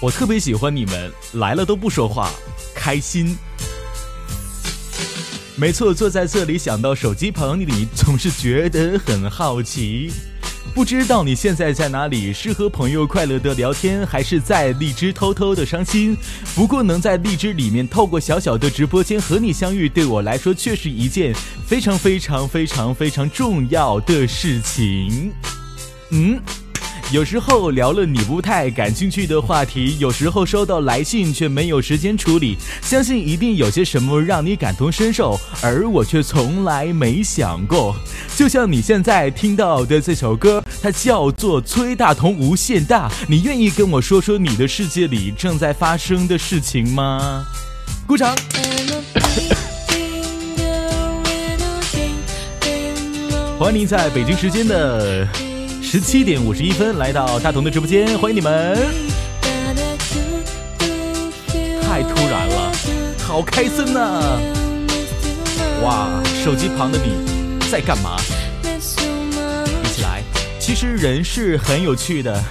我特别喜欢你们来了都不说话，开心。没错，坐在这里想到手机旁你，总是觉得很好奇。不知道你现在在哪里？是和朋友快乐的聊天，还是在荔枝偷偷的伤心？不过能在荔枝里面透过小小的直播间和你相遇，对我来说却是一件非常非常非常非常重要的事情。嗯。有时候聊了你不太感兴趣的话题，有时候收到来信却没有时间处理，相信一定有些什么让你感同身受，而我却从来没想过。就像你现在听到的这首歌，它叫做《崔大同无限大》，你愿意跟我说说你的世界里正在发生的事情吗？鼓掌。欢迎您在北京时间的。十七点五十一分来到大同的直播间，欢迎你们！太突然了，好开心呐！哇，手机旁的你在干嘛？一起来！其实人是很有趣的，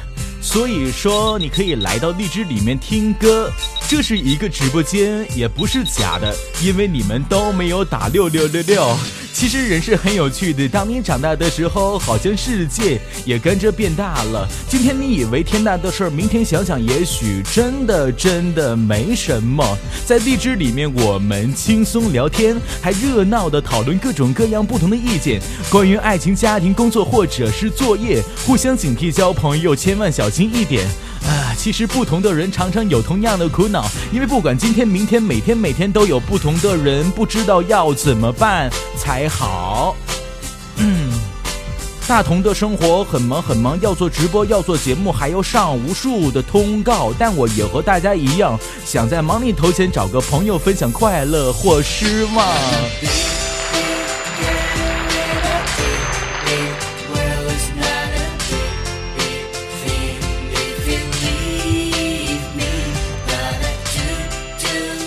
所以说你可以来到荔枝里面听歌。这是一个直播间，也不是假的，因为你们都没有打六六六六。其实人是很有趣的。当你长大的时候，好像世界也跟着变大了。今天你以为天大的事儿，明天想想，也许真的真的没什么。在荔枝里面，我们轻松聊天，还热闹的讨论各种各样不同的意见，关于爱情、家庭、工作或者是作业，互相警惕交朋友，千万小心一点。啊，其实不同的人常常有同样的苦恼，因为不管今天、明天、每天、每天都有不同的人，不知道要怎么办才好。嗯，大同的生活很忙很忙，要做直播，要做节目，还要上无数的通告。但我也和大家一样，想在忙里头前找个朋友分享快乐或失望。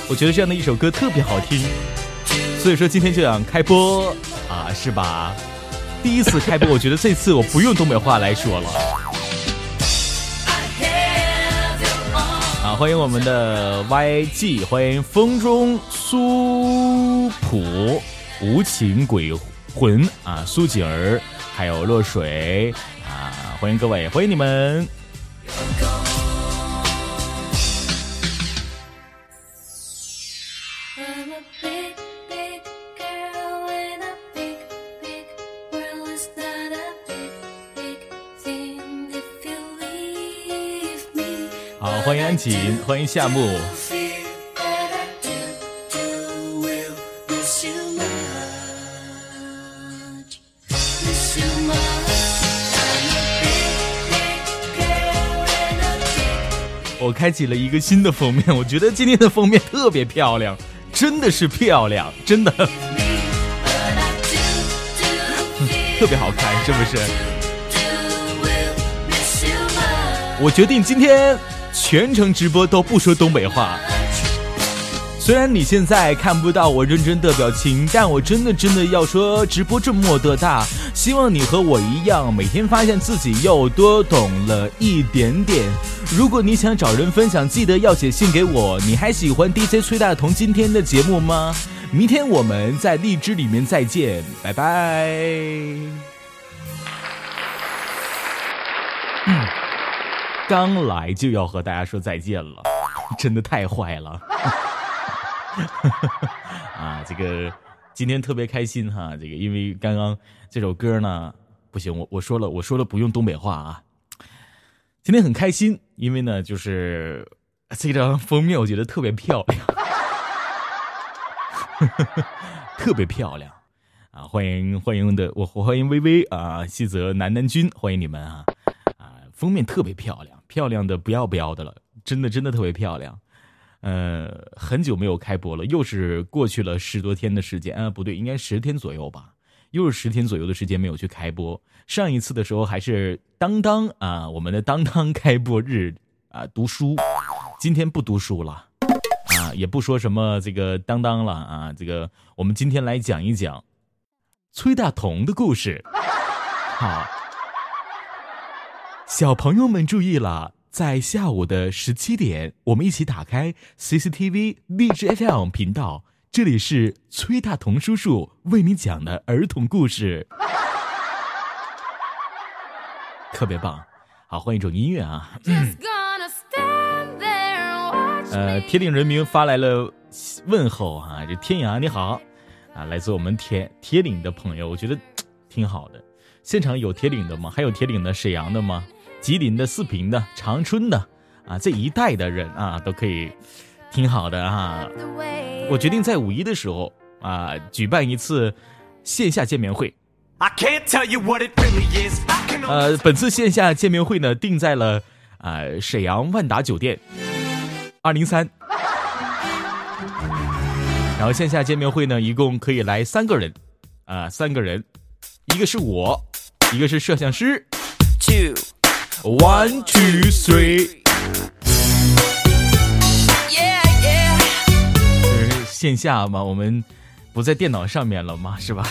我觉得这样的一首歌特别好听，所以说今天就想开播啊，是吧？第一次开播，我觉得这次我不用东北话来说了。啊，欢迎我们的 YG，欢迎风中苏普无情鬼魂啊，苏锦儿，还有落水啊，欢迎各位，欢迎你们。锦，欢迎夏木。我开启了一个新的封面，我觉得今天的封面特别漂亮，真的是漂亮，真的，特别好看，是不是？我决定今天。全程直播都不说东北话，虽然你现在看不到我认真的表情，但我真的真的要说，直播这么的大，希望你和我一样，每天发现自己又多懂了一点点。如果你想找人分享，记得要写信给我。你还喜欢 DJ 崔大同今天的节目吗？明天我们在荔枝里面再见，拜拜。刚来就要和大家说再见了，真的太坏了。啊，这个今天特别开心哈，这个因为刚刚这首歌呢，不行，我我说了，我说了不用东北话啊。今天很开心，因为呢，就是这张封面我觉得特别漂亮，特别漂亮啊！欢迎欢迎的我欢迎微微啊，西泽南南君，欢迎你们啊啊！封面特别漂亮。漂亮的不要不要的了，真的真的特别漂亮。呃，很久没有开播了，又是过去了十多天的时间啊，不对，应该十天左右吧，又是十天左右的时间没有去开播。上一次的时候还是当当啊，我们的当当开播日啊，读书。今天不读书了啊，也不说什么这个当当了啊，这个我们今天来讲一讲崔大同的故事。好。小朋友们注意了，在下午的十七点，我们一起打开 CCTV 励志 FM 频道，这里是崔大同叔叔为你讲的儿童故事，特别棒。好，换一种音乐啊。呃，铁岭人民发来了问候啊，这天涯你好啊，来自我们铁铁岭的朋友，我觉得挺好的。现场有铁岭的吗？还有铁岭的、沈阳的吗？吉林的、四平的、长春的啊，这一带的人啊，都可以，挺好的啊。我决定在五一的时候啊，举办一次线下见面会。呃，本次线下见面会呢，定在了啊沈阳万达酒店。二零三，然后线下见面会呢，一共可以来三个人，啊，三个人，一个是我，一个是摄像师，two one two three，就是线下嘛，我们不在电脑上面了嘛，是吧？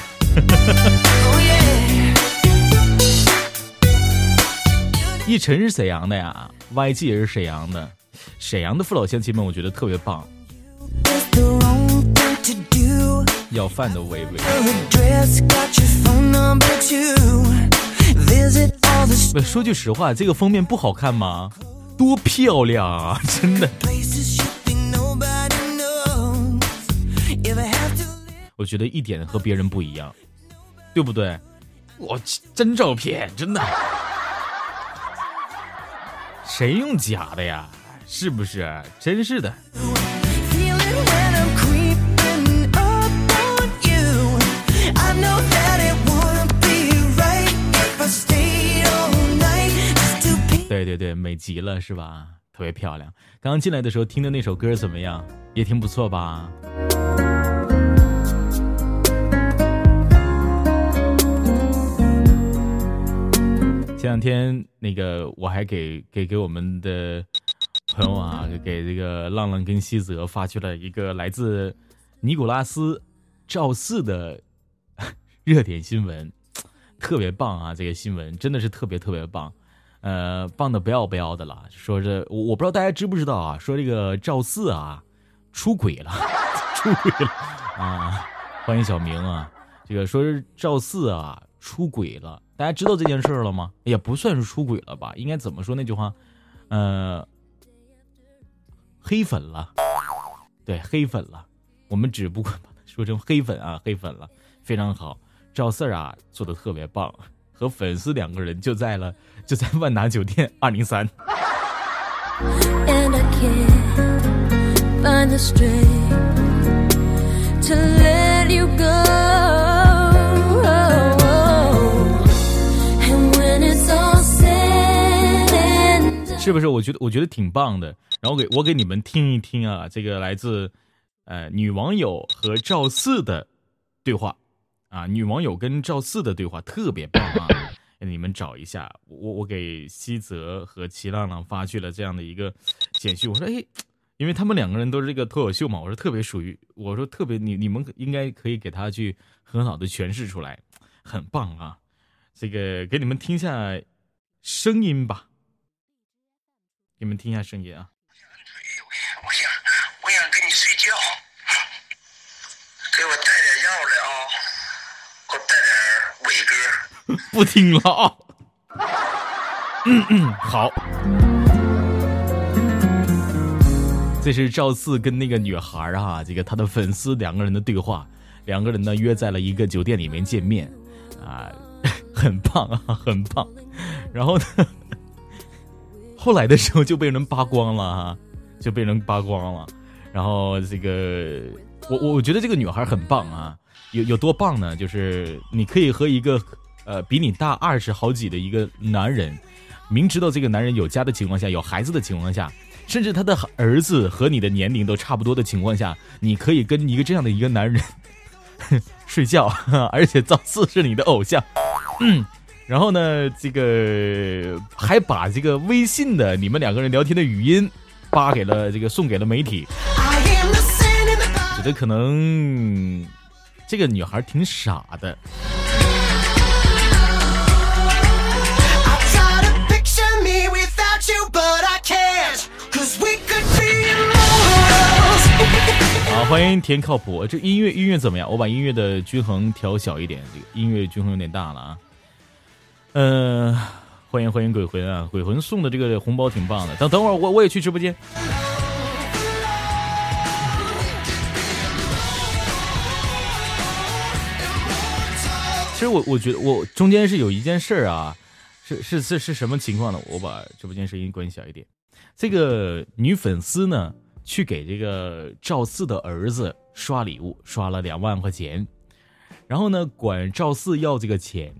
一晨是沈阳的呀，YG 也是沈阳的。沈阳的父老乡亲们，我觉得特别棒。要饭的微微。不说句实话，这个封面不好看吗？多漂亮啊，真的。我觉得一点和别人不一样，对不对？我真照片，真的。谁用假的呀？是不是？真是的。对对对，美极了，是吧？特别漂亮。刚刚进来的时候听的那首歌怎么样？也挺不错吧？前两天那个我还给给给我们的。朋友啊，给这个浪浪跟西泽发去了一个来自尼古拉斯赵四的热点新闻，特别棒啊！这个新闻真的是特别特别棒，呃，棒的不要不要的了。说这我我不知道大家知不知道啊？说这个赵四啊出轨了，出轨了啊！欢迎小明啊，这个说是赵四啊出轨了，大家知道这件事了吗？也不算是出轨了吧？应该怎么说那句话？呃。黑粉了，对，黑粉了。我们只不过把它说成黑粉啊，黑粉了，非常好。赵四啊，做的特别棒，和粉丝两个人就在了，就在万达酒店二零三。是不是？我觉得我觉得挺棒的。然后给我给你们听一听啊，这个来自呃女网友和赵四的对话啊，女网友跟赵四的对话特别棒啊，你们找一下。我我给西泽和齐浪浪发去了这样的一个简讯，我说哎，因为他们两个人都是这个脱口秀嘛，我说特别属于，我说特别你你们应该可以给他去很好的诠释出来，很棒啊。这个给你们听下声音吧。给你们听一下声音啊！我想，我想跟你睡觉，给我带点药来啊！给我带点伟哥。不听了啊！嗯嗯，好。这是赵四跟那个女孩啊，这个他的粉丝两个人的对话，两个人呢约在了一个酒店里面见面，啊，很棒啊，很棒。然后呢？后来的时候就被人扒光了哈，就被人扒光了。然后这个，我我我觉得这个女孩很棒啊，有有多棒呢？就是你可以和一个呃比你大二十好几的一个男人，明知道这个男人有家的情况下，有孩子的情况下，甚至他的儿子和你的年龄都差不多的情况下，你可以跟一个这样的一个男人 睡觉，而且赵四是你的偶像。嗯。然后呢，这个还把这个微信的你们两个人聊天的语音发给了这个送给了媒体，觉得可能这个女孩挺傻的。好，欢迎田靠谱。这音乐音乐怎么样？我把音乐的均衡调小一点，这个音乐均衡有点大了啊。嗯，欢迎欢迎鬼魂啊！鬼魂送的这个红包挺棒的。等等会儿我我也去直播间。其实我我觉得我中间是有一件事儿啊，是是是是什么情况呢？我把直播间声音关小一点。这个女粉丝呢？去给这个赵四的儿子刷礼物，刷了两万块钱，然后呢，管赵四要这个钱，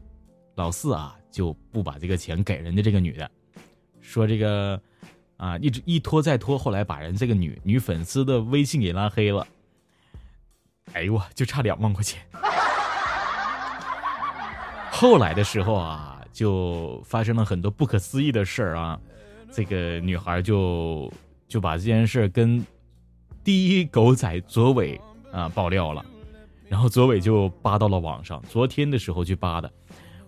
老四啊就不把这个钱给人家这个女的，说这个啊一直一拖再拖，后来把人这个女女粉丝的微信给拉黑了。哎呦，就差两万块钱。后来的时候啊，就发生了很多不可思议的事儿啊，这个女孩就。就把这件事跟第一狗仔左伟啊爆料了，然后左伟就扒到了网上。昨天的时候去扒的，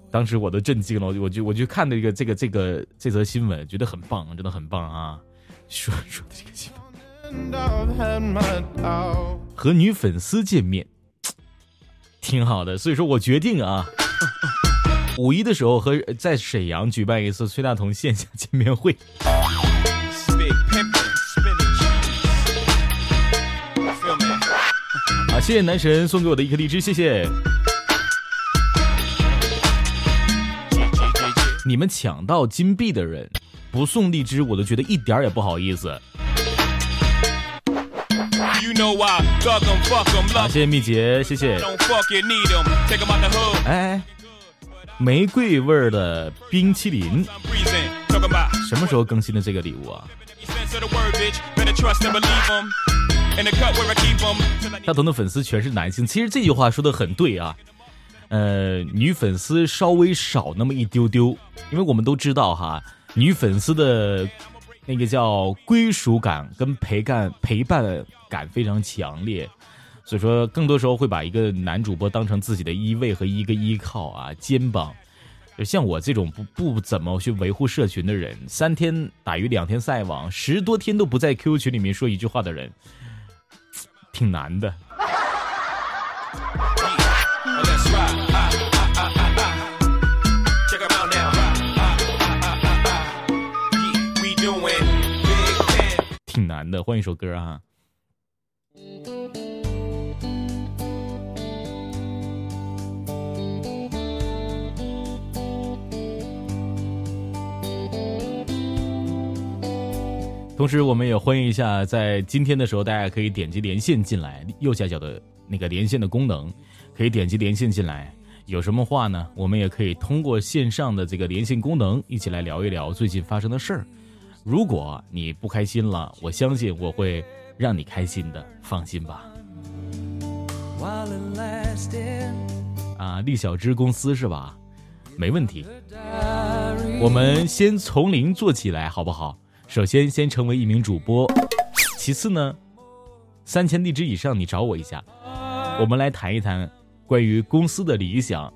当时我都震惊了，我就我就看这个这个这个这则新闻，觉得很棒，真的很棒啊！说 说的这个新闻，和女粉丝见面，挺好的。所以说我决定啊，五一的时候和在沈阳举办一次崔大同线下见面会。啊谢谢男神送给我的一颗荔枝，谢谢。你们抢到金币的人不送荔枝，我都觉得一点也不好意思。啊，谢谢蜜姐，谢谢。哎，玫瑰味的冰淇淋，什么时候更新的这个礼物啊？大同的粉丝全是男性，其实这句话说的很对啊。呃，女粉丝稍微少那么一丢丢，因为我们都知道哈，女粉丝的那个叫归属感跟陪伴陪伴感非常强烈，所以说更多时候会把一个男主播当成自己的依偎和一个依靠啊，肩膀。像我这种不不怎么去维护社群的人，三天打鱼两天晒网，十多天都不在 QQ 群里面说一句话的人，挺难的。挺难的，换一首歌啊。同时，我们也欢迎一下，在今天的时候，大家可以点击连线进来，右下角的那个连线的功能，可以点击连线进来。有什么话呢？我们也可以通过线上的这个连线功能，一起来聊一聊最近发生的事儿。如果你不开心了，我相信我会让你开心的，放心吧。啊，厉小芝公司是吧？没问题。我们先从零做起来，好不好？首先，先成为一名主播。其次呢，三千荔枝以上，你找我一下，我们来谈一谈关于公司的理想。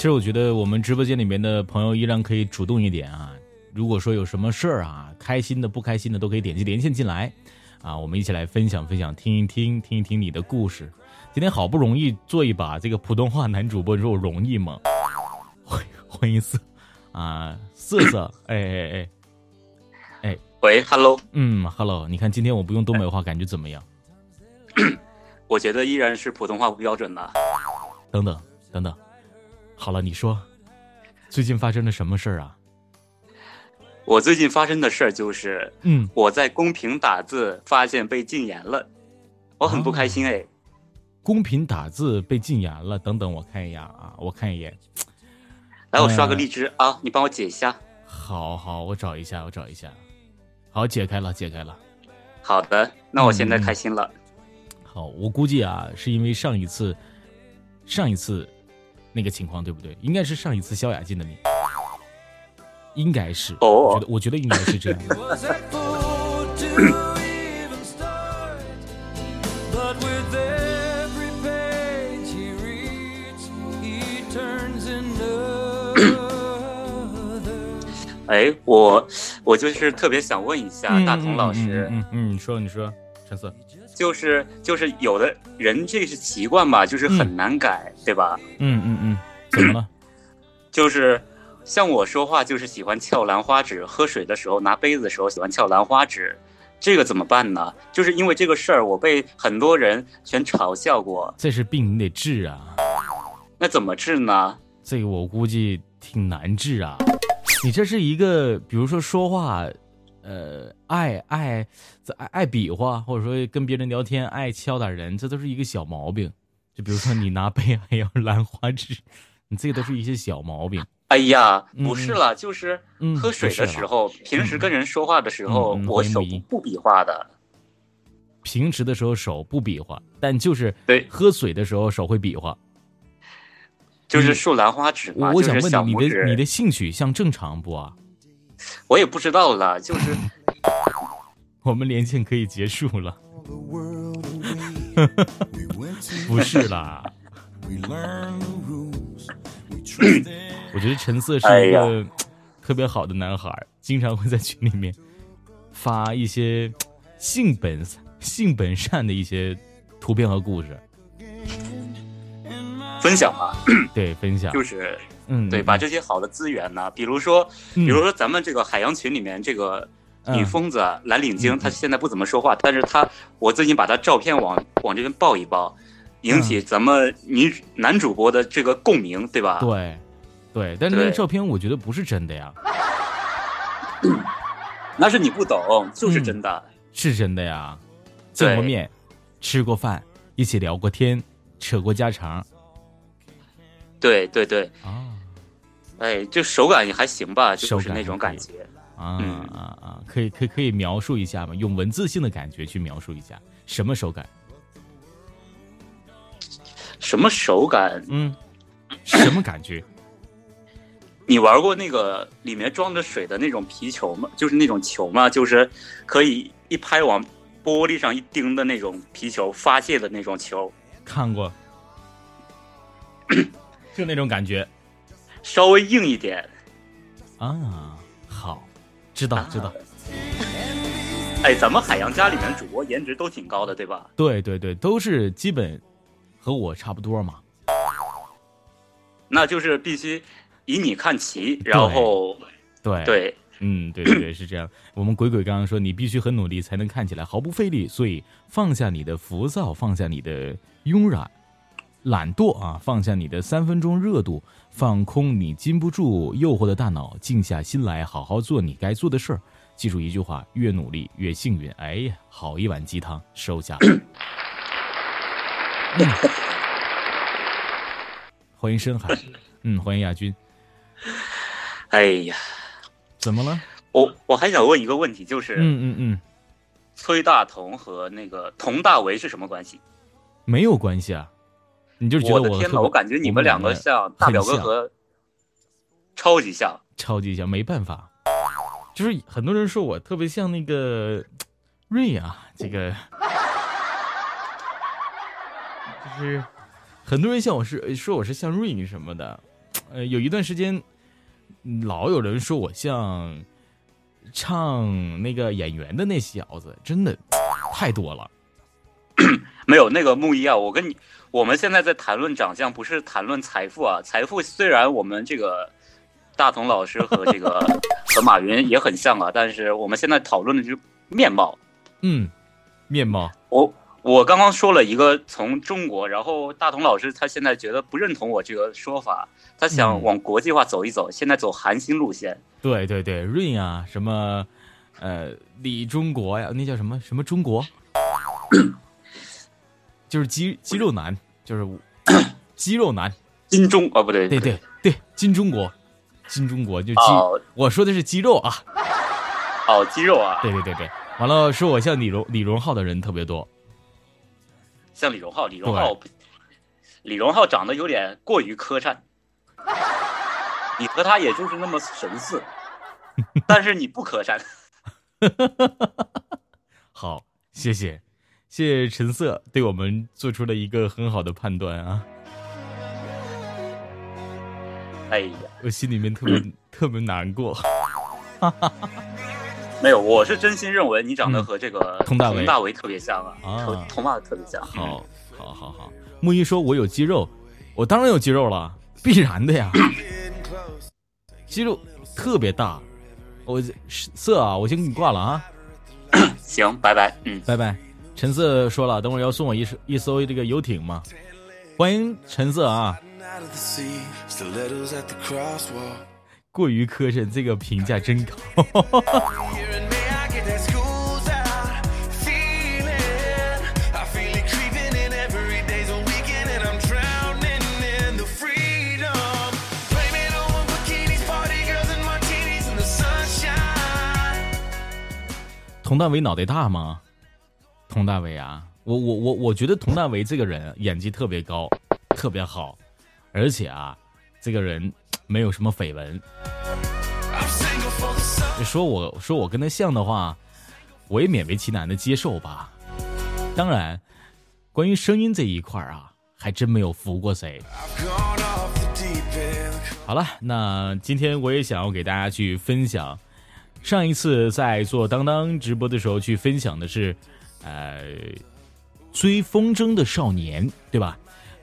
其实我觉得我们直播间里面的朋友依然可以主动一点啊！如果说有什么事儿啊，开心的、不开心的，都可以点击连线进来，啊，我们一起来分享分享，听一听，听一听你的故事。今天好不容易做一把这个普通话男主播，你说我容易吗？欢欢迎色啊，色色，哎哎哎，哎，喂，Hello，嗯，Hello，你看今天我不用东北话，感觉怎么样？我觉得依然是普通话不标准呢。等等等等。好了，你说，最近发生了什么事儿啊？我最近发生的事儿就是，嗯，我在公屏打字发现被禁言了，我很不开心哎。公屏打字被禁言了，等等，我看一眼啊，我看一眼。来，我刷个荔枝啊，你帮我解一下。好好，我找一下，我找一下。好，解开了，解开了。好的，那我现在开心了。好，我估计啊，是因为上一次，上一次。那个情况对不对？应该是上一次萧亚进的你。应该是。哦我觉得我觉得应该是这样的。was a fool to even start. But with every page he reads, he turns another. 哎，我我就是特别想问一下大同老师，嗯嗯嗯，你说你说，陈四，就是就是有的人这是习惯吧，就是很难改，对吧？嗯嗯嗯，怎么了？就是像我说话就是喜欢翘兰花指，喝水的时候拿杯子的时候喜欢翘兰花指，这个怎么办呢？就是因为这个事儿，我被很多人全嘲笑过，这是病，你得治啊。那怎么治呢？这个我估计挺难治啊。你这是一个，比如说说话，呃，爱爱爱爱比划，或者说跟别人聊天爱敲打人，这都是一个小毛病。就比如说你拿杯还要兰花指，你这个都是一些小毛病。哎呀，嗯不是了，就是嗯喝水的时候，平时跟人说话的时候，我手不不比划的。平时的时候手不比划，但就是对喝水的时候手会比划。就是竖兰花指嘛，我我想问你，你的你的性取向正常不啊？我也不知道啦，就是 我们连线可以结束了。不是啦.我觉得陈色是一个特别好的男孩儿，经常会在群里面发一些性本性本善的一些图片和故事，分享嘛，对，分享，就是嗯，对，嗯把这些好的资源呢，比如说，嗯比如说咱们这个海洋群里面这个女嗯疯子蓝领嗯巾，她现在不怎么说话，但是她我最近把她照片往往这边抱一抱，引嗯。起咱们女男主播的这个共鸣，对吧？对，对，但是那个照片我觉得不是真的呀，那是你不懂，就是嗯真的。是真的呀，见过面，吃过饭，一起聊过天，扯过家常。对对对，啊哎，就手感也还行吧，就是那种感觉。啊嗯啊啊！可以可以可以描述一下吗？用文字性的感觉去描述一下什么手感？什么手感？嗯，什么感觉？你玩过那个里面装着水的那种皮球吗？就是那种球吗？就是可以一拍往玻璃上一钉的那种皮球，发泄的那种球，看过，就那种感觉稍微硬一点。啊。好，知道啊知道，哎，咱们海洋家里面主播颜值都挺高的，对吧？对对对，都是基本和我差不多嘛。那就是必须以你看齐，然后对，对嗯，对对对，是这样。我们鬼鬼刚刚说，你必须很努力才能看起来毫不费力，所以放下你的浮躁，放下你的慵懒、懒惰啊，放下你的三分钟热度，放空你禁不住诱惑的大脑，静下心来，好好做你该做的事儿。记住一句话：越努力越幸运。哎呀，好一碗鸡汤，收下。嗯 欢迎深海，嗯，欢迎亚军，哎呀，怎么了？我我还想问一个问题，就是、嗯嗯嗯，崔大同和那个佟大为是什么关系？没有关系啊，你就觉得我的天哪，特别我感觉你们两个像大表哥和超级像。超级像，没办法，就是很多人说我特别像那个瑞啊，这个就是很多人像我是说我是像瑞什么的，呃，有一段时间嗯老有人说我像唱那个演员的那小子，真的太多了。没有那个木一啊，我跟你，我们现在在谈论长相，不是谈论财富啊。财富虽然我们这个大同老师和这个 和马云也很像啊，但是我们现在讨论的就是面貌。嗯，面貌，我我刚刚说了一个从中国，然后大同老师他现在觉得不认同我这个说法，他想嗯往国际化走一走，现在走韩星路线。对对对，瑞啊，什么呃李中国呀，那叫什么什么中国，就是肌肌肉男，就是肌肉男，金钟啊，不对，对对对，金中国，金中国就肌，哦我说的是肌肉啊，哦，肌肉啊，对对对对，完了说我像李荣李荣浩的人特别多，像李荣浩，李荣浩，李荣浩长得有点过于磕碜，你和他也就是那么神似。但是你不磕碜。好，谢谢，谢谢陈色对我们做出了一个很好的判断啊！哎呀，我心里面特别、特别难过。没有，我是真心认为你长得嗯和这个佟大为大为特别像啊，啊和佟大为特别像。好，好，好，好。木一说：“我有肌肉，我当然有肌肉了，必然的呀，肌肉特别大。我色啊，我先给你挂了啊，行，拜拜。嗯，拜拜。”陈色说了，等会儿要送我一艘一艘这个游艇嘛，欢迎陈色啊。过于苛碜，这个评价真高。Sunshine. 佟大为脑袋大吗？佟大为啊，我我我我觉得佟大为这个人演技特别高，特别好，而且啊，这个人没有什么绯闻。你说我说我跟他像的话，我也勉为其难的接受吧。当然，关于声音这一块啊，还真没有服过谁。好了，那今天我也想要给大家去分享，上一次在做当当直播的时候去分享的是，呃，追风筝的少年，对吧？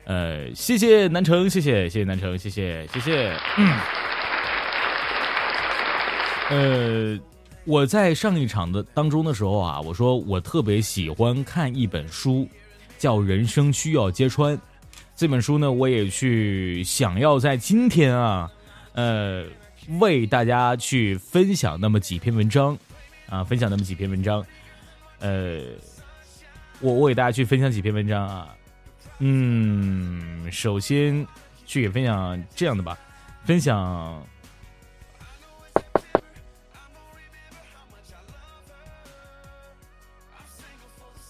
呃，谢谢南城，谢谢谢谢南城，谢谢谢谢。嗯。呃，我在上一场的当中的时候啊，我说我特别喜欢看一本书，叫《人生需要揭穿》。这本书呢，我也去想要在今天啊，呃，为大家去分享那么几篇文章，啊，分享那么几篇文章，呃，我我给大家去分享几篇文章啊，嗯，首先去给分享这样的吧，分享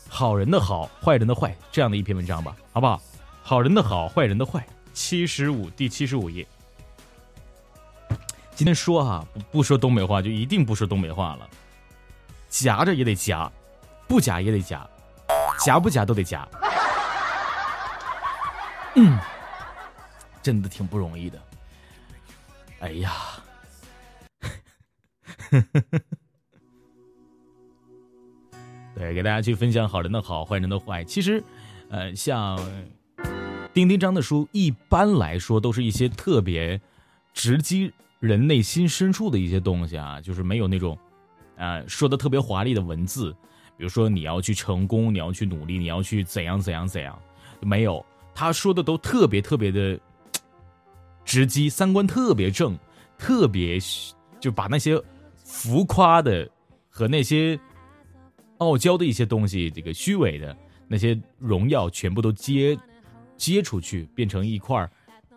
好人的好，坏人的坏这样的一篇文章吧，好不好？好人的好，坏人的坏，七十五第七十五页。今天说哈、不不说东北话，就一定不说东北话了。夹着也得夹，不夹也得夹，夹不夹都得夹。嗯，真的挺不容易的。哎呀，对，给大家去分享好人的好，坏人的坏。其实，呃，像丁丁章的书，一般来说都是一些特别直击人内心深处的一些东西啊，就是没有那种，呃，说的特别华丽的文字，比如说你要去成功，你要去努力，你要去怎样怎样怎样，没有，他说的都特别特别的直击，三观特别正，特别就把那些浮夸的和那些傲娇的一些东西，这个虚伪的那些荣耀，全部都接接出去，变成一块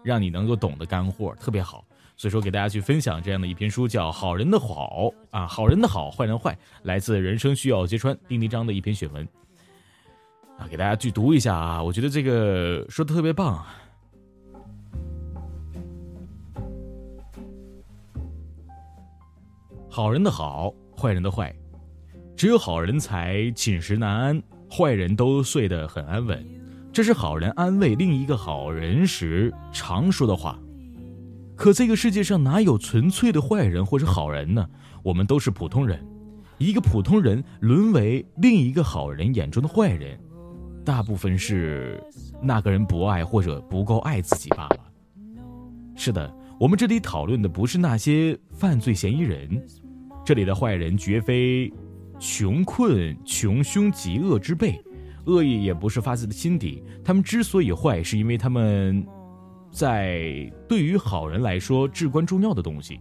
让你能够懂的干货，特别好。所以说，给大家去分享这样的一篇书，叫《好人的好》啊，好人的好，坏人坏，来自《人生需要揭穿》丁丁章的一篇选文啊，给大家去读一下啊，我觉得这个说的特别棒。好人的好，坏人的坏，只有好人才寝食难安，坏人都睡得很安稳。这是好人安慰另一个好人时常说的话。可这个世界上哪有纯粹的坏人或者好人呢？我们都是普通人。一个普通人沦为另一个好人眼中的坏人，大部分是那个人不爱或者不够爱自己罢了。是的，我们这里讨论的不是那些犯罪嫌疑人，这里的坏人绝非穷困、穷凶极恶之辈，恶意也不是发自心底。他们之所以坏，是因为他们在对于好人来说至关重要的东西，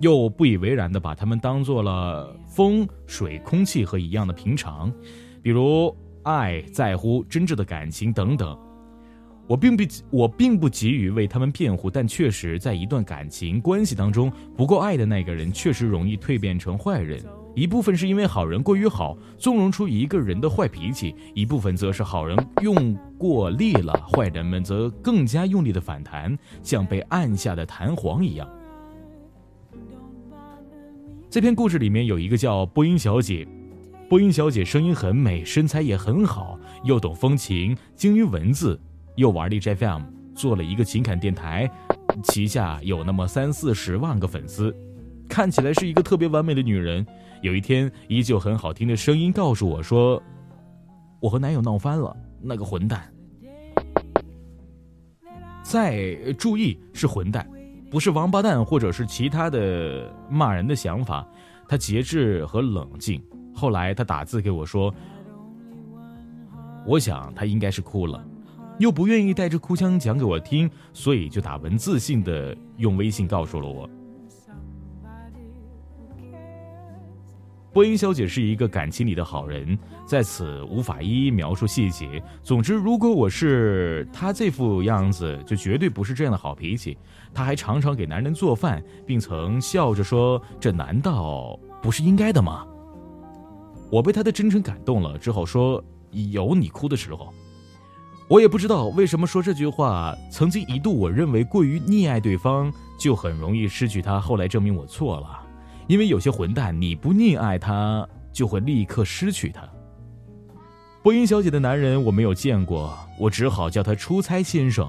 又不以为然的把他们当做了风、水、空气和一样的平常，比如爱、在乎、真挚的感情等等。我并不，我并不急于为他们辩护，但确实在一段感情关系当中，不够爱的那个人确实容易蜕变成坏人。一部分是因为好人过于好，纵容出一个人的坏脾气；一部分则是好人用过力了，坏人们则更加用力的反弹，像被按下的弹簧一样。这篇故事里面有一个叫波音小姐，波音小姐声音很美，身材也很好，又懂风情，精于文字，又玩荔枝 FM，做了一个情感电台，旗下有那么三四十万个粉丝，看起来是一个特别完美的女人。有一天，依旧很好听的声音告诉我说：“我和男友闹翻了，那个混蛋。”再注意是混蛋。不是王八蛋，或者是其他的骂人的想法，他节制和冷静。后来他打字给我说：“我想他应该是哭了，又不愿意带着哭腔讲给我听，所以就打文字性的用微信告诉了我。”波音小姐是一个感情里的好人，在此无法一一描述细节。总之，如果我是她这副样子，就绝对不是这样的好脾气。她还常常给男人做饭，并曾笑着说：“这难道不是应该的吗？”我被她的真诚感动了，只好说：“有你哭的时候。”我也不知道为什么说这句话。曾经一度，我认为过于溺爱对方就很容易失去他。后来证明我错了。因为有些混蛋，你不溺爱他，就会立刻失去他。播音小姐的男人我没有见过，我只好叫他出差先生，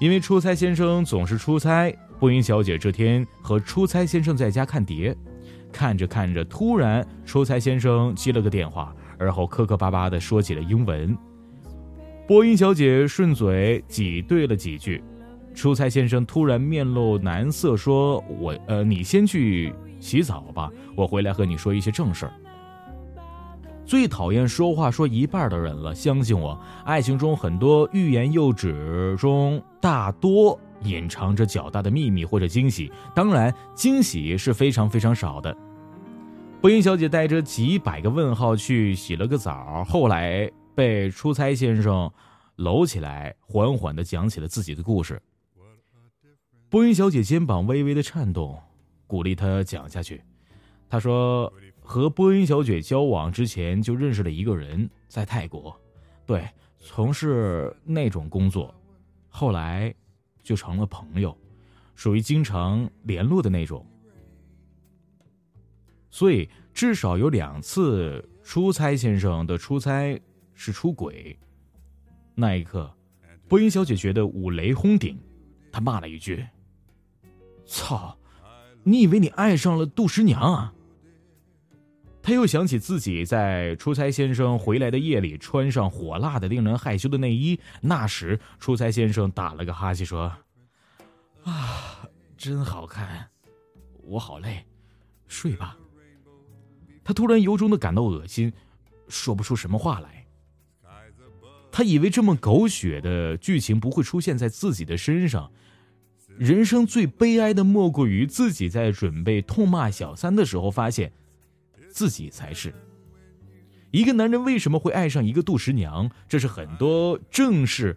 因为出差先生总是出差。播音小姐这天和出差先生在家看碟，看着看着，突然出差先生接了个电话，而后磕磕巴巴地说起了英文。播音小姐顺嘴挤兑了几句，出差先生突然面露难色，说：“我呃，你先去。”洗澡吧，我回来和你说一些正事儿。最讨厌说话说一半的人了，相信我，爱情中很多欲言又止中，大多隐藏着较大的秘密或者惊喜。当然，惊喜是非常非常少的。播音小姐带着几百个问号去洗了个澡，后来被出差先生搂起来，缓缓地讲起了自己的故事。播音小姐肩膀微微的颤动。鼓励他讲下去。他说，和波音小姐交往之前就认识了一个人，在泰国，对，从事那种工作，后来就成了朋友，属于经常联络的那种。所以至少有两次出差，先生的出差是出轨。那一刻，波音小姐觉得五雷轰顶，她骂了一句：“操！”你以为你爱上了杜十娘啊？他又想起自己在出差先生回来的夜里穿上火辣的、令人害羞的内衣，那时出差先生打了个哈欠说：“啊，真好看，我好累，睡吧。”他突然由衷的感到恶心，说不出什么话来。他以为这么狗血的剧情不会出现在自己的身上。人生最悲哀的莫过于自己在准备痛骂小三的时候，发现自己才是。一个男人为什么会爱上一个杜十娘？这是很多正事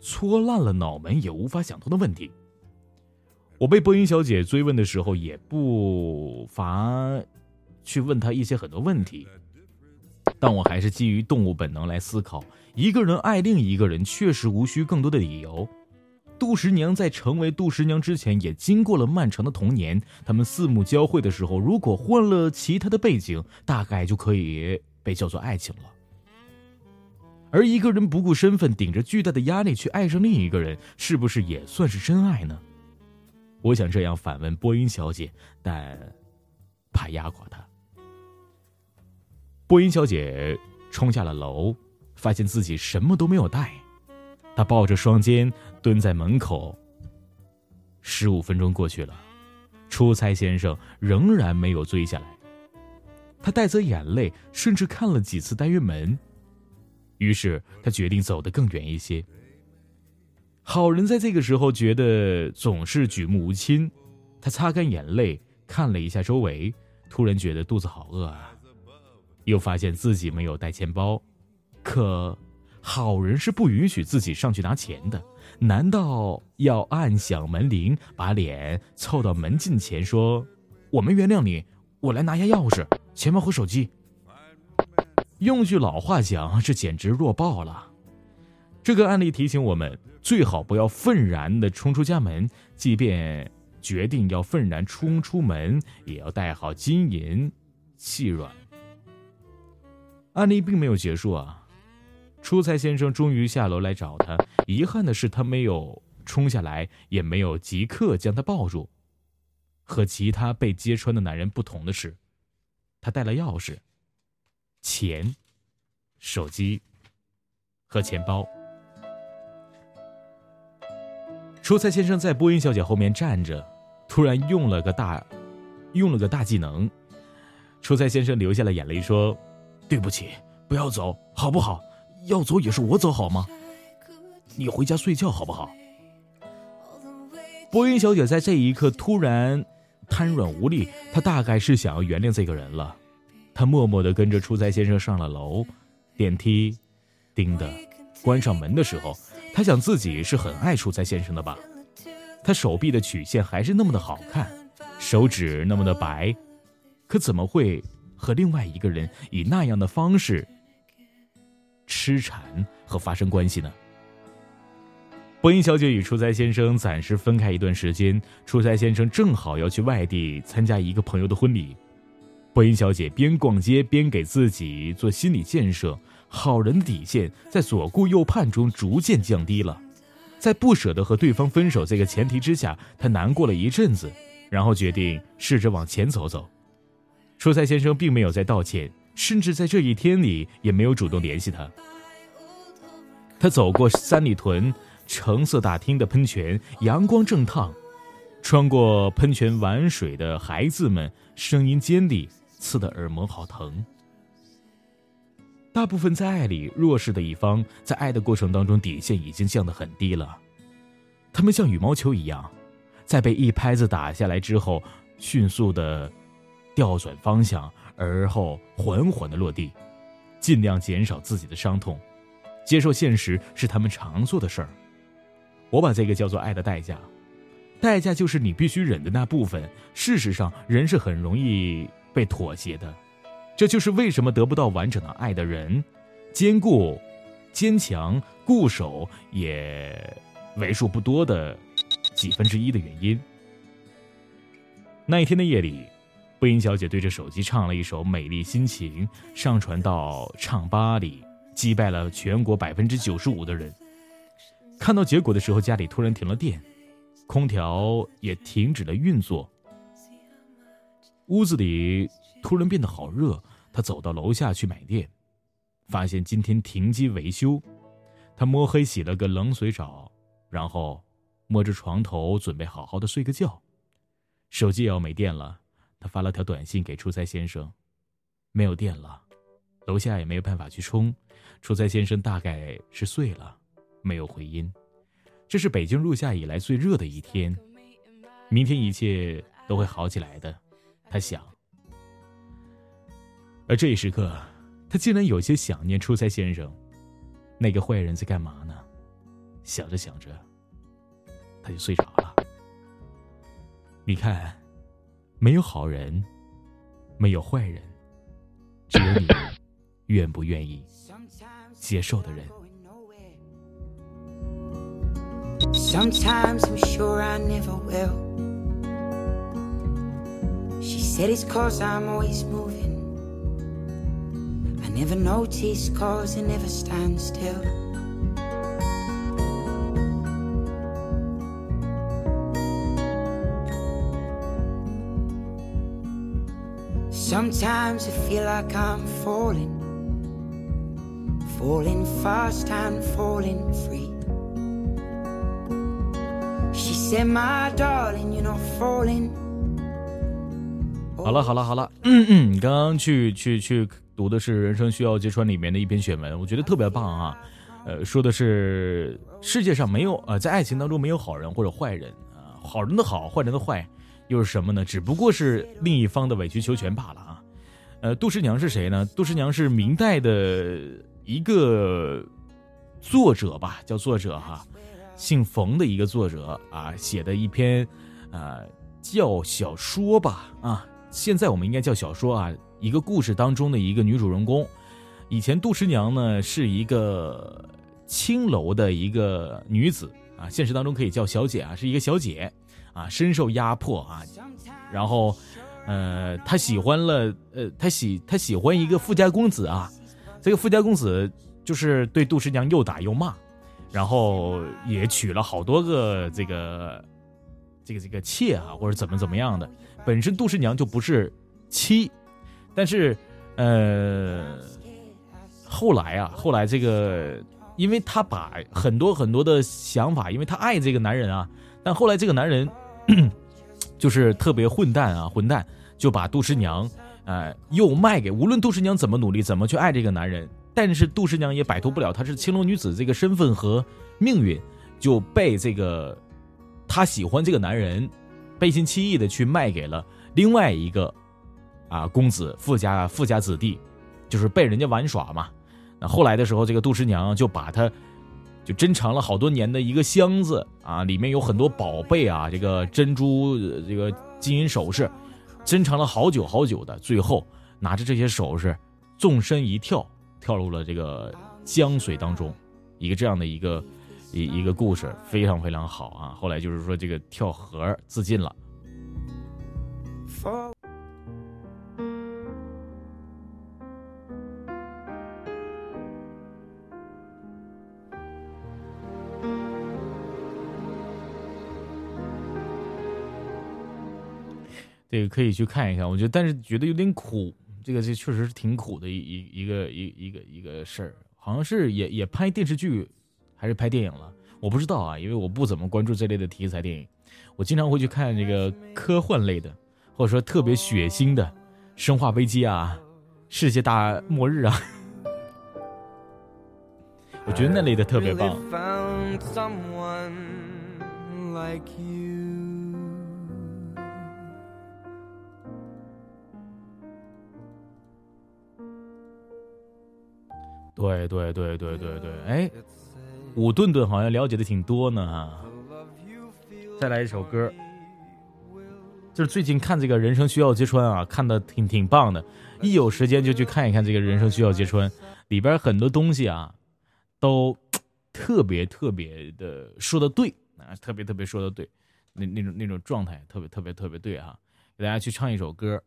搓烂了脑门也无法想通的问题。我被播音小姐追问的时候，也不乏去问她一些很多问题，但我还是基于动物本能来思考：一个人爱另一个人，确实无需更多的理由。杜十娘在成为杜十娘之前，也经过了漫长的童年。他们四目交汇的时候，如果换了其他的背景，大概就可以被叫做爱情了。而一个人不顾身份，顶着巨大的压力去爱上另一个人，是不是也算是真爱呢？我想这样反问播音小姐，但怕压垮她。播音小姐冲下了楼，发现自己什么都没有带。她抱着双肩蹲在门口。十五分钟过去了，出差先生仍然没有追下来。他带着眼泪，甚至看了几次单元门。于是他决定走得更远一些。好人在这个时候觉得总是举目无亲。他擦干眼泪，看了一下周围，突然觉得肚子好饿啊！又发现自己没有带钱包，可……好人是不允许自己上去拿钱的，难道要按响门铃，把脸凑到门禁前说：“我们原谅你，我来拿下钥匙、钱包和手机。”用句老话讲，这简直弱爆了。这个案例提醒我们，最好不要愤然的冲出家门，即便决定要愤然冲出门，也要带好金银细软。案例并没有结束啊！出差先生终于下楼来找他，遗憾的是他没有冲下来，也没有即刻将他抱住。和其他被揭穿的男人不同的是，他带了钥匙、钱、手机和钱包。出差先生在波音小姐后面站着，突然用了个大，用了个大技能。出差先生流下了眼泪，说：“对不起，不要走，好不好？要走也是我走，好吗？你回家睡觉，好不好？”波音小姐在这一刻突然瘫软无力，她大概是想要原谅这个人了。她默默地跟着出差先生上了楼，电梯“叮”的关上门的时候。他想自己是很爱出差先生的吧？他手臂的曲线还是那么的好看，手指那么的白，可怎么会和另外一个人以那样的方式痴缠和发生关系呢？波音小姐与出差先生暂时分开一段时间，出差先生正好要去外地参加一个朋友的婚礼，波音小姐边逛街边给自己做心理建设。好人的底线在左顾右盼中逐渐降低了，在不舍得和对方分手这个前提之下，她难过了一阵子，然后决定试着往前走走。出差先生并没有再道歉，甚至在这一天里也没有主动联系他。他走过三里屯橙色大厅的喷泉，阳光正烫，穿过喷泉玩水的孩子们声音尖利，刺得耳膜好疼。大部分在爱里弱势的一方，在爱的过程当中底线已经降得很低了，他们像羽毛球一样，在被一拍子打下来之后，迅速的调转方向，而后缓缓的落地，尽量减少自己的伤痛，接受现实是他们常做的事儿。我把这个叫做爱的代价，代价就是你必须忍的那部分。事实上，人是很容易被妥协的。这就是为什么得不到完整的爱的人，坚固、坚强、固守也为数不多的几分之一的原因。那一天的夜里，布音小姐对着手机唱了一首《美丽心情》，上传到唱吧里，击败了全国百分之九十五的人。看到结果的时候，家里突然停了电，空调也停止了运作，屋子里。突然变得好热，他走到楼下去买电，发现今天停机维修。他摸黑洗了个冷水澡，然后摸着床头准备好好的睡个觉。手机也要没电了，他发了条短信给出差先生：“没有电了，楼下也没有办法去充。”出差先生大概是睡了，没有回音。这是北京入夏以来最热的一天，明天一切都会好起来的，他想。而这一时刻，他竟然有些想念出差先生。那个坏人在干嘛呢？想着想着，他就睡着了。你看，没有好人，没有坏人，只有你愿不愿意接受的人。Sometimes I'm sure I never will. She said it's cause I'm always moving. I never notice cause I never stand still. Sometimes I feel like I'm falling, falling fast and falling free. She said, My darling, you're not falling. 好了好了好了，嗯嗯，刚刚去去去读的是《人生需要揭穿》里面的一篇选文，我觉得特别棒啊！呃，说的是世界上没有呃，在爱情当中没有好人或者坏人啊，好人的好，坏人的坏，又是什么呢？只不过是另一方的委曲求全罢了啊！呃，杜十娘是谁呢？杜十娘是明代的一个作者吧，叫作者哈，姓冯的一个作者啊，写的一篇呃叫小说吧啊，现在我们应该叫小说啊。一个故事当中的一个女主人公，以前杜十娘呢是一个青楼的一个女子啊，现实当中可以叫小姐啊，是一个小姐啊，深受压迫啊，然后呃，他喜欢了呃，他喜他喜欢一个富家公子啊，这个富家公子就是对杜十娘又打又骂，然后也娶了好多个这个这个这个妾啊，或者怎么怎么样的，本身杜十娘就不是妻，但是呃，后来啊，后来这个。因为他把很多很多的想法，因为他爱这个男人啊，但后来这个男人 就是特别混蛋啊，混蛋就把杜十娘，呃，又卖给无论杜十娘怎么努力，怎么去爱这个男人，但是杜十娘也摆脱不了她是青楼女子这个身份和命运，就被这个她喜欢这个男人，背信弃义的去卖给了另外一个啊公子富家富家子弟，就是被人家玩耍嘛。那后来的时候，这个杜十娘就把她就珍藏了好多年的一个箱子啊，里面有很多宝贝啊，这个珍珠、这个金银首饰，珍藏了好久好久的。最后拿着这些首饰，纵身一跳，跳入了这个江水当中，一个这样的一个一一个故事，非常非常好啊。后来就是说这个跳河自尽了。这个可以去看一看，我觉得，但是觉得有点苦。这个这确实是挺苦的一一一个一一个一个事儿，好像是也也拍电视剧，还是拍电影了，我不知道啊，因为我不怎么关注这类的题材电影。我经常会去看这个科幻类的，或者说特别血腥的，生化危机啊，世界大末日啊，我觉得那类的特别棒。对对对对对对，哎，武顿顿好像了解的挺多呢啊。再来一首歌，就是最近看这个《人生需要揭穿》啊，看的挺挺棒的，一有时间就去看一看这个《人生需要揭穿》，里边很多东西啊，都特别特别的说的对啊，特别特别说的对，那那种那种状态特别特别特别对哈。给大家去唱一首歌。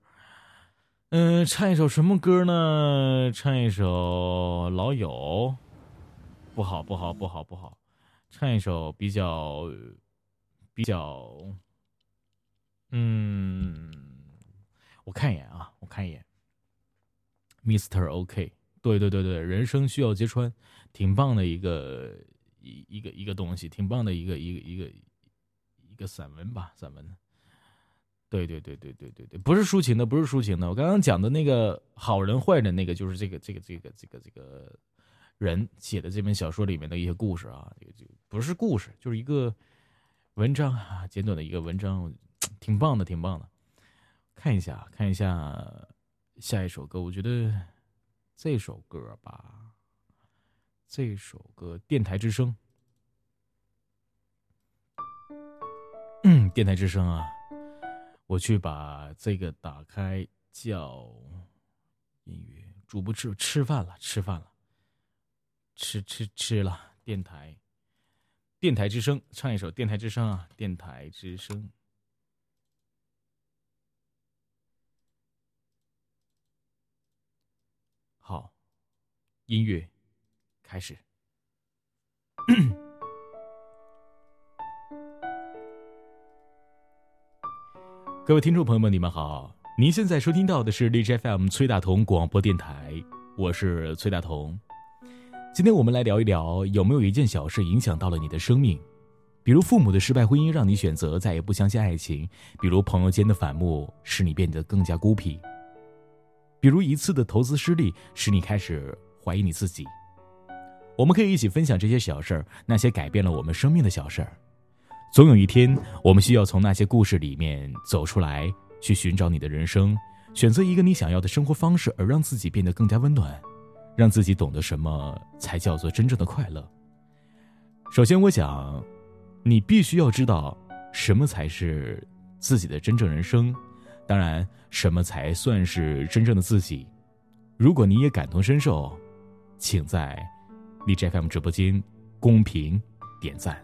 嗯，唱一首什么歌呢？唱一首《老友》，不好，不好，不好，不好。唱一首比较比较，嗯，我看一眼啊，我看一眼。Mr. OK，对对对对，人生需要揭穿，挺棒的一个一一个一个东西，挺棒的一个一个一个一个散文吧，散文。对对对对对对对，不是抒情的，不是抒情的。我刚刚讲的那个好人坏人，那个就是这个这个这个这个这个人写的这本小说里面的一些故事啊，这个就不是故事，就是一个文章啊，简短的一个文章，挺棒的，挺棒的。看一下，看一下下一首歌，我觉得这首歌吧，这首歌《电台之声》，嗯，《电台之声》啊。我去把这个打开，叫音乐主播吃吃饭了，吃饭了，吃吃吃了。电台，电台之声，唱一首《电台之声》啊，《电台之声》。好，音乐开始。各位听众朋友们，你们好！您现在收听到的是荔枝 FM 崔大同广播电台，我是崔大同。今天我们来聊一聊，有没有一件小事影响到了你的生命？比如父母的失败婚姻让你选择再也不相信爱情；比如朋友间的反目使你变得更加孤僻；比如一次的投资失利使你开始怀疑你自己。我们可以一起分享这些小事儿，那些改变了我们生命的小事儿。总有一天，我们需要从那些故事里面走出来，去寻找你的人生，选择一个你想要的生活方式，而让自己变得更加温暖，让自己懂得什么才叫做真正的快乐。首先，我想，你必须要知道什么才是自己的真正人生，当然，什么才算是真正的自己。如果你也感同身受，请在荔枝 FM 直播间公屏点赞。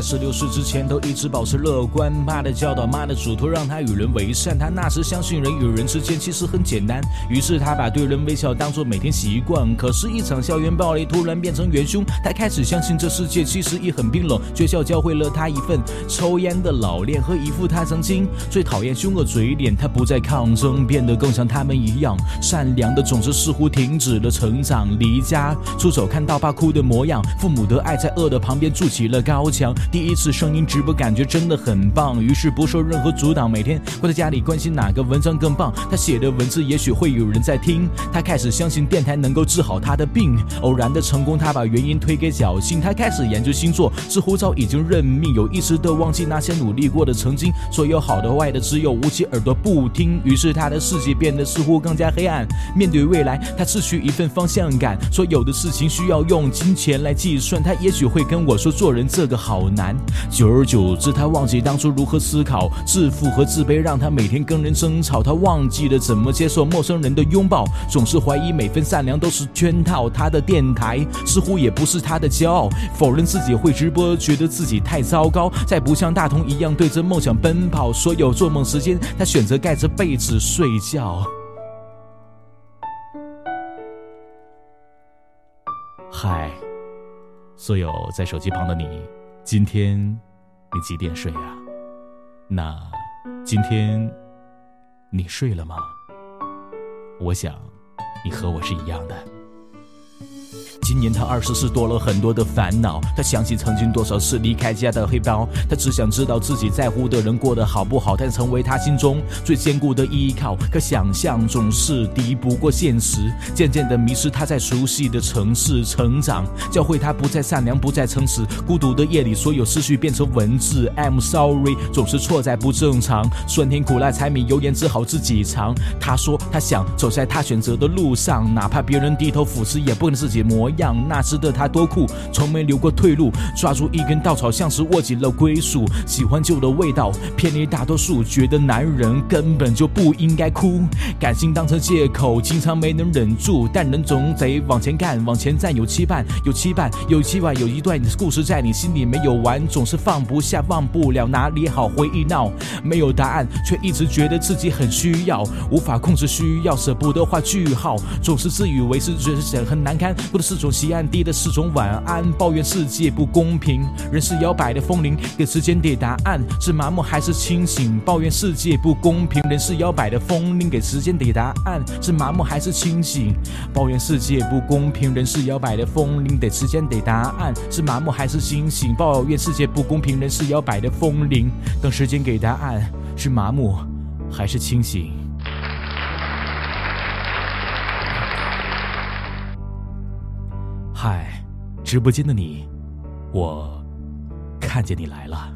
在十六岁之前都一直保持乐观。妈的教导，妈的嘱托，让他与人为善。他那时相信人与人之间其实很简单，于是他把对人微笑当做每天习惯。可是，一场校园暴力突然变成元凶，他开始相信这世界其实也很冰冷。学校教会了他一份抽烟的老练和一副他曾经最讨厌凶恶嘴脸。他不再抗争，变得更像他们一样善良的种子似乎停止了成长。离家出走，看到爸哭的模样，父母的爱在恶的旁边筑起了高墙。第第一次声音直播，感觉真的很棒，于是不受任何阻挡，每天关在家里关心哪个文章更棒。他写的文字也许会有人在听，他开始相信电台能够治好他的病。偶然的成功，他把原因推给侥幸。他开始研究星座，似乎早已经认命，有意识的忘记那些努力过的曾经。所有好的坏的，只有捂起耳朵不听。于是他的世界变得似乎更加黑暗。面对未来，他失去一份方向感。所有的事情需要用金钱来计算。他也许会跟我说，做人这个好难。难久而久之，他忘记当初如何思考。自负和自卑让他每天跟人争吵。他忘记了怎么接受陌生人的拥抱，总是怀疑每份善良都是圈套。他的电台似乎也不是他的骄傲，否认自己会直播，觉得自己太糟糕。再不像大同一样对着梦想奔跑。所有做梦时间，他选择盖着被子睡觉。嗨，所有在手机旁的你，今天你几点睡呀？那今天你睡了吗？我想你和我是一样的。今年他二十四，多了很多的烦恼。他想起曾经多少次离开家的黑包，他只想知道自己在乎的人过得好不好，但成为他心中最坚固的依靠。可想象总是敌不过现实，渐渐的迷失他在熟悉的城市成长，教会他不再善良，不再诚实。孤独的夜里，所有思绪变成文字。I'm sorry，总是错在不正常。酸甜苦辣柴米油盐，只好自己尝。他说他想走在他选择的路上，哪怕别人低头俯视，也不能自己模样。那时的他多酷，从没留过退路，抓住一根稻草，像是握紧了归属。喜欢旧的味道，偏离大多数，觉得男人根本就不应该哭。感性当成借口，经常没能忍住，但人总得往前干，往前站有期盼，有期盼，有期望，有一段故事在你心里没有完，总是放不下，忘不了哪里好回忆闹。没有答案，却一直觉得自己很需要，无法控制需要，舍不得画句号，总是自以为是，觉得很难堪，过的是种西安低的是种晚安，抱怨世界不公平，人是摇摆的风铃，给时间给答案，是麻木还是清醒？抱怨世界不公平，人是摇摆的风铃，给时间给答案，是麻木还是清醒？抱怨世界不公平，人是摇摆的风铃，给时间给答案，是麻木还是清醒？抱怨世界不公平，人是摇摆的风铃，等时间给答案，是麻木还是清醒？嗨，直播间的你，我看见你来了。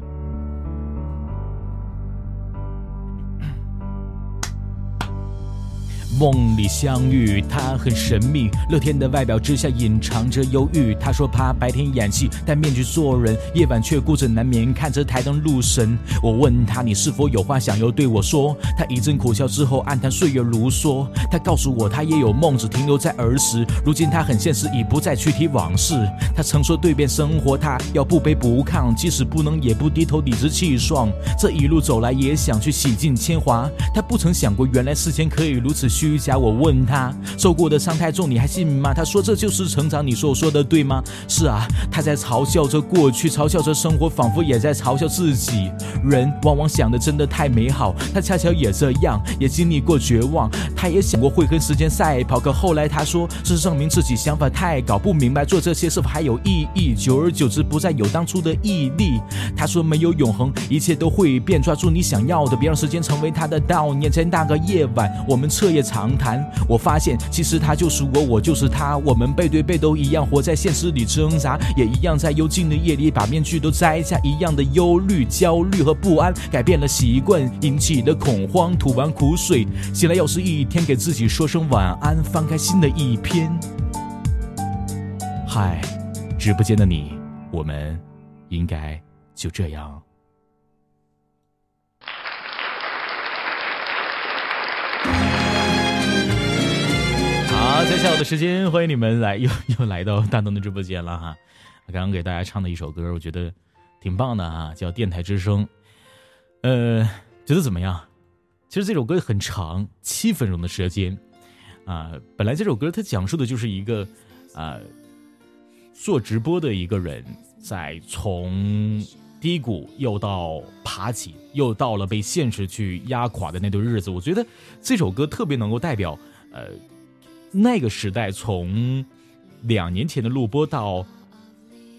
梦里相遇，他很神秘，乐天的外表之下隐藏着忧郁。他说怕白天演戏，戴面具做人，夜晚却孤枕难眠，看着台灯入神。我问他，你是否有话想要对我说？他一阵苦笑之后，暗叹岁月如梭。他告诉我，他也有梦，只停留在儿时。如今他很现实，已不再去提往事。他曾说对变生活，他要不卑不亢，即使不能也不低头，理直气壮。这一路走来，也想去洗尽铅华。他不曾想过，原来世间可以如此虚假。我问他，受过的伤太重，你还信吗？他说这就是成长。你说我说的对吗？是啊，他在嘲笑着过去，嘲笑着生活，仿佛也在嘲笑自己。人往往想的真的太美好，他恰巧也这样，也经历过绝望。他也想过会跟时间赛跑，可后来他说，这是证明自己想法太搞不明白，做这些是否还有意义？久而久之，不再有当初的毅力。他说没有永恒，一切都会变，抓住你想要的，别让时间成为他的悼念。前那个夜晚，我们彻夜长谈，我发现其实他就是我，我就是他，我们背对背都一样，活在现实里挣扎，也一样在幽静的夜里把面具都摘下，一样的忧虑、焦虑和不安，改变了习惯，引起的恐慌，吐完苦水，醒来又是一天，给自己说声晚安，翻开新的一篇。嗨，直播间的你，我们应该就这样。好，在下午的时间，欢迎你们来，又又来到大东的直播间了哈。刚刚给大家唱的一首歌，我觉得挺棒的啊，叫《电台之声》。呃，觉得怎么样？其实这首歌很长，七分钟的时间啊。本来这首歌它讲述的就是一个啊，做直播的一个人在从低谷又到爬起，又到了被现实去压垮的那段日子。我觉得这首歌特别能够代表呃那个时代从两年前的录播到。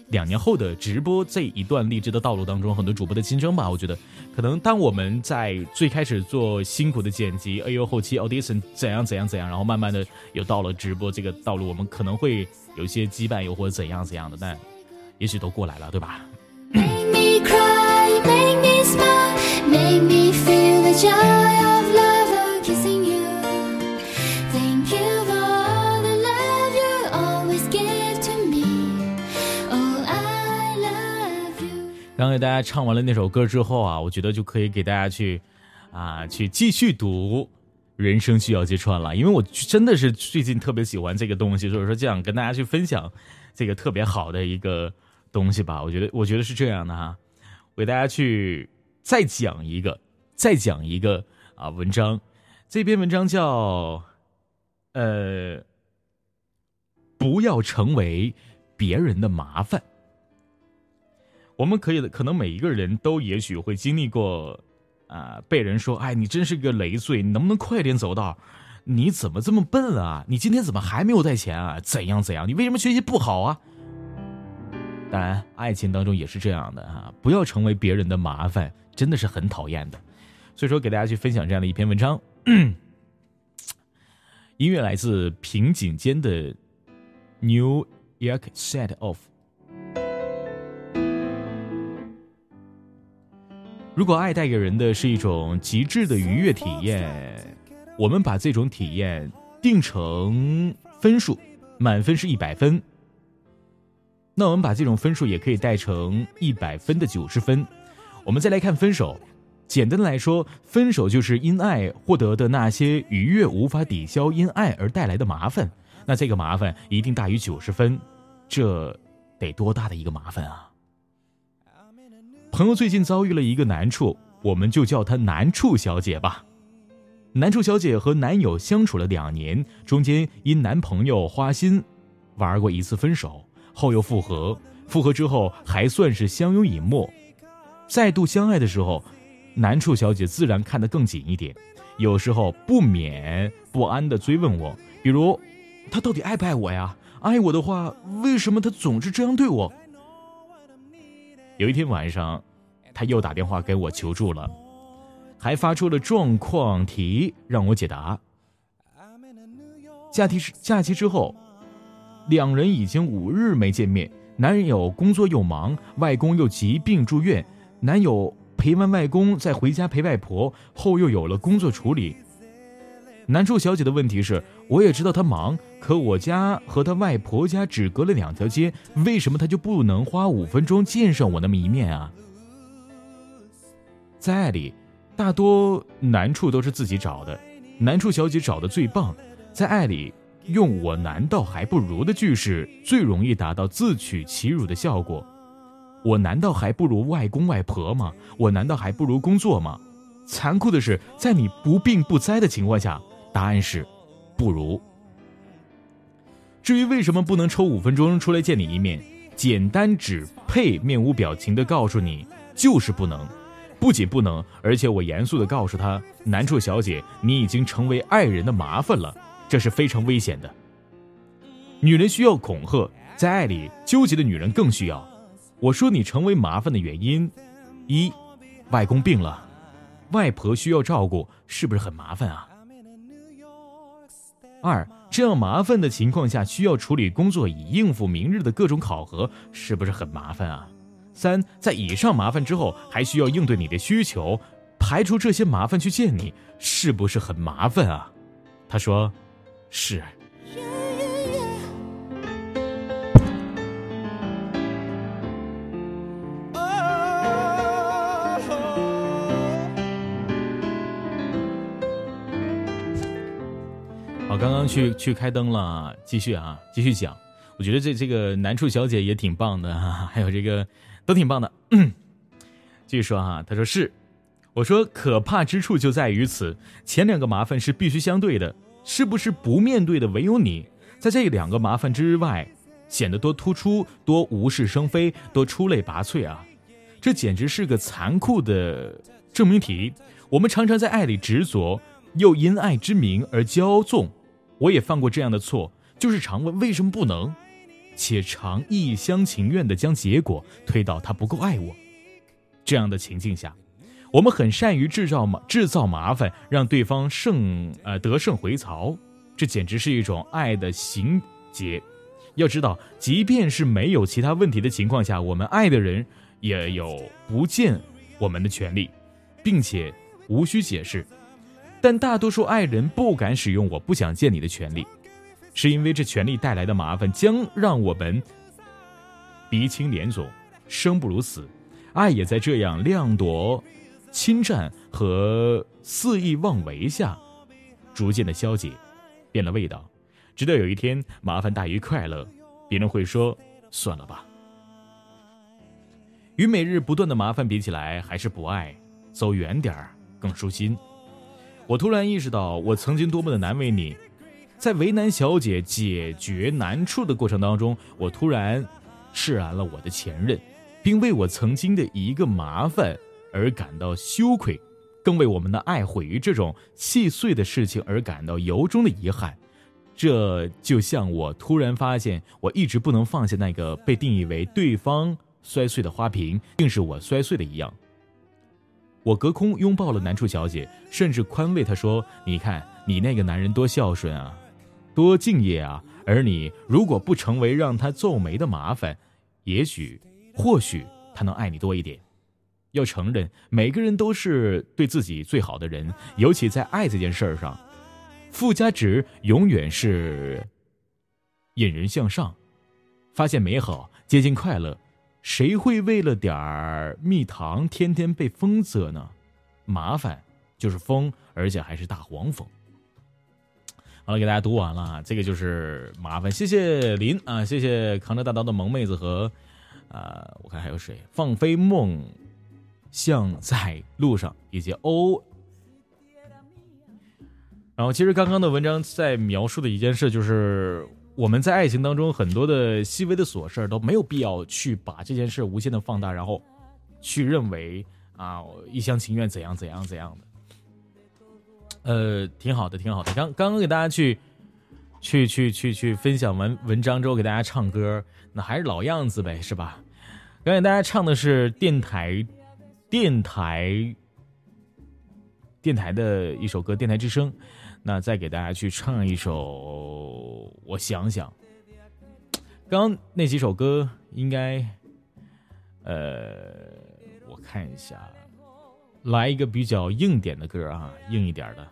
两年后的直播这一段励志的道路当中，很多主播的心声吧。我觉得，可能当我们在最开始做辛苦的剪辑，哎呦后期 audition 怎样怎样怎样，然后慢慢的又到了直播这个道路，我们可能会有一些羁绊，又或者怎样怎样的，但也许都过来了，对吧？makemecrymakemesmefeelthejoyoflike 刚给大家唱完了那首歌之后啊，我觉得就可以给大家去啊去继续读。人生需要揭穿了，因为我真的是最近特别喜欢这个东西，所以说这样跟大家去分享这个特别好的一个东西吧。我觉得，我觉得是这样的哈，我给大家去再讲一个，再讲一个啊文章。这篇文章叫呃，不要成为别人的麻烦。我们可以可能每一个人都也许会经历过，啊、被人说，哎，你真是个累赘，你能不能快点走道？你怎么这么笨啊？你今天怎么还没有带钱啊？怎样怎样？你为什么学习不好啊？当然，爱情当中也是这样的啊，不要成为别人的麻烦，真的是很讨厌的。所以说，给大家去分享这样的一篇文章。音乐来自瓶颈间的《New York Set of》。如果爱带给人的是一种极致的愉悦体验，我们把这种体验定成分数，满分是一百分。那我们把这种分数也可以带成一百分的九十分。我们再来看分手，简单的来说，分手就是因爱获得的那些愉悦无法抵消因爱而带来的麻烦，那这个麻烦一定大于九十分，这得多大的一个麻烦啊！朋友最近遭遇了一个难处，我们就叫她难处小姐吧。难处小姐和男友相处了两年，中间因男朋友花心，玩过一次分手，后又复合，复合之后还算是相拥以沫。再度相爱的时候，难处小姐自然看得更紧一点，有时候不免不安地追问我，比如，他到底爱不爱我呀？爱我的话，为什么他总是这样对我？有一天晚上，他又打电话给我求助了，还发出了状况题让我解答。假期假期之后，两人已经五日没见面。男友工作又忙，外公又疾病住院，男友陪完外公再回家陪外婆，后又有了工作处理。难处小姐的问题是，我也知道她忙，可我家和她外婆家只隔了两条街，为什么她就不能花五分钟见上我那么一面啊？在爱里，大多难处都是自己找的，难处小姐找的最棒。在爱里，用“我难道还不如”的句式最容易达到自取其辱的效果。我难道还不如外公外婆吗？我难道还不如工作吗？残酷的是，在你不病不灾的情况下，答案是不如。至于为什么不能抽五分钟出来见你一面，简单只配面无表情的告诉你，就是不能。不仅不能，而且我严肃的告诉他：“难处小姐，你已经成为爱人的麻烦了，这是非常危险的。”女人需要恐吓，在爱里纠结的女人更需要。我说你成为麻烦的原因：一，外公病了，外婆需要照顾，是不是很麻烦啊？二，这样麻烦的情况下需要处理工作以应付明日的各种考核，是不是很麻烦啊？三，在以上麻烦之后，还需要应对你的需求，排除这些麻烦去见你，是不是很麻烦啊？他说，是。好，刚刚去去开灯了，继续啊，继续讲。我觉得这这个难处小姐也挺棒的哈、还有这个都挺棒的。嗯，继续说哈，他说是，我说可怕之处就在于此，前两个麻烦是必须相对的，是不是不面对的唯有你，在这两个麻烦之外，显得多突出，多无事生非，多出类拔萃啊！这简直是个残酷的证明题。我们常常在爱里执着，又因爱之名而骄纵。我也犯过这样的错，就是常问为什么不能，且常一厢情愿地将结果推到他不够爱我。这样的情境下，我们很善于制造麻制造麻烦，让对方胜呃得胜回槽。这简直是一种爱的行劫。要知道，即便是没有其他问题的情况下，我们爱的人也有不见我们的权利，并且无需解释。但大多数爱人不敢使用“我不想见你”的权利，是因为这权利带来的麻烦将让我们鼻青脸肿，生不如死。爱也在这样量夺、侵占和肆意妄为下，逐渐的消解，变了味道。直到有一天，麻烦大于快乐，别人会说：“算了吧。”与每日不断的麻烦比起来，还是不爱，走远点儿更舒心。我突然意识到，我曾经多么的难为你，在为难小姐解决难处的过程当中，我突然释然了我的前任，并为我曾经的一个麻烦而感到羞愧，更为我们的爱毁于这种细碎的事情而感到由衷的遗憾。这就像我突然发现，我一直不能放下那个被定义为对方摔碎的花瓶，竟是我摔碎的一样。我隔空拥抱了南处小姐，甚至宽慰她说：“你看，你那个男人多孝顺啊，多敬业啊！而你如果不成为让他皱眉的麻烦，也许，或许他能爱你多一点。要承认，每个人都是对自己最好的人，尤其在爱这件事儿上。”附加值永远是引人向上，发现美好，接近快乐。谁会为了点儿蜜糖天天被风蛰呢？麻烦就是风，而且还是大黄蜂。好了，给大家读完了啊，这个就是麻烦。谢谢林啊，谢谢扛着大刀的萌妹子和啊，我看还有谁？放飞梦像在路上，以及欧。然后，其实刚刚的文章在描述的一件事，就是我们在爱情当中很多的细微的琐事都没有必要去把这件事无限的放大，然后去认为啊一厢情愿怎样怎样怎样的。呃，挺好的，挺好的。刚刚刚给大家去去去去去分享完文章之后，给大家唱歌，那还是老样子呗，是吧？刚给大家唱的是电台电台电台的一首歌《电台之声》。那再给大家去唱一首，我想想，刚刚那几首歌应该，呃，我看一下，来一个比较硬点的歌啊，硬一点的。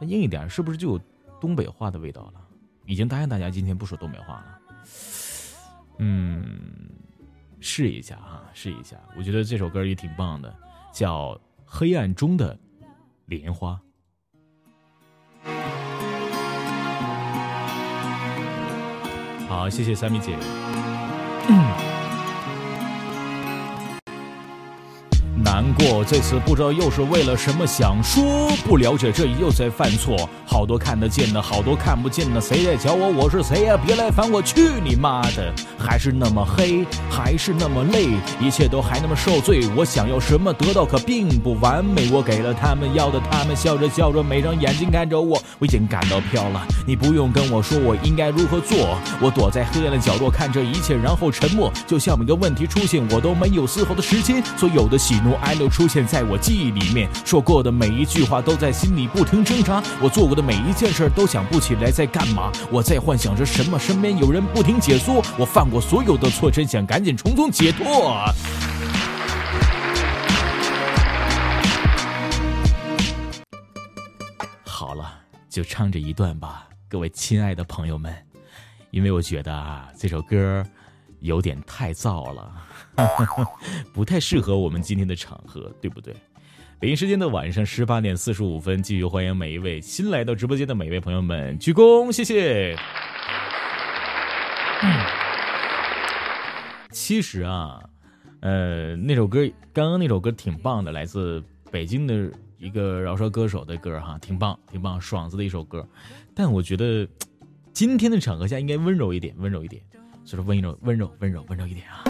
硬一点是不是就有东北话的味道了？已经答应大家今天不说东北话了。嗯，试一下啊，试一下。我觉得这首歌也挺棒的，叫《黑暗中的莲花》。好，谢谢三米姐。难过，这次不知道又是为了什么想说，不了解这又在犯错。好多看得见的，好多看不见的，谁在教我我是谁呀？别来烦我，去你妈的！还是那么黑，还是那么累，一切都还那么受罪。我想要什么得到，可并不完美。我给了他们要的，他们笑着笑着，每张眼睛看着我，我已经感到飘了。你不用跟我说我应该如何做，我躲在黑暗的角落看这一切，然后沉默。就像每个问题出现，我都没有丝毫的时间。所有的喜怒哀乐出现在我记忆里面，说过的每一句话都在心里不停挣扎。我做过的每一件事都想不起来在干嘛，我在幻想着什么，身边有人不停解说。我犯过所有的错，真想赶紧从中解脱。好了，就唱这一段吧，各位亲爱的朋友们，因为我觉得啊，这首歌有点太燥了，不太适合我们今天的场合，对不对？北京时间的晚上十八点四十五分，继续欢迎每一位新来到直播间的每一位朋友们，鞠躬，谢谢。其实啊，呃，那首歌刚刚那首歌挺棒的，来自北京的一个饶舌歌手的歌哈，挺棒，挺棒，爽子的一首歌。但我觉得今天的场合下应该温柔一点，温柔一点，所以说温柔，温柔，温柔，温柔一点啊。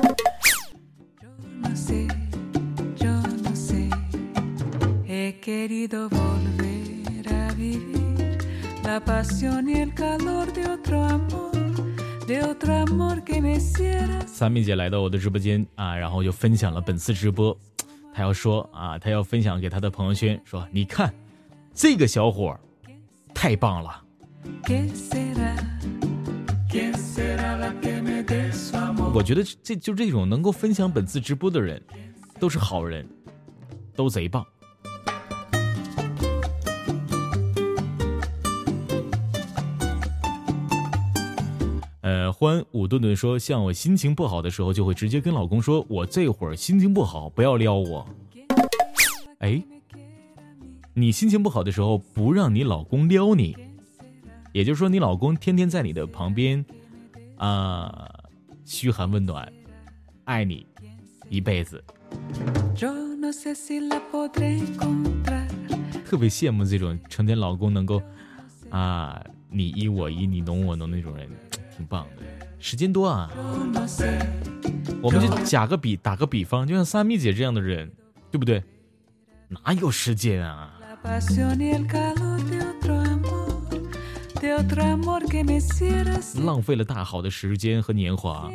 Querido volver a vivir la pasión y el calor de otro amor, de otro amor que me hiciera 三米姐来到我的直播间啊，然后就分享了本次直播，她要说啊，她要分享给她的朋友圈，说你看这个小伙儿太棒了。我觉得这就这种能够分享本次直播的人，都是好人，都贼棒。呃，欢武顿顿说，像我心情不好的时候，就会直接跟老公说，我这会儿心情不好，不要撩我。哎，你心情不好的时候，不让你老公撩你，也就是说，你老公天天在你的旁边，啊、嘘寒问暖，爱你一辈子，特别羡慕这种成天老公能够啊你依我依你侬我侬那种人，挺棒的。时间多啊，我们就假个比打个比方，就像三蜜姐这样的人，对不对？哪有时间啊？浪费了大好的时间和年华。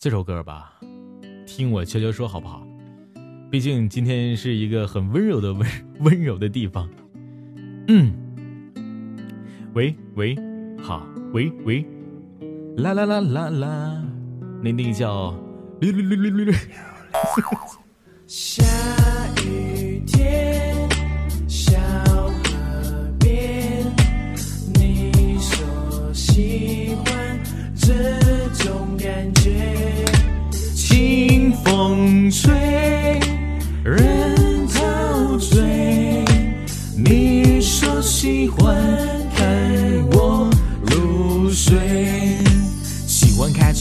这首歌吧听我悄悄说好不好？毕竟今天是一个很温柔的温温柔的地方。嗯。喂喂。好，喂喂，啦啦啦啦啦，那那个叫噜噜噜噜噜噜。下雨天，小河边，你说喜欢这种感觉。清风吹，人陶醉。你说喜欢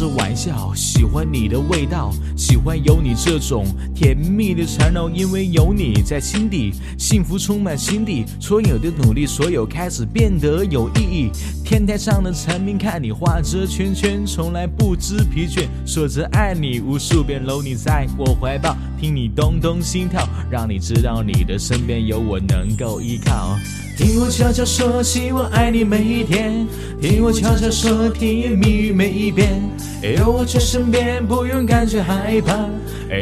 玩笑，喜欢你的味道，喜欢有你这种甜蜜的缠绕，因为有你在心底，幸福充满心底，所有的努力，所有开始变得有意义。天台上的蝉鸣，看你画着圈圈，从来不知疲倦，说着爱你无数遍，搂你在我怀抱，听你咚咚心跳，让你知道你的身边有我能够依靠。听我悄悄说，希望爱你每一天。听我悄悄说，甜言蜜语每一遍。有我在身边，不用感觉害怕。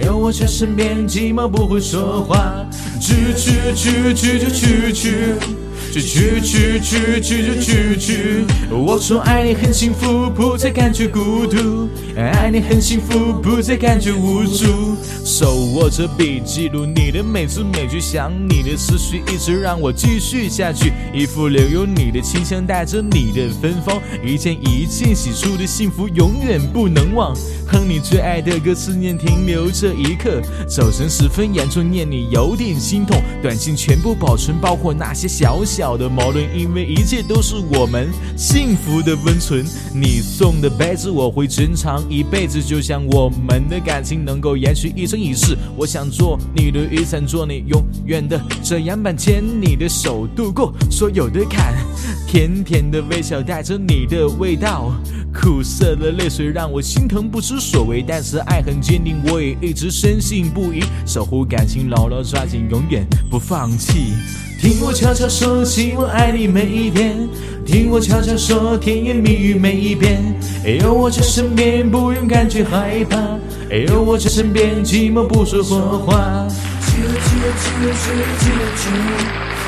有我在身边，寂寞不会说话。去去去去去去去。去去去去去去去去，我说爱你很幸福，不再感觉孤独；爱你很幸福，不再感觉无助。手握着笔，记录你的每字每句，想你的思绪一直让我继续下去。衣服留有你的清香，带着你的芬芳，一件一件洗出的幸福，永远不能忘。哼你最爱的歌，思念停留这一刻，走神十分严重，念你有点心痛。短信全部保存，包括那些小小小的矛盾，因为一切都是我们幸福的温存。你送的杯子我会珍藏一辈子，就像我们的感情能够延续一生一世。我想做你的雨伞，做你永远的遮阳板，牵你的手度过所有的坎。甜甜的微笑带着你的味道，苦涩的泪水让我心疼不知所谓，但是爱很坚定，我也一直深信不疑，守护感情，牢牢抓紧，永远不放弃。听我悄悄说，希望爱你每一天。听我悄悄说，甜言蜜语每一遍。有我在身边，不用感觉害怕。有我在身边，寂寞不说谎话。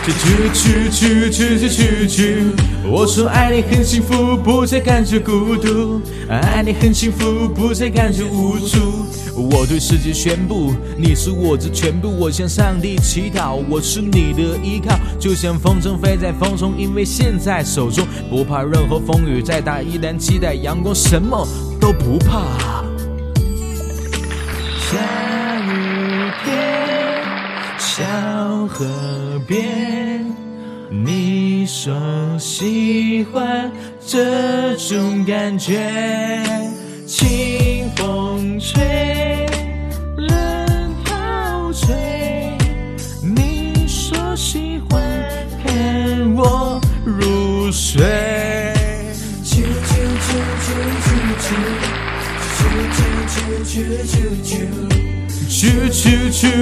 去去去去去去去去，我说爱你很幸福，不再感觉孤独；爱你很幸福，不再感觉无助。我对世界宣布，你是我的全部。我向上帝祈祷，我是你的依靠，就像风筝飞在风中，因为现在手中不怕任何风雨再大，依然期待阳光，什么都不怕。下雨天。小河边。你说喜欢这种感觉，清风吹，冷风吹。你说喜欢看我入睡。啾啾啾啾啾啾，啾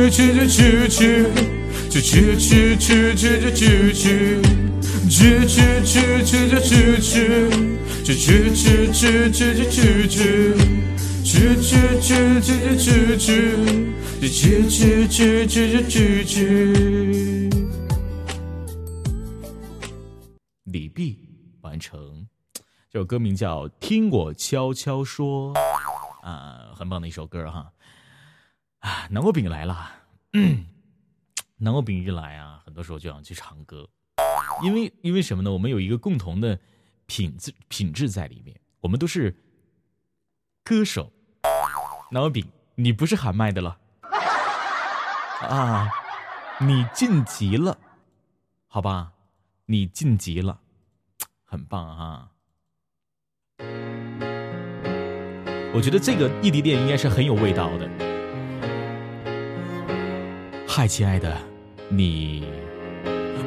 啾啾啾啾啾，啾啾啾啾啾啾啾。啾啾啾啾啾啾啾啾，啾啾啾啾啾啾啾，啾啾啾啾啾啾啾啾，啾啾啾啾啾啾啾，啾啾啾啾啾啾啾。李碧完成，这首歌名叫《听我悄悄说》，啊，很棒的一首歌哈。啊，南瓜饼来了。南瓜饼一来啊，很多时候就想去唱歌，因为因为什么呢？我们有一个共同的品质品质在里面，我们都是歌手。南瓜饼，你不是喊麦的了啊？你晋级了，好吧？你晋级了，很棒啊！我觉得这个异地恋应该是很有味道的。嗨，亲爱的。你，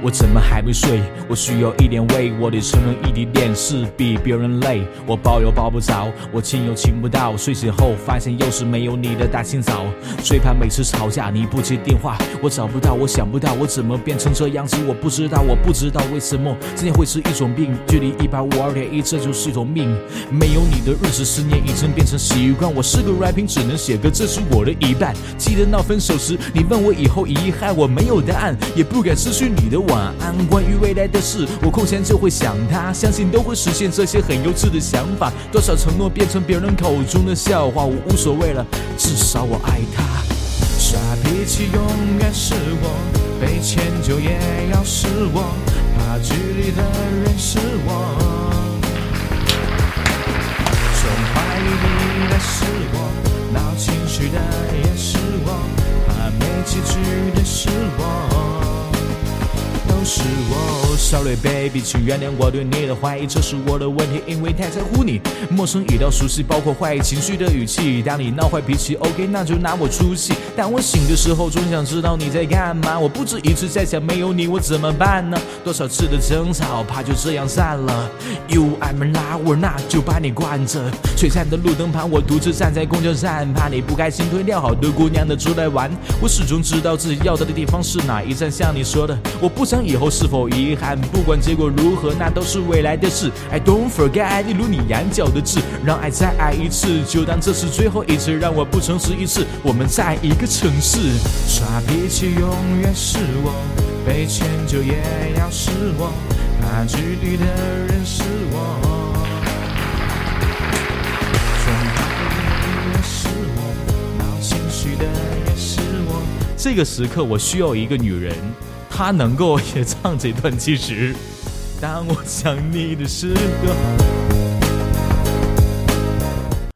我怎么还没睡？我需要一点慰。我得承认异地恋是比别人累。我抱又抱不着，我亲又亲不到。睡醒后发现又是没有你的大清早。最怕每次吵架你不接电话，我找不到，我想不到我怎么变成这样子。我不知道，我不知道为什么思念会是一种病。距离一百五二点一，这就是一种命。没有你的日子，思念已经变成习惯。我是个 rapping，只能写歌，这是我的一半。记得闹分手时，你问我以后遗憾，我没有答案，也不敢失去你的我晚安。关于未来的事，我空闲就会想他，相信都会实现这些很幼稚的想法。多少承诺变成别人口中的笑话，我无所谓了，至少我爱他。耍脾气永远是我，被迁就也要是我，怕距离的人是我。总怀疑你的是我，闹情绪的也是我，怕没结局的是我。是我，Sorry baby，请原谅我对你的怀疑，这是我的问题，因为太在乎你。陌生已到熟悉，包括坏情绪的语气。当你闹坏脾气，OK，那就拿我出气。当我醒的时候，总想知道你在干嘛。我不止一次在想，没有你我怎么办呢？多少次的争吵，怕就这样散了。You I'm a lover，那就把你惯着。璀璨的路灯旁，我独自站在公交站，怕你不开心，推掉好多姑娘的出来玩。我始终知道自己要到的地方是哪一站，像你说的，我不想以后是否遗憾，不管结果如何，那都是未来的事。I don't forget，例如你眼角的痣，让爱再爱一次，就当这是最后一次，让我不诚实一次。我们在一个城市，耍脾气永远是我，被迁就也要是我，怕距离的人是我。从怀疑的是我，闹情绪的也是我。这个时刻，我需要一个女人。他能够也唱这段，其实，当我想你的时候，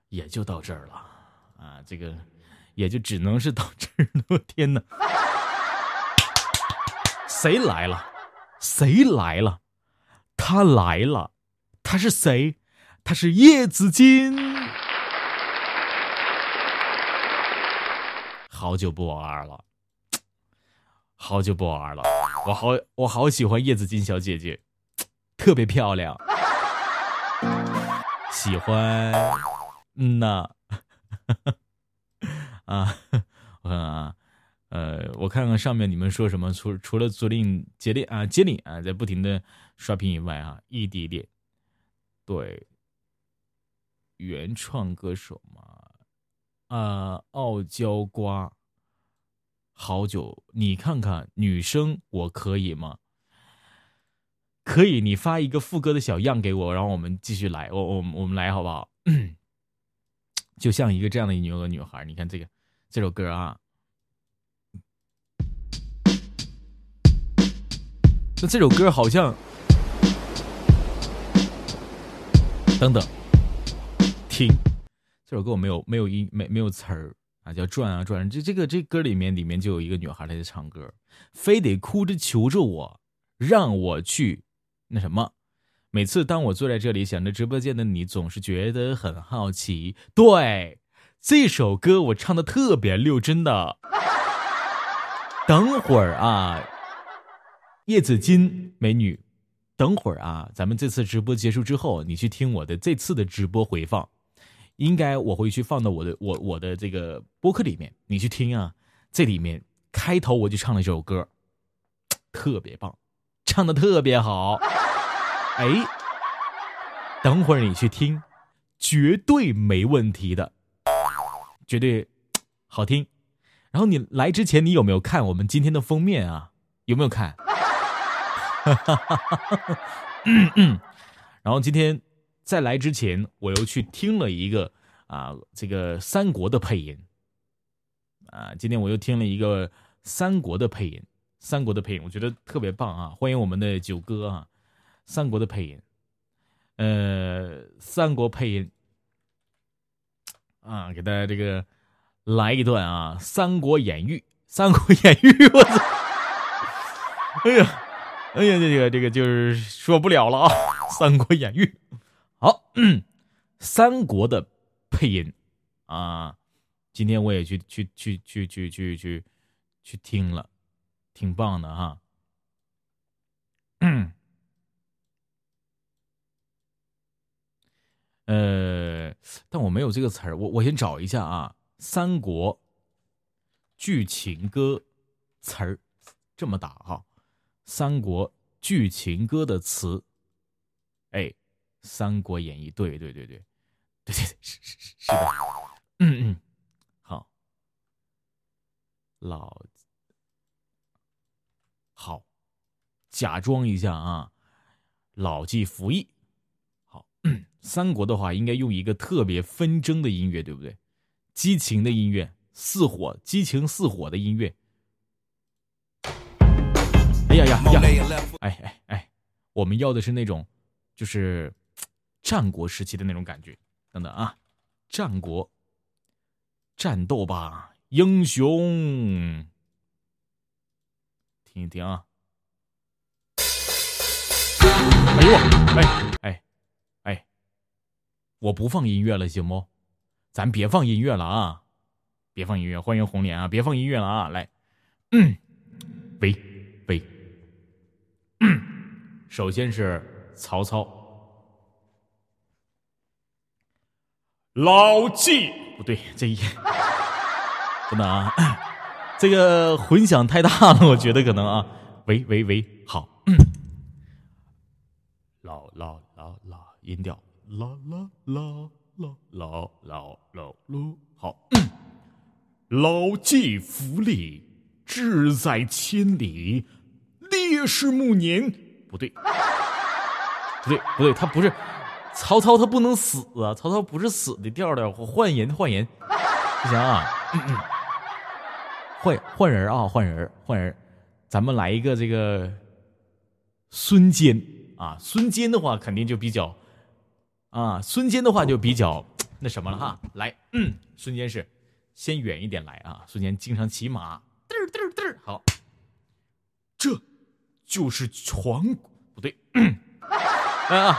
也就到这儿了啊，这个也就只能是到这儿了。我天哪，谁来了？谁来了？他来了，他是谁？他是叶子金。好久不玩了。好久不玩了，我好我好喜欢叶子金小姐姐，特别漂亮，喜欢，嗯呐，啊，我看啊，呃，我看看上面你们说什么，除除了租赁接力啊接力啊在不停的刷屏以外啊，异地恋，对，原创歌手嘛，啊，傲娇瓜。好久，你看看女生，我可以吗？可以，你发一个副歌的小样给我，然后我们继续来。我我我们来好不好？就像一个这样的女个女孩，你看这个这首歌啊。那这首歌好像，等等，听这首歌我没有没有音没没有词儿。啊，叫转啊转。这这个这歌里面里面就有一个女孩她在唱歌，非得哭着求着我，让我去那什么。每次当我坐在这里想着直播间的你，总是觉得很好奇。对，这首歌我唱的特别溜，真的。等会儿啊，叶子金美女，等会儿啊，咱们这次直播结束之后，你去听我的这次的直播回放，应该我会去放到我的我我的这个播客里面，你去听啊。这里面开头我就唱了这首歌，特别棒，唱的特别好。哎，等会儿你去听，绝对没问题的，绝对好听。然后你来之前，你有没有看我们今天的封面啊？有没有看？嗯嗯。然后今天在来之前，我又去听了一个啊，这个三国的配音。啊，今天我又听了一个三国的配音，三国的配音，我觉得特别棒啊！欢迎我们的九哥啊，三国的配音，呃，三国配音啊，给大家这个。来一段啊，《三国演义》，《三国演义》，我操！哎呀，哎呀，这个这个就是说不了了啊，《三国演义》。好，三国的配音啊，今天我也去去去去去去去去听了，挺棒的哈。嗯，呃，但我没有这个词儿，我我先找一下啊。三国剧情歌词儿这么打哈，三国剧情歌的词，哎，《三国演义》对对对对，对对对是是是是的，嗯嗯，好，老好，假装一下啊，老骥伏枥，好，三国的话应该用一个特别纷争的音乐，对不对？激情的音乐，似火，激情似火的音乐。哎呀呀呀！哎哎哎，我们要的是那种，就是战国时期的那种感觉。等等啊，战国，战斗吧，英雄！听一听啊。哎呦，哎哎哎，我不放音乐了，行不？咱别放音乐了啊！别放音乐，欢迎红莲啊！别放音乐了啊！来，嗯，喂喂，嗯，首先是曹操，老纪。不对，这一 真的啊，这个混响太大了，我觉得可能啊，喂喂喂，好，老老老老音调，啦啦啦。老老老老老好，老骥伏枥，志在千里，烈士暮年。不对，不对，不对，他不是曹操，他不能死啊！曹操不是死的调调，换人，换人，不行啊！换换人啊，换人，换人，咱们来一个这个孙坚啊！孙坚的话，肯定就比较。啊，孙坚的话就比较那什么了哈，来，嗯，孙坚是先远一点来啊，孙坚经常骑马，嘚嘚嘚，好，这就是全不对，嗯 啊，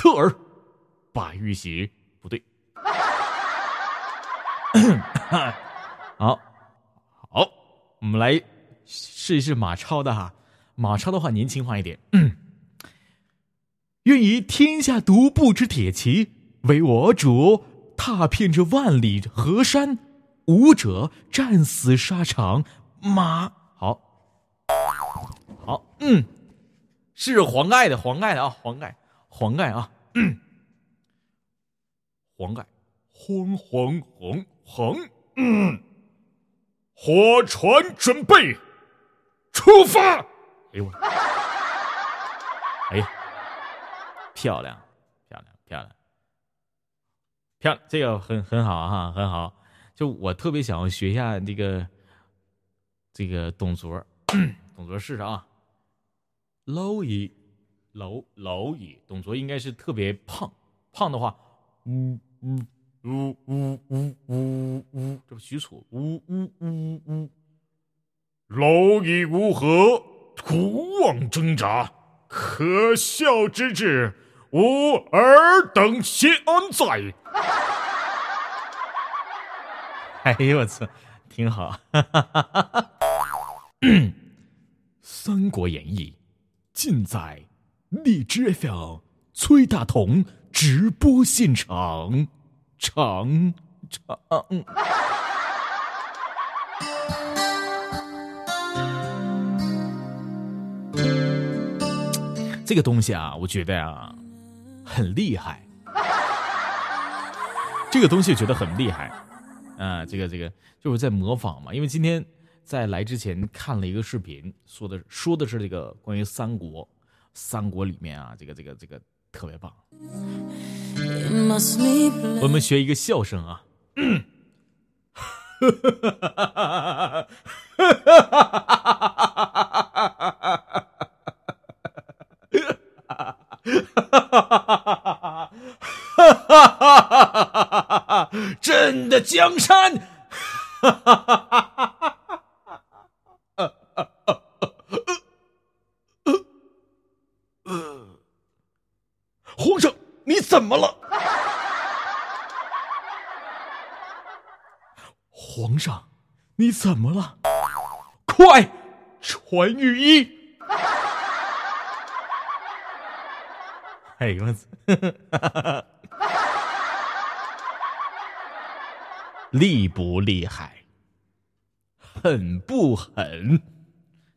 侧耳，把玉玺不对，好，好，我们来试一试马超的哈。马超的话年轻化一点。愿以天下独步之铁骑为我主，踏遍这万里河山，武者战死沙场，马好，好，嗯，是黄盖的，黄盖的啊，黄盖，黄盖啊，黄盖，黄黄黄。黄火船准备出发！哎呦我，哎呀，漂亮，漂亮，漂亮，漂亮，这个很很好哈，很好。就我特别想要学一下这个这个董卓，董卓试试啊。蝼蚁，蝼蝼蚁，董卓应该是特别胖，胖的话，呜呜呜呜呜呜呜，这不许褚，呜呜呜呜。蝼蚁无何，徒妄挣扎，可笑之至，吾尔等先安在？哎呦我操，挺好。《三国演义》尽在荔枝 FM 崔大同直播现场，场场。这个东西啊，我觉得啊，很厉害。这个东西我觉得很厉害，啊，这个这个就是在模仿嘛。因为今天在来之前看了一个视频，说的说的是这个关于三国，三国里面啊，这个这个这个特别棒。我们学一个笑声啊。嗯 真的江山！皇上，你怎么了？皇上，你怎么了？快传御医！哎呦我操！厉不厉害？狠不狠？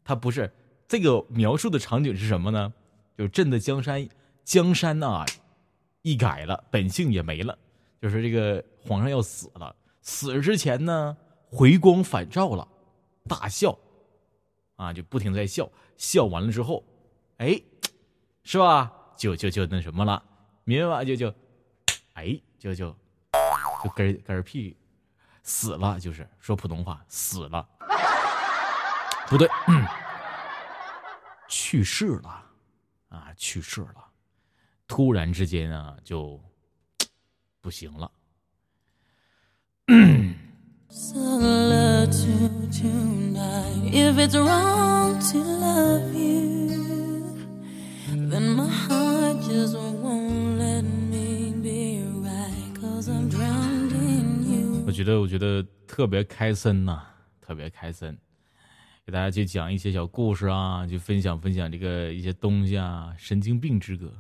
他不是这个描述的场景是什么呢？就朕的江山，江山呐、一改了，本性也没了。就是这个皇上要死了，死之前呢，回光返照了，大笑，啊，就不停在笑，笑完了之后，哎，是吧？就就就那什么了，明白吧？就就，哎，就就就嗝嗝屁。死了就是说普通话，死了，不对，去世了，啊，去世了，突然之间啊，就 不行了。Solitude tonight. If it's wrong to love you, then my heart just won't let me be right. Cause I'm drowning you. 我觉得，我觉得特别开心呐、特别开心，给大家去讲一些小故事啊，去分享分享这个一些东西啊。神经病之歌，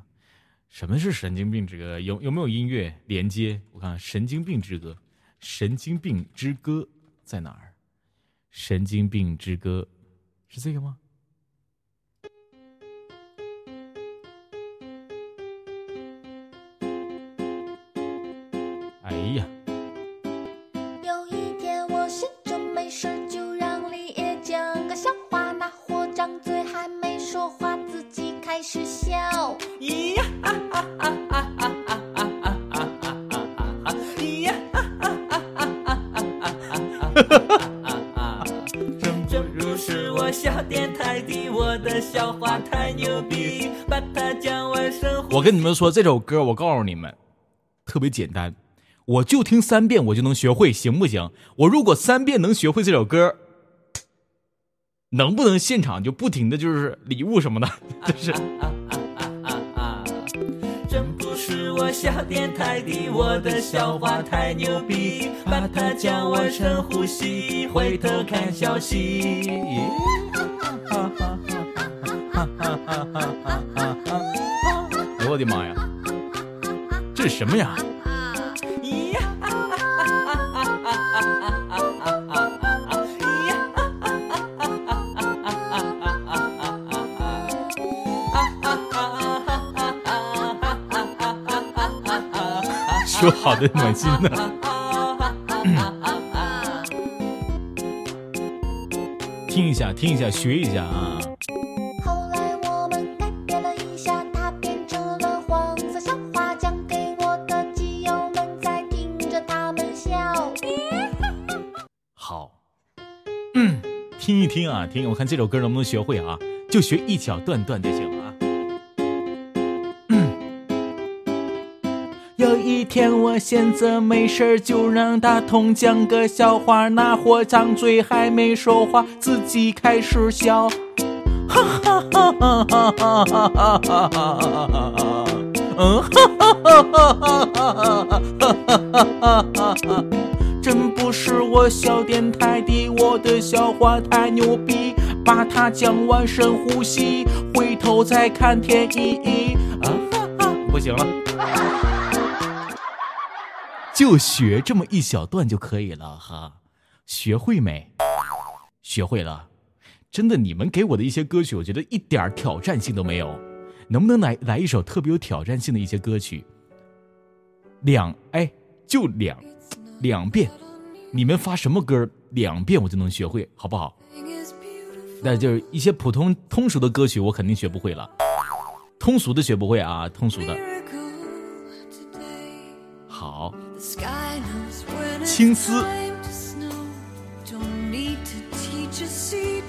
什么是神经病之歌？有有没有音乐连接？我看神经病之歌，神经病之歌在哪儿？神经病之歌是这个吗？哎呀！有一天我闲着没事儿，就让李爷讲个笑话。那货张嘴还没说话，自己开始笑。我跟你们说，这首歌我告诉你们，特别简单，我就听三遍我就能学会，行不行？我如果三遍能学会这首歌，能不能现场就不停的就是礼物什么的，就是真不是我小电台的，我的笑话太牛逼，把它讲完深呼吸，回头看消息。我的妈呀，这是什么呀？说好的暖心呢？听一下，听一下，学一下啊！听一听啊，听，我看这首歌能不能学会啊？就学一小段段就行啊。嗯 有一天我闲着没事儿，就让大同讲个笑话，那货张嘴还没说话，自己开始笑，哈哈哈哈哈哈哈哈哈哈。嗯，哈哈哈哈哈哈哈哈哈哈！真不是我小电台的，我的笑话太牛逼，把它讲完深呼吸，回头再看天意意。啊哈哈，不行了，就学这么一小段就可以了哈，学会没？学会了。真的，你们给我的一些歌曲，我觉得一点挑战性都没有。能不能来来一首特别有挑战性的一些歌曲？两哎，就两两遍，你们发什么歌，两遍我就能学会，好不好？那就是一些普通通俗的歌曲，我肯定学不会了。通俗的学不会啊，通俗的。好，青丝，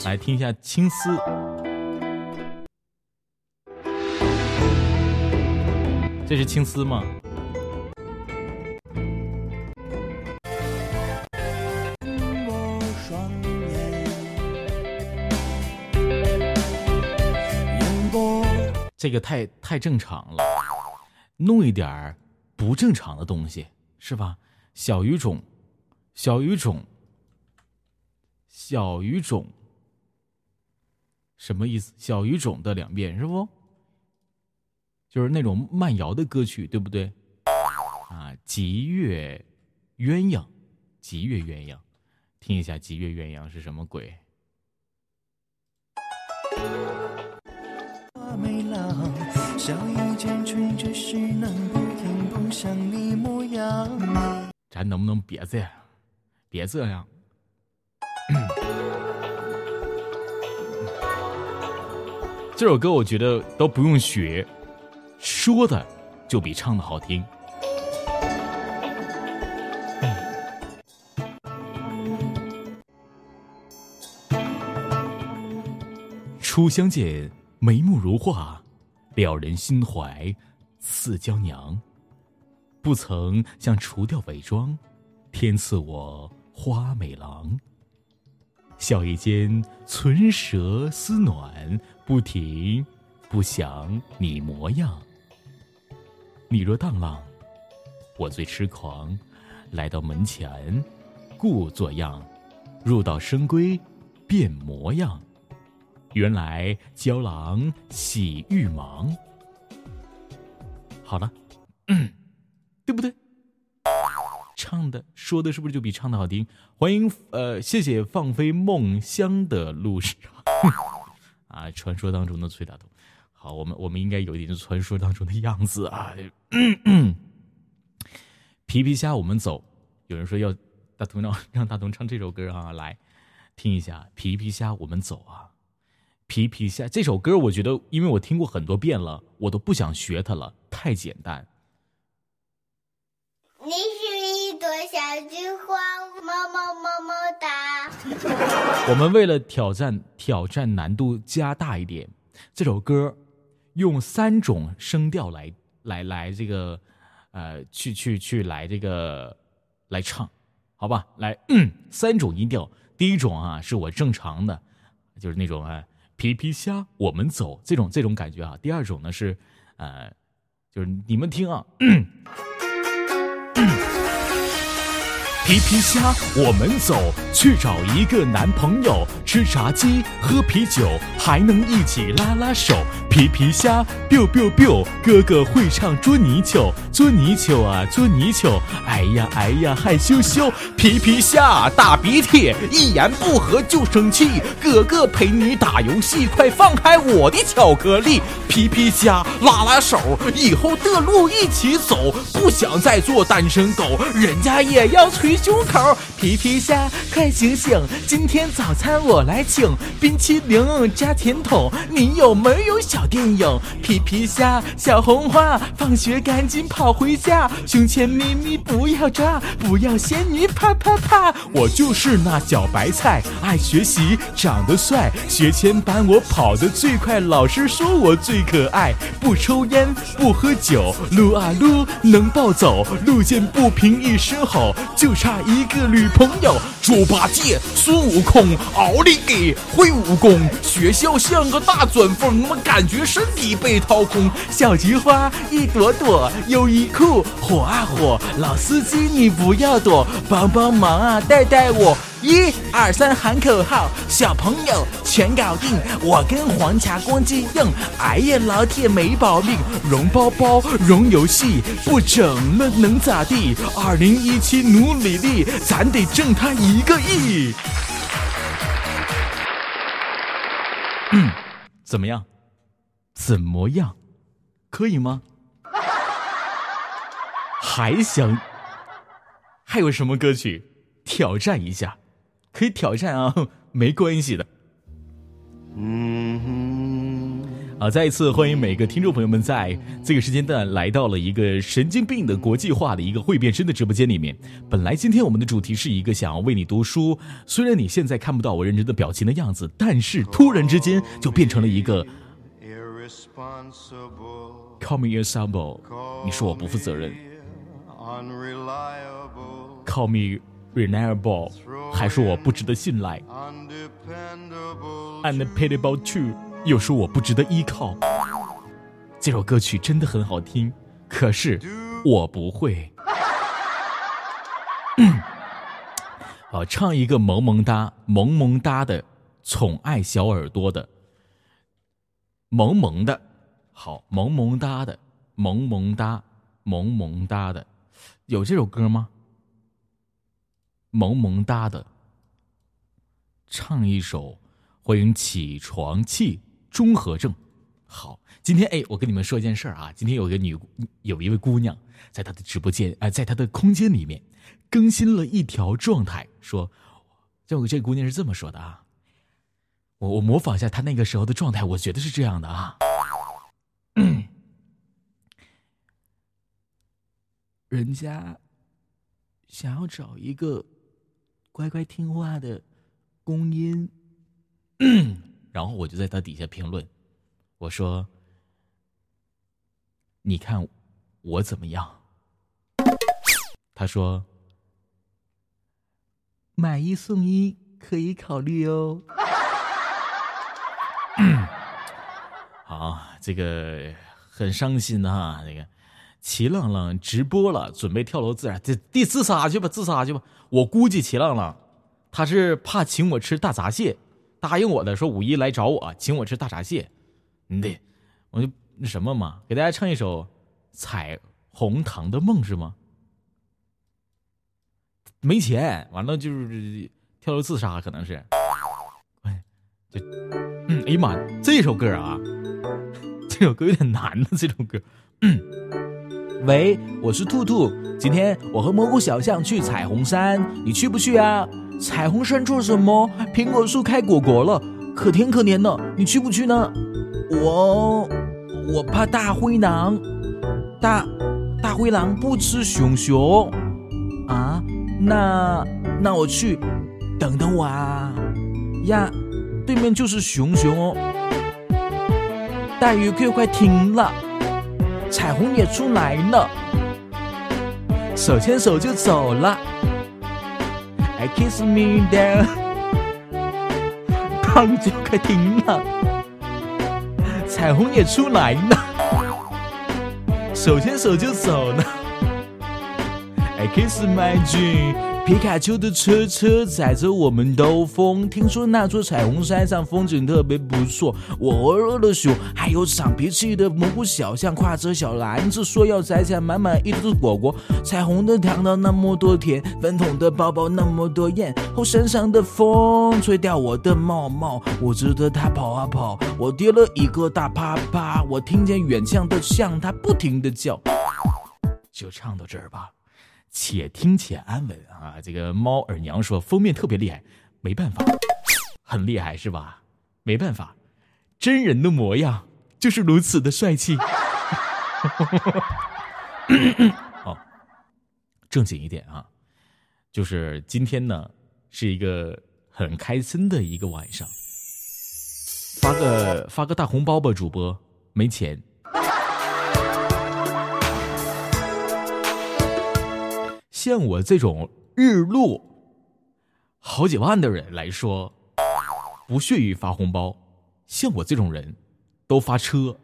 来听一下青丝。这是青丝吗？这个太太正常了，弄一点不正常的东西是吧？小语种，小语种，小语种，什么意思？小语种的两遍是不？就是那种慢摇的歌曲，对不对？啊，极乐鸳鸯，极乐鸳鸯，听一下极乐鸳鸯是什么鬼？美郎，笑一间吹着是南不听不像你模样。咱能不能别这样？别这样。这首歌我觉得都不用学，说的就比唱的好听。初相见，眉目如画，撩人心怀，似娇娘。不曾想除掉伪装，天赐我花美郎。笑意间唇舌丝暖，不停不想你模样。你若荡浪，我最痴狂。来到门前，故作样，入到深闺，变模样。原来娇郎喜欲忙。好了，嗯，对不对？唱的说的是不是就比唱的好听？欢迎呃，谢谢放飞梦乡的路上 啊，传说当中的崔大同。好，我们我们应该有一点传说当中的样子啊。皮皮虾，我们走。有人说要大同让让大同唱这首歌啊，来听一下皮皮虾，我们走啊。皮皮虾这首歌，我觉得因为我听过很多遍了，我都不想学它了，太简单。你是一朵小菊花，么么么么哒。我们为了挑战挑战难度加大一点，这首歌用三种声调来来来这个呃去去去来这个来唱，好吧？来，嗯，三种音调。第一种啊是我正常的，就是那种啊皮皮虾我们走这种这种感觉啊。第二种呢是呃就是你们听啊。皮皮虾，我们走，去找一个男朋友，吃炸鸡，喝啤酒，还能一起拉拉手。皮皮虾，biu biu biu，哥哥会唱捉泥鳅，捉泥鳅啊，捉泥鳅，哎呀哎呀，害羞羞。皮皮虾，大鼻涕，一言不合就生气，哥哥陪你打游戏，快放开我的巧克力。皮皮虾，拉拉手，以后的路一起走，不想再做单身狗，人家也要胸口。皮皮虾，快醒醒！今天早餐我来请，冰淇淋加甜筒，你有没有小电影？皮皮虾，小红花，放学赶紧跑回家，胸前咪咪不要抓，不要仙女啪啪啪！我就是那小白菜，爱学习，长得帅，学前班我跑得最快，老师说我最可爱，不抽烟，不喝酒，撸啊撸能暴走，路见不平一声吼，就差一个绿朋友。猪八戒、孙悟空、奥利给会武功，学校像个大钻风，我感觉身体被掏空。小菊花一朵朵，优衣库火啊火，老司机你不要躲，帮帮忙啊，带带我。一二三喊口号，小朋友全搞定，我跟黄茶光机硬。哎呀，老铁没保命，容包包容游戏，不整了能咋地？二零一七努努力，咱得挣他一一个亿。嗯，怎么样？怎么样？可以吗？还想？还有什么歌曲挑战一下？可以挑战啊，没关系的。嗯啊，再一次欢迎每个听众朋友们在这个时间段来到了一个神经病的国际化的一个会变身的直播间里面。本来今天我们的主题是一个想要为你读书，虽然你现在看不到我认真的表情的样子，但是突然之间就变成了一个 call me irresponsible，你说我不负责任，call me reliable，还说我不值得信赖，undependable too。又说我不值得依靠。这首歌曲真的很好听，可是我不会。好，唱一个萌萌哒、萌萌哒的，宠爱小耳朵的，萌萌的，好，萌萌哒的，萌萌哒，萌萌哒的，有这首歌吗？萌萌哒的，唱一首，欢迎起床气。综合症，好，今天哎，我跟你们说一件事儿啊，今天有个女，有一位姑娘在她的直播间，哎，在她的空间里面更新了一条状态，说，这个这姑娘是这么说的啊，我我模仿一下她那个时候的状态，我觉得是这样的啊，人家想要找一个乖乖听话的公音。然后我就在他底下评论，我说：“你看我怎么样？”他说：“买一送一可以考虑哦。”好，这个很伤心啊！这个齐浪浪直播了，准备跳楼自杀，这第自杀去吧，自杀去吧。我估计齐浪浪他是怕请我吃大闸蟹。答应我的说五一来找我，请我吃大闸蟹，你得，我就那什么嘛，给大家唱一首《彩虹糖的梦》是吗？没钱，完了就是跳楼自杀，可能是，哎，就，嗯，哎呀妈，这首歌啊，这首歌有点难呢，这首歌，嗯，喂，我是兔兔，今天我和蘑菇小象去彩虹山，你去不去啊？彩虹山做什么？苹果树开果果了，可甜可甜的。你去不去呢？我我怕大灰狼，大大灰狼不吃熊熊啊。那那我去，等等我啊呀，对面就是熊熊哦。大雨快快停了，彩虹也出来了，手牵手就走了。Kiss me down，汤就快停了，彩虹也出来了，手牵手就走了。I kiss my dream。皮卡丘的车车载着我们兜风，听说那座彩虹山上风景特别不错。我饿了熊，还有长脾气的蘑菇小象，挎着小篮子说要摘下满满一只果果。彩虹的糖糖那么多甜，粉桶的包包那么多艳。后山上的风吹掉我的帽帽，我知道它跑啊跑，我跌了一个大啪啪。我听见远向的象它不停的叫，就唱到这儿吧。且听且安稳啊。这个猫耳娘说封面特别厉害，没办法，很厉害是吧？没办法，真人的模样就是如此的帅气。好，正经一点啊，就是今天呢是一个很开心的一个晚上，发个发个大红包吧，主播没钱。像我这种日入好几万的人来说，不屑于发红包。像我这种人，都发车。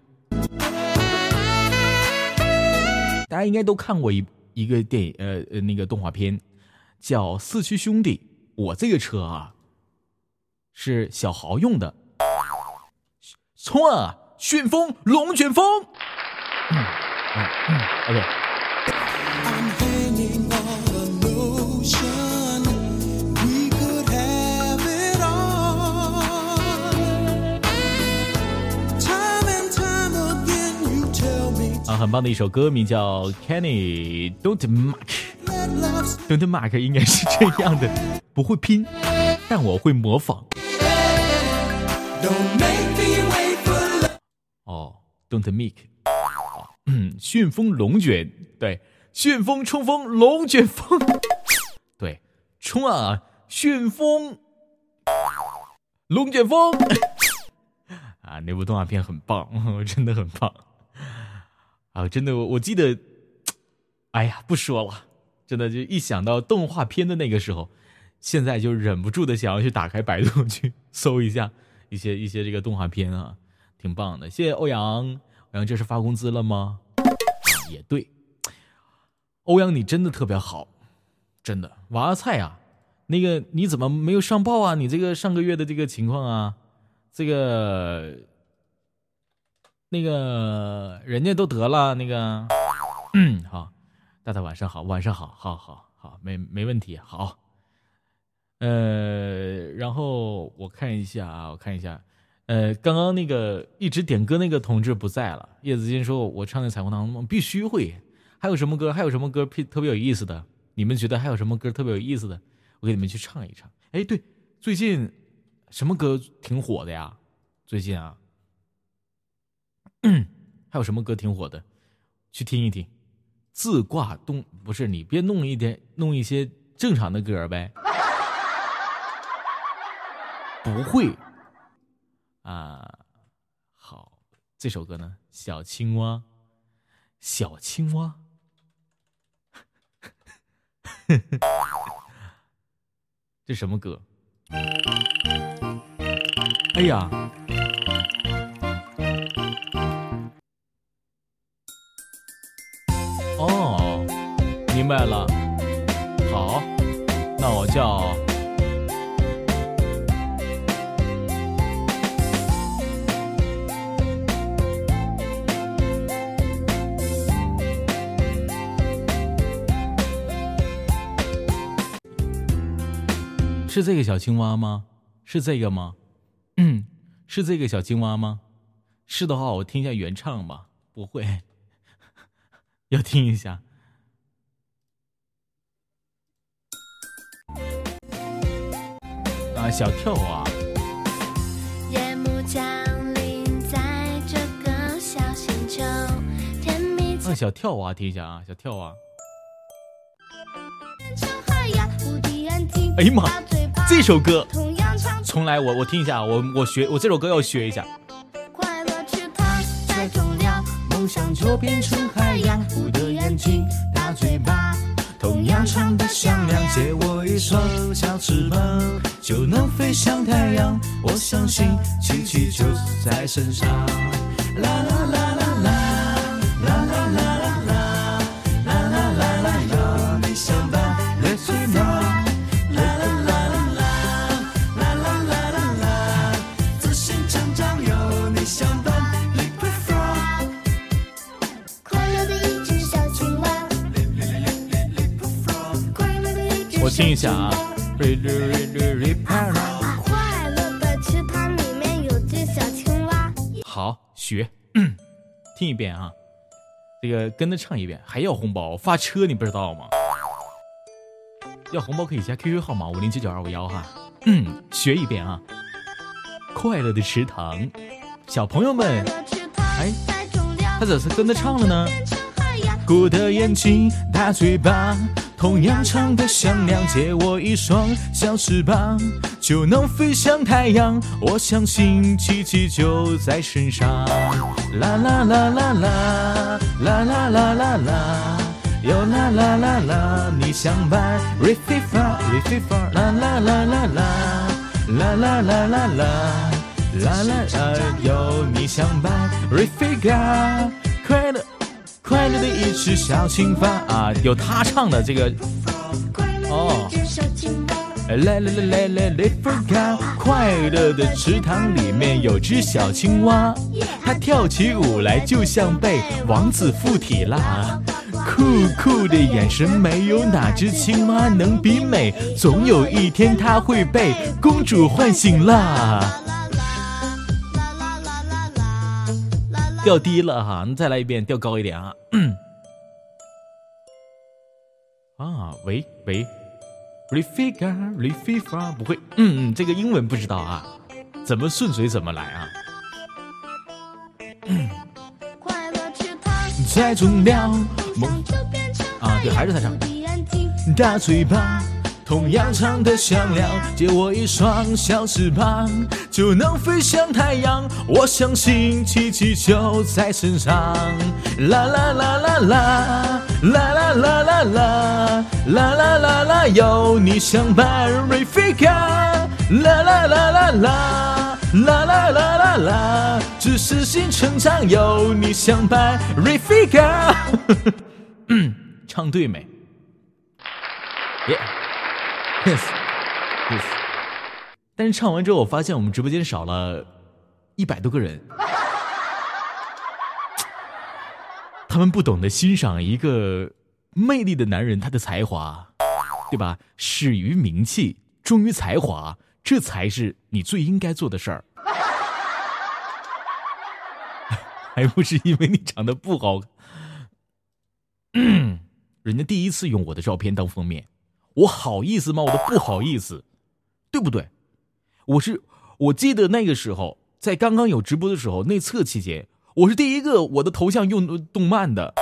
大家应该都看过一一个电影，呃呃，那个动画片叫《四驱兄弟》。我这个车啊，是小豪用的，冲啊！旋风龙卷风。嗯嗯嗯，OK。很棒的一首歌，名叫《Kenny Don't Mark》，Don't Mark 应该是这样的，不会拼，但我会模仿。哦，Don't Make，嗯，旋风龙卷，对，旋风冲锋，龙卷风，对，冲啊，旋风，龙卷风，啊，那部动画片很棒，真的很棒。啊，真的，我我记得，哎呀，不说了，真的就一想到动画片的那个时候，现在就忍不住的想要去打开百度去搜一下一些一些这个动画片啊。挺棒的，谢谢欧阳。欧阳，这是发工资了吗？也对，欧阳你真的特别好，真的。娃娃菜啊，那个你怎么没有上报啊？你这个上个月的这个情况啊，这个那个人家都得了那个，嗯，好，大大晚上好，晚上好，好好好，没没问题，好。呃，然后我看一下啊，我看一下。呃，刚刚那个一直点歌那个同志不在了。叶子金说：“我唱的《彩虹糖》必须会。还有什么歌？还有什么歌特特别有意思的？你们觉得还有什么歌特别有意思的？我给你们去唱一唱。哎，对，最近什么歌挺火的呀？最近啊，还有什么歌挺火的？去听一听。自挂东不是你别弄一点弄一些正常的歌呗。不会。”啊，好，这首歌呢，小青蛙，小青蛙，这什么歌？哎呀，白了，好，那我叫。是这个小青蛙吗？是这个吗？嗯，是这个小青蛙吗？是的话，我听一下原唱吧。不会，要听一下。啊，小跳啊！夜幕降临在这个小星球，甜蜜啊，小跳蛙，听一下啊，小跳蛙。成海洋，无敌眼睛。哎呀妈大嘴巴这首歌重来，我我听一下，我我学我这首歌要学一下。快乐池塘太重要，梦想就变成海洋，我的眼睛，大嘴巴，同样唱的响亮。借我一双小翅膀，就能飞向太阳。我相信奇迹就在身上。听一下啊。快乐的池塘里面有只小青蛙，好，学，听一遍啊，这个跟着唱一遍，还要红包发车，你不知道吗？要红包可以加 QQ 号码五零九九二五幺哈。嗯，学一遍啊。快乐的池塘，小朋友们，哎，他怎么是跟着唱了呢？鼓的眼睛，大嘴巴，同样长得像亮。借我一双小翅膀，就能飞向太阳。我相信奇迹就在身上。啦啦啦啦啦，啦啦啦啦啦，哟啦啦啦啦，你相伴，re fi fa re fi fa，啦啦啦啦啦，啦啦啦啦啦，啦啦啦，有你相伴，re fi ga，快乐。快乐的一只小青蛙啊，有他唱的这个哦。来来来来来来，forget，快乐的池塘里面有只小青蛙，它跳起舞来就像被王子附体啦。酷酷的眼神，没有哪只青蛙能比美。总有一天，它会被公主唤醒啦。调低了哈，你再来一遍，调高一点啊。啊，喂喂 r e f i g a r e f i f a 不会，嗯嗯，这个英文不知道啊，怎么顺水怎么来啊。在中了梦啊，对，还是他唱。大嘴巴。同样长得像亮，借我一双小翅膀，就能飞向太阳。我相信奇迹就在身上。啦啦啦啦啦，啦啦啦啦啦，啦啦啦啦，有你相伴，Rafika。啦啦啦啦啦，啦啦啦啦啦，只是心成长，有你相伴，Rafika。唱对没？耶。Yes，Yes，但是唱完之后，我发现我们直播间少了一百多个人，他们不懂得欣赏一个魅力的男人他的才华，对吧？始于名气，忠于才华，这才是你最应该做的事儿，还不是因为你长得不好，人家第一次用我的照片当封面。我好意思吗？我都不好意思，对不对？我是我记得那个时候，在刚刚有直播的时候，内测期间，我是第一个我的头像用动漫的。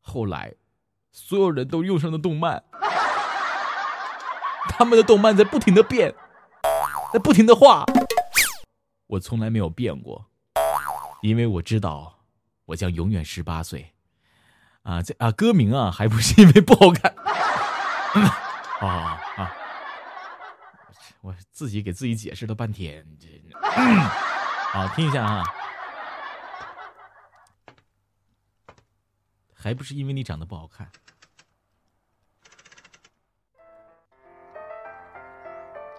后来，所有人都用上了动漫，他们的动漫在不停的变，在不停的画，我从来没有变过，因为我知道我将永远十八岁。啊，这啊歌名啊，还不是因为不好看。啊 啊！我自己给自己解释了半天，这好听一下啊！还不是因为你长得不好看？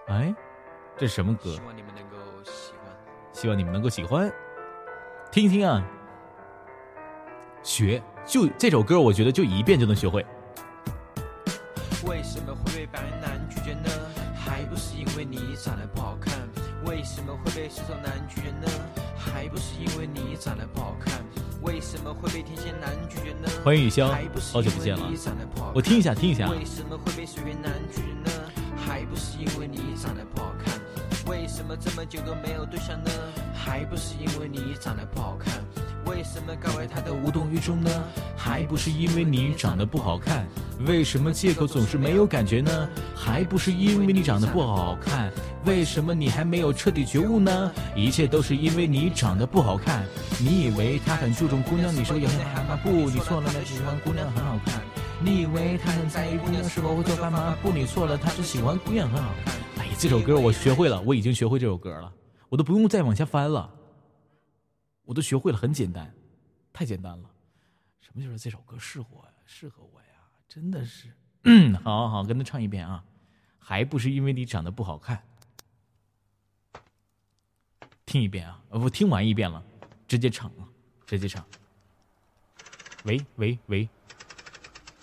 哎，这是什么歌？希望你们能够喜欢。希望你们能够喜欢，听一听啊！学就这首歌，我觉得就一遍就能学会。白男拒绝呢？还不是因为你长得不好看。为什么会被射手男拒绝呢？还不是因为你长得不好看。为什么会被天蝎男拒绝呢？欢迎雨潇，好久不见了。我听一下，听一下。为什么会被水月男拒绝呢？还不是因为你长得不好看。为什么这么久都没有对象呢？还不是因为你长得不好看。为什么告白他都无动于衷呢？还不是因为你长得不好看。为什么借口总是没有感觉呢？还不是因为你长得不好看。为什么你还没有彻底觉悟呢？一切都是因为你长得不好看。你以为他很注重姑娘，你说也很喊吗？不，你错了，他喜欢姑娘很好看。你以为他很在意姑娘是否会做饭吗？不，你错了，他是喜欢姑娘很好看。哎呀，这首歌我学会了，我已经学会这首歌了，我都不用再往下翻了。我都学会了，很简单，太简单了。什么就是这首歌适合我呀？适合我呀？真的是，嗯，好好好，跟他唱一遍啊！还不是因为你长得不好看。听一遍啊！我听完一遍了，直接唱啊！直接唱。喂喂喂，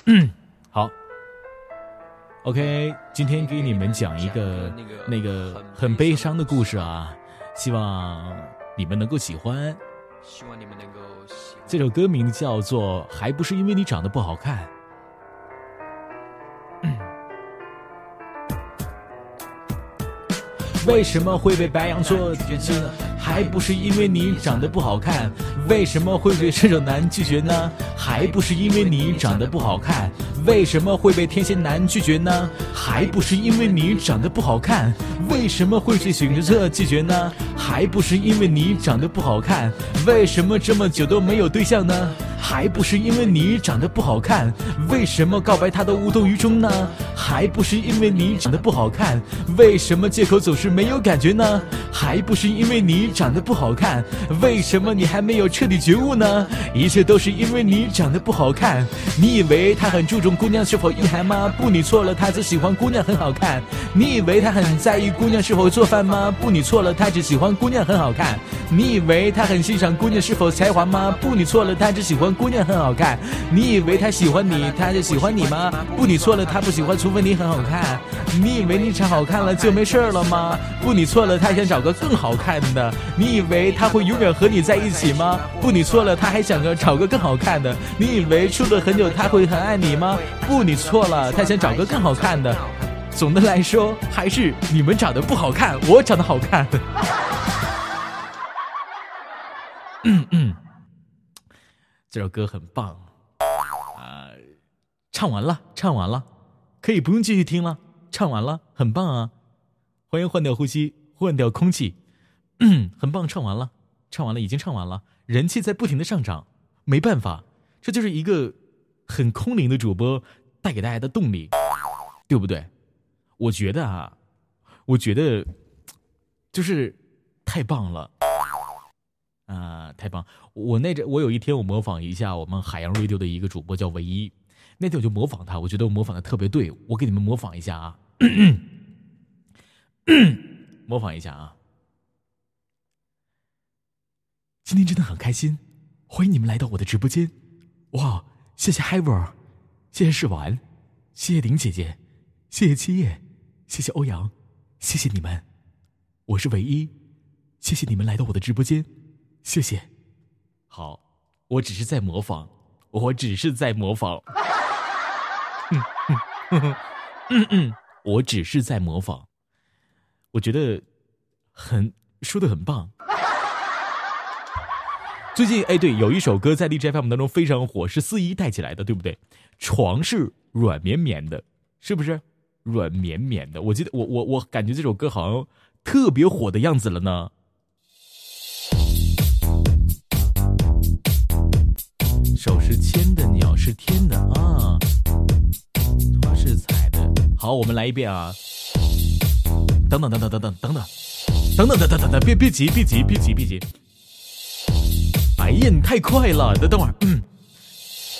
嗯，好。OK，今天给你们讲一个那个很悲伤的故事啊，希望你们能够喜欢。希望你们能够喜欢。这首歌名叫做还不是因为你长得不好看。为什么会被白羊座拒绝呢还不是因为你长得不好看？为什么会被射手男拒绝呢？还不是因为你长得不好看？为什么会被天蝎男拒绝呢？还不是因为你长得不好看。为什么会被水瓶座拒绝呢？还不是因为你长得不好看。为什么这么久都没有对象呢？还不是因为你长得不好看。为什么告白他都无动于衷呢？还不是因为你长得不好看。为什么借口总是没有感觉呢？还不是因为你长得不好看。为什么你还没有彻底觉悟呢？一切都是因为你长得不好看。你以为他很注重姑娘是否意涵吗？不，你错了，他只喜欢姑娘很好看。你以为他很在意姑娘是否做饭吗？不，你错了，他只喜欢姑娘很好看。你以为他很欣赏姑娘是否才华吗？不，你错了，他只喜欢姑娘很好看。你以为他喜欢你，他就喜欢你吗？不，你错了，他不喜欢，除问你很好看。你以为你长好看了就没事了吗？不，你错了，他想找个更好看的。你以为他会永远和你在一起吗？不，你错了，他还想着找个更好看的。你以为处了很久他会很爱你吗？不，你错了，他想找个更好看的。总的来说，还是你们长得不好看，我长得好看。嗯嗯，这首歌很棒啊、唱完了，唱完了，可以不用继续听了，唱完了，很棒啊！欢迎换掉呼吸，换掉空气，嗯，很棒，唱完了，唱完了，已经唱完了，人气在不停的上涨，没办法，这就是一个很空灵的主播带给大家的动力，对不对？我觉得啊，我觉得就是太棒了。啊、太棒！我那阵我有一天我模仿一下我们海洋 radio 的一个主播叫唯一，那天我就模仿他，我觉得我模仿的特别对，我给你们模仿一下啊，模仿一下啊。今天真的很开心，欢迎你们来到我的直播间。哇，谢谢 Hiver，谢谢试玩，谢谢林姐姐，谢谢七叶，谢谢欧阳，谢谢你们，我是唯一，谢谢你们来到我的直播间。谢谢。好，我只是在模仿，我只是在模仿。嗯嗯嗯嗯，我只是在模仿。我觉得很说的很棒。最近哎，对，有一首歌在荔枝 FM 当中非常火，是四一带起来的，对不对？床是软绵绵的，是不是？软绵绵的，我记得我我我感觉这首歌好像特别火的样子了呢。手是牵的，鸟是天的啊，好，我们来一遍啊！等等等等等等等等等等等等等等，别别急，别急，别急，别急！哎呀，你太快了！等等会儿，嗯，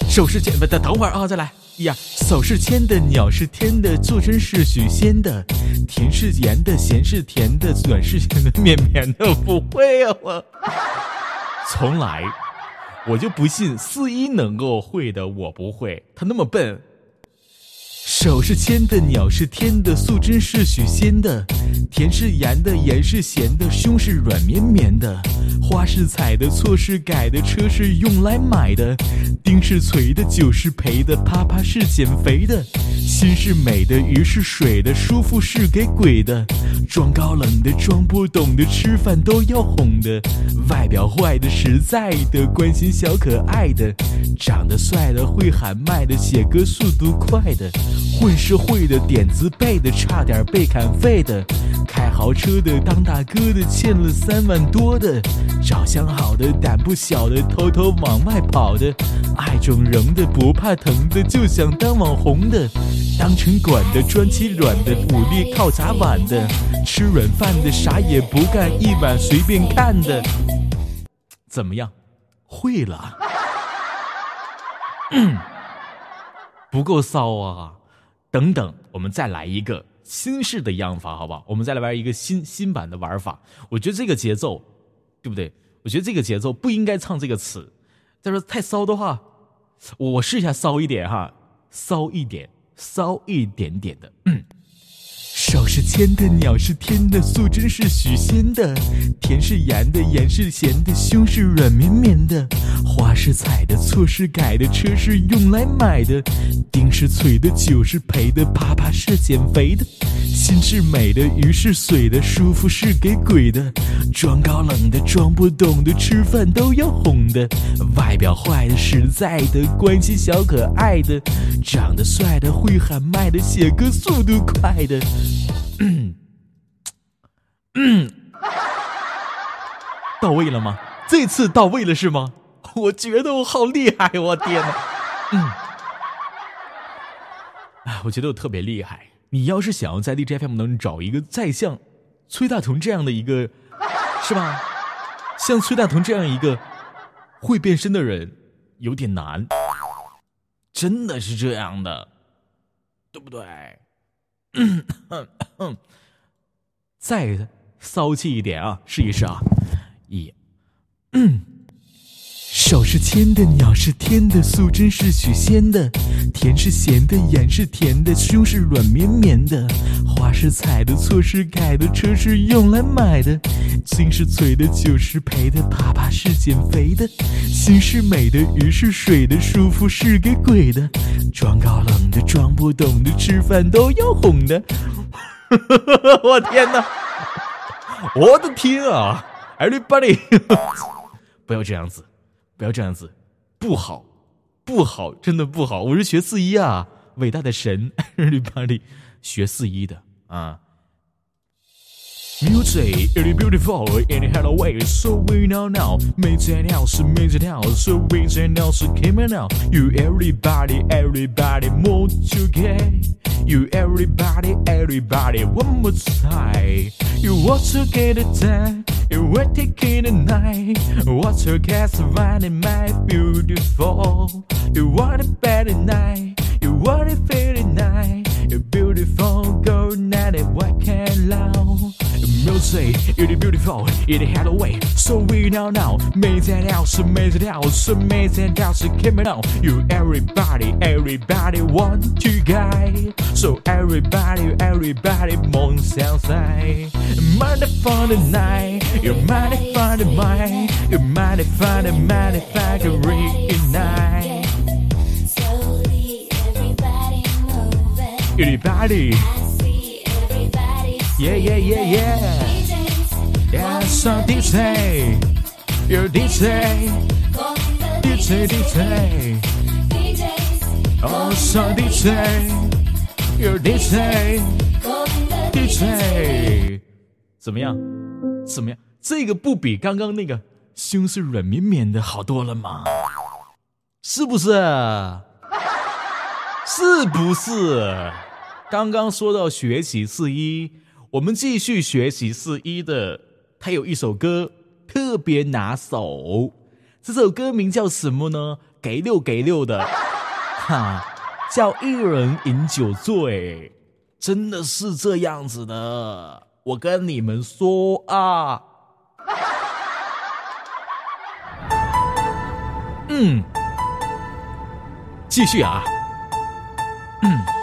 手是牵，不等等会儿啊，再来呀！手是牵的，鸟是天的，做真是许仙的，甜是盐的，咸是甜的，软是咸的，绵绵的，不会啊我。从来。我就不信四一能够会的，我不会。他那么笨。手是牵的，鸟是天的，素贞是许仙的，甜是盐的，盐是咸的，胸是软绵绵的，花是采的，错是改的，车是用来买的，丁是锤的，酒是赔的，啪啪是减肥的，心是美的，鱼是水的，舒服是给鬼的，装高冷的，装不懂的，吃饭都要哄的，外表坏的，实在的，关心小可爱的，长得帅的，会喊麦的，写歌速度快的。混社会的，点子背的，差点被砍废的，开豪车的，当大哥的，欠了三万多的，长相好的，胆不小的，偷偷往外跑的，爱整容的，不怕疼的，就想当网红的，当城管的，专欺软的，武力靠砸碗的，吃软饭的，啥也不干，一碗随便看的，怎么样？会了。不够骚啊！等等，我们再来一个新式的样法，好不好？我们再来玩一个新新版的玩法。我觉得这个节奏，对不对？我觉得这个节奏不应该唱这个词。再说太骚的话，我试一下骚一点哈，骚一点，骚一点点的。嗯，手是牵的，鸟是天的，素贞是许仙的，甜是盐的，盐是咸的，胸是软绵绵的，花是采的，错是改的，车是用来买的，丁是催的，酒是陪的，啪啪是减肥的，心是美的，鱼是水的，舒服是给鬼的，装高冷的，装不懂的，吃饭都要哄的，外表坏的，实在的，关心小可爱的，长得帅的，会喊麦的，写歌速度快的。嗯，嗯，到位了吗？这次到位了是吗？我觉得我好厉害，我天哪！嗯，哎，我觉得我特别厉害。你要是想要在 DJFM 能找一个再像崔大同这样的一个，是吧？像崔大同这样一个会变身的人，有点难，真的是这样的，对不对？嗯，再骚气一点啊，试一试啊，一，嗯，手是牵的，鸟是天的，素贞是许仙的，甜是咸的，盐是甜的，胸是软绵绵的，花是采的，错是改的，车是用来买的，金是翠的，酒是陪的，啪啪是减肥的，心是美的，鱼是水的，舒服是给鬼的，装高冷的，装不懂的，吃饭都要哄的。我天哪！我的天啊！Everybody，不要这样子，不要这样子，不好，不好，真的不好。我是学四一啊，伟大的神，Everybody，学四一的啊。Music it is beautiful in a hello way, so we know now. 没在鸟是没在鸟，so we 在鸟是 coming now. You everybody, everybody, more to get. You everybody, everybody, one more time. You want to get it done. We're taking the night, what's her guess running my beautiful? You want a better night, you want a better night, you beautiful girl, not What can love? loud. Love. Music, it is beautiful, it had a way. So we know now. 没在料是没在料是没在料是 coming on. You everybody, everybody want to guy. So everybody, everybody 梦想在。Mighty for the night, you mighty for the mind, you mighty for the mighty factory night. Slowly, everybody moving. Everybody, I see everybody. Yeah, yeah, yeah, yeah. Yeah, so DJ, you DJ, DJ, DJ. Oh, so DJ, you're DJ, DJ. 怎么样？怎么样？这个不比刚刚那个胸是软绵绵的好多了吗？是不是？是不是？刚刚说到学习四一，我们继续学习四一的。他有一首歌特别拿手，这首歌名叫什么呢？给六给六的，哈，叫一人饮酒醉，真的是这样子的。我跟你们说啊，嗯，继续啊。嗯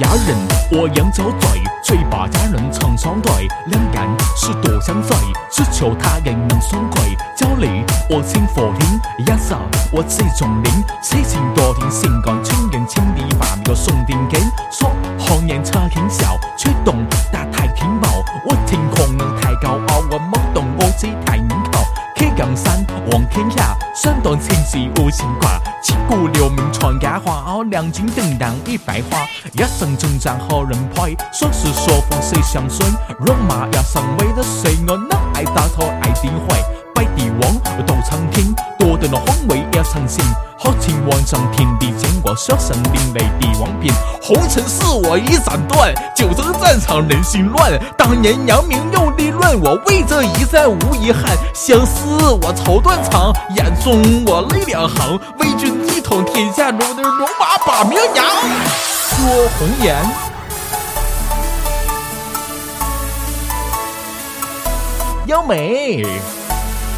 雅人，我扬酒醉，醉把佳人成双对，两人是多相随，只求他人能双归。交礼我请佛灵，一手我祭钟灵，痴情多天性感情人千里把那个送定给，说红颜车轻笑，吹动大太平毛，我天空能太高傲，我懵懂我只太年靠。去江山望天下，山断情丝无牵挂。千古留名传佳话，两军登堂一百花。一生征战何人陪，说是说风谁相随？戎马要上位的谁？我那爱打头爱顶坏？拜帝王斗苍天，夺得那皇位要长行。好情万丈天地间，我小神灵雷帝王篇。红尘事我已斩断，九州战场人心乱。当年扬名又立论，我为这一战无遗憾。相思我愁断肠，眼中我泪两行。为君一统天下，如的戎马把名扬。说红颜。幺妹，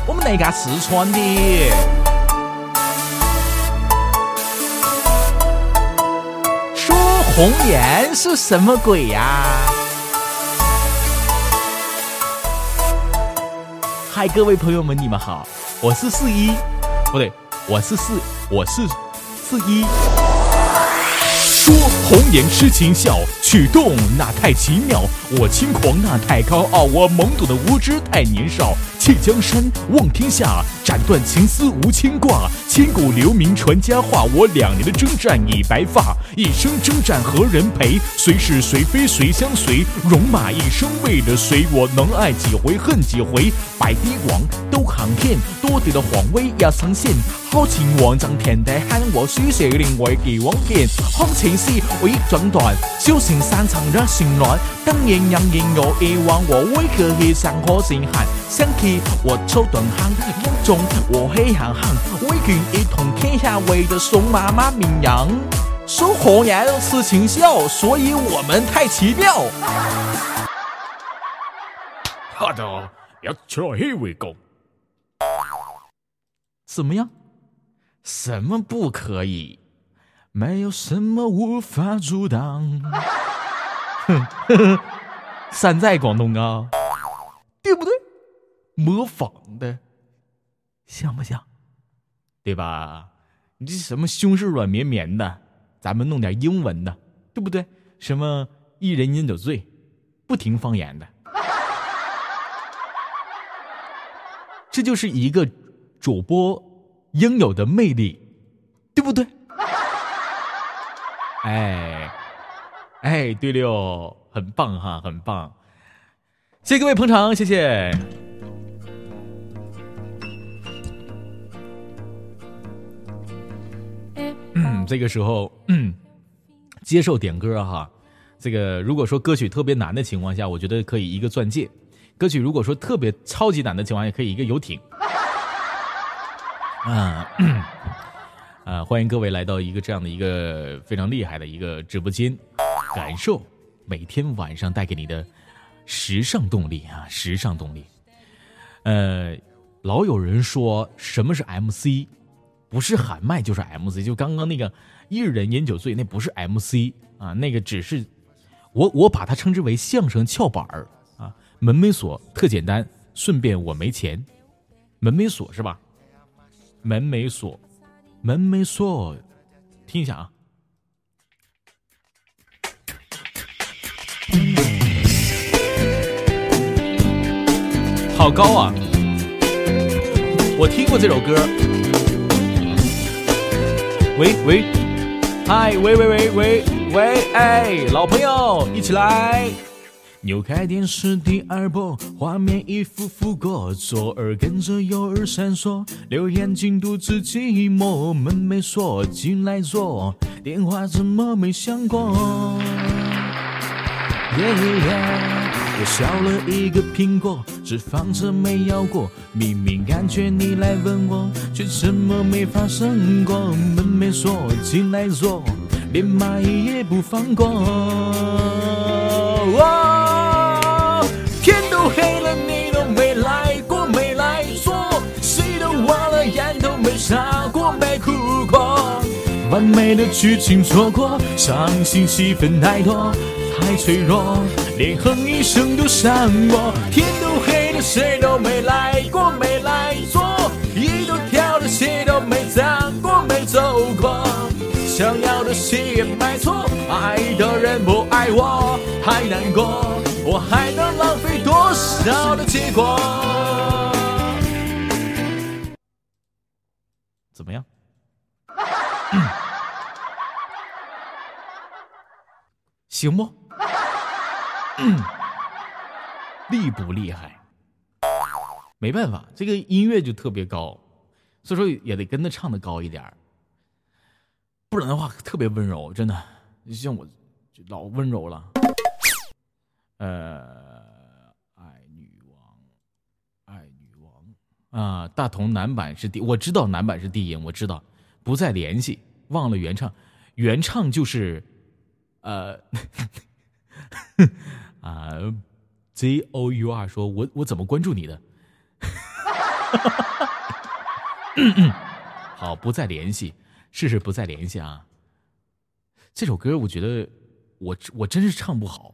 我们那个四川的。说红颜是什么鬼呀、嗨，各位朋友们，你们好，我是四一，不对，我是四，我是四一。说红颜痴情笑，曲动那太奇妙。我轻狂那太高傲，我懵懂的无知太年少。弃江山望天下，斩断情丝无牵挂。千古留名传佳话，我两年的征战已白发。一生征战何人陪？谁是谁非谁相随？戎马一生为了谁？我能爱几回恨几回？百帝王都行天，多地的皇位也呈现。好情王赠天地喊我书写另外寄往前，好情丝我一转断，修行山长热心暖。当年让人有遗忘，我为何去上可心寒？想起我抽短行，梦中我黑行行，为君一统天下，为着熊妈妈名扬。说红颜痴情笑，所以我们太奇妙。好的，一出去为公。怎么样？什么不可以？没有什么无法阻挡。哼呵呵，山寨广东啊，对不对？模仿的，像不像？对吧？你这什么胸是软绵绵的，咱们弄点英文的，对不对？什么一人饮酒醉，不停方言的，这就是一个主播应有的魅力，对不对？哎，哎，对了，很棒哈，很棒！谢谢各位捧场，谢谢。嗯，这个时候，嗯，接受点歌哈。这个如果说歌曲特别难的情况下，我觉得可以一个钻戒；歌曲如果说特别超级难的情况下，可以一个游艇。啊，啊，欢迎各位来到一个这样的一个非常厉害的一个直播间，感受每天晚上带给你的时尚动力啊，时尚动力。呃，老有人说什么是 MC，不是喊麦就是 MC，就刚刚那个一人饮酒醉，那不是 MC 啊，那个只是我我把它称之为相声翘板儿啊，门没锁，特简单，顺便我没钱，门没锁是吧？门没锁，门没锁，听一下啊。好高啊！我听过这首歌。喂喂，嗨，喂喂喂喂喂，哎，老朋友，一起来！扭开电视第二播，画面一幅幅过，左耳跟着右耳闪烁，留眼睛独自寂寞，门没锁，进来坐，电话怎么没响过？耶耶。我削了一个苹果，只放着没咬过。明明感觉你来吻我，却什么没发生过？门没锁，进来坐，连蚂蚁也不放过。天都黑了，你都没来过，没来坐，谁都忘了烟都没撒过，没哭过。完美的剧情错过，伤心戏份太多。太脆弱，连哼一声都伤我。天都黑了，谁都没来过，没来坐。衣都跳了，鞋都没脏过，没走过。想要的戏也买错，爱的人不爱我，还难过。我还能浪费多少的结果？怎么样？行不？厉不厉害？没办法，这个音乐就特别高，所以说也得跟着唱的高一点不然的话特别温柔，真的，你像我老温柔了。呃，爱女王，爱女王啊，大同男版是第，我知道男版是低音，我知道，不再联系，忘了原唱，原唱就是，呃。啊，Z O U R 说，我我怎么关注你的？好，不再联系，试试不再联系啊。这首歌我觉得我我真是唱不好。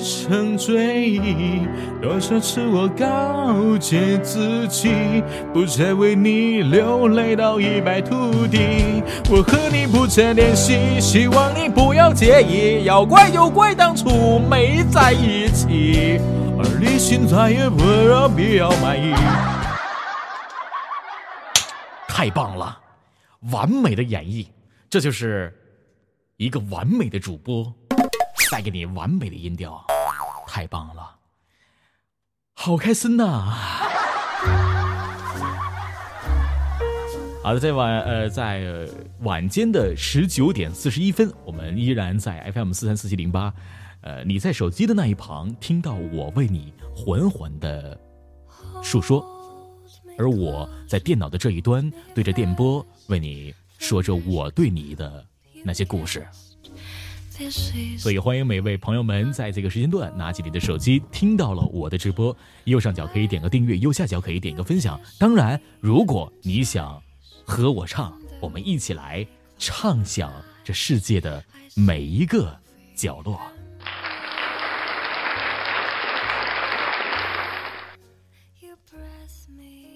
成追忆；多少次我告诫自己，不再为你流泪到一败涂地。我和你不再联系，希望你不要介意。要怪就怪当初没在一起，而你现在也不必要满意。太棒了！完美的演绎，这就是一个完美的主播，带给你完美的音调，太棒了，好开心呐！好的，在晚呃在呃晚间的十九点四十一分，我们依然在 FM 四三四七零八，呃，你在手机的那一旁听到我为你缓缓的述说。而我在电脑的这一端，对着电波为你说着我对你的那些故事。所以欢迎每位朋友们在这个时间段拿起你的手机，听到了我的直播，右上角可以点个订阅，右下角可以点个分享。当然，如果你想和我唱，我们一起来畅想这世界的每一个角落。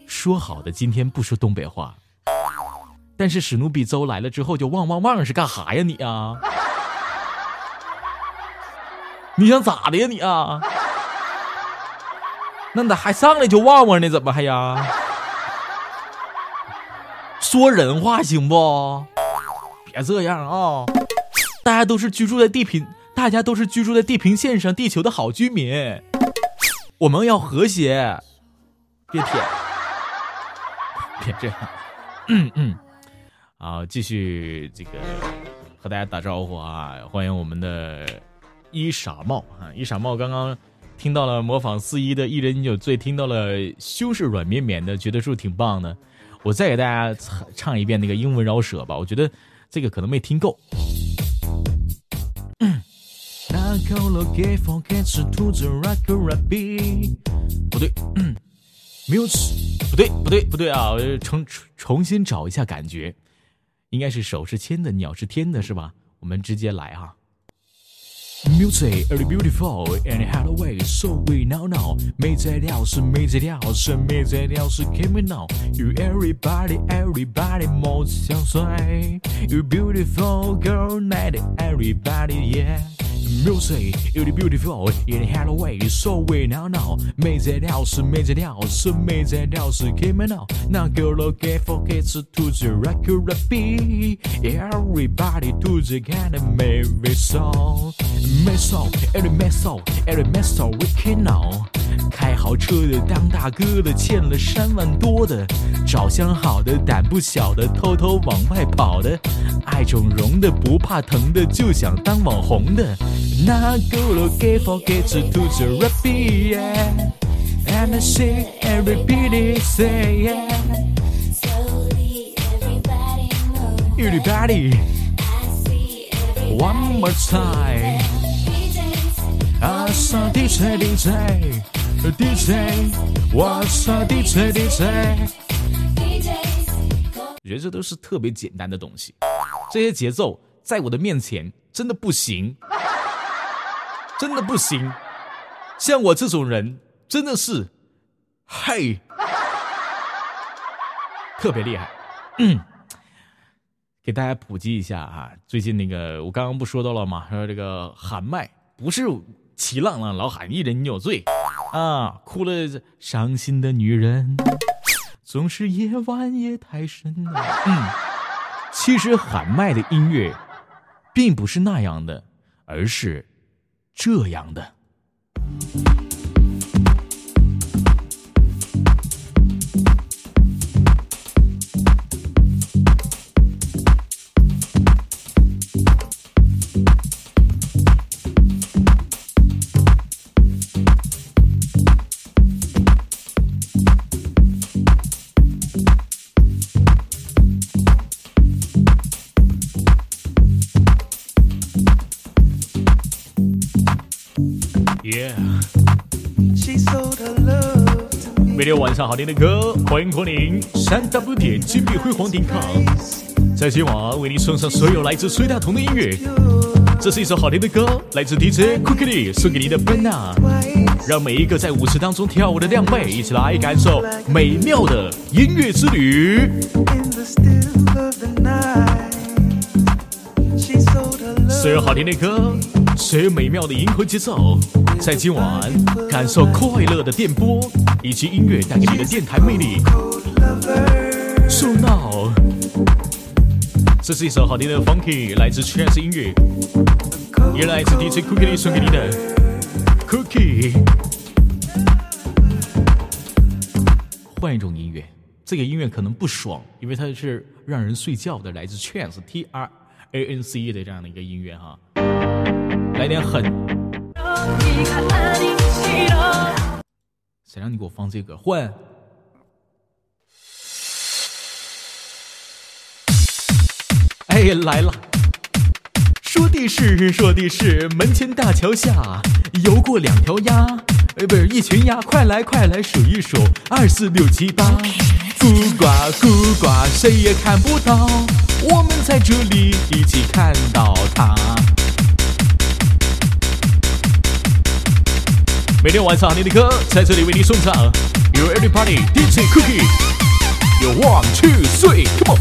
说好的今天不说东北话，但是史努比周来了之后就汪汪汪是干哈呀你啊？你想咋的呀你啊？那咋还上来就汪汪呢？怎么还呀？说人话行不？别这样啊！大家都是居住在地平，大家都是居住在地平线上，地球的好居民，我们要和谐，别舔。别这样，嗯嗯，好，继续这个和大家打招呼啊！欢迎我们的一傻帽啊！一傻帽刚刚听到了模仿四一的《一人饮酒醉》，听到了胸是软绵绵的，觉得是不是挺棒的？我再给大家唱唱一遍那个英文饶舌吧，我觉得这个可能没听够。不对。没有吃，不对，不对，不对啊！我重重新找一下感觉，应该是手是牵的，鸟是天的，是吧？我们直接来啊！Music very beautiful and how the way so we now know，没在调是没在调是没在调是 criminal。You everybody everybody 莫相随，You beautiful girl night everybody yeah。Music, you're beautiful in a hello way, so we now know. 没在调是没在调是没在调是 criminal. Now girl look focus to the record beat. Everybody to the kind of maybe song. 没 song, every m e song, every m e song we can know. 开豪车的当大哥的欠了三万多的，长相好的胆不小的偷偷往外跑的，爱整容的不怕疼的就想当网红的。那 girl get forget to the rap yeah, and I say everybody say yeah. Everybody, one more time. I saw DJ DJ DJ, what's up DJ DJ？我觉得这都是特别简单的东西，这些节奏在我的面前真的不行，真的不行。像我这种人真的是，嘿，特别厉害。嗯，给大家普及一下啊，最近那个我刚刚不说到了吗？说这个喊麦不是齐浪浪老喊一人你有罪啊，哭了伤心的女人，总是夜晚夜太深。嗯，其实喊麦的音乐，并不是那样的，而是这样的。每天晚上好听的歌，欢迎光临三 W 点金碧辉煌点 com，在今晚为您送上所有来自崔大同的音乐。这是一首好听的歌，来自 DJ Quickly 送给你的 Bena，让每一个在舞池当中跳舞的靓妹一起来感受美妙的音乐之旅。所有好听的歌，所有美妙的银河节奏，在今晚感受快乐的电波以及音乐带给你的电台魅力。So now，这是一首好听的 Funky，来自 Chance 音乐，也来自 DJ Cookie 送给你的 Cookie。换一种音乐，这个音乐可能不爽，因为它是让人睡觉的，来自 Chance T R A N C E 的这样的一个音乐哈。来点狠，谁让你给我放这个？换。哎，来了！说的是，说的是，门前大桥下游过两条鸭，呃，不是一群鸭，快来快来数一数，二四六七八，咕呱咕呱，谁也看不到，我们在这里一起看到它。每天晚上你的歌在这里为你送上，You everybody DJ Cookie，You one two three，Come on。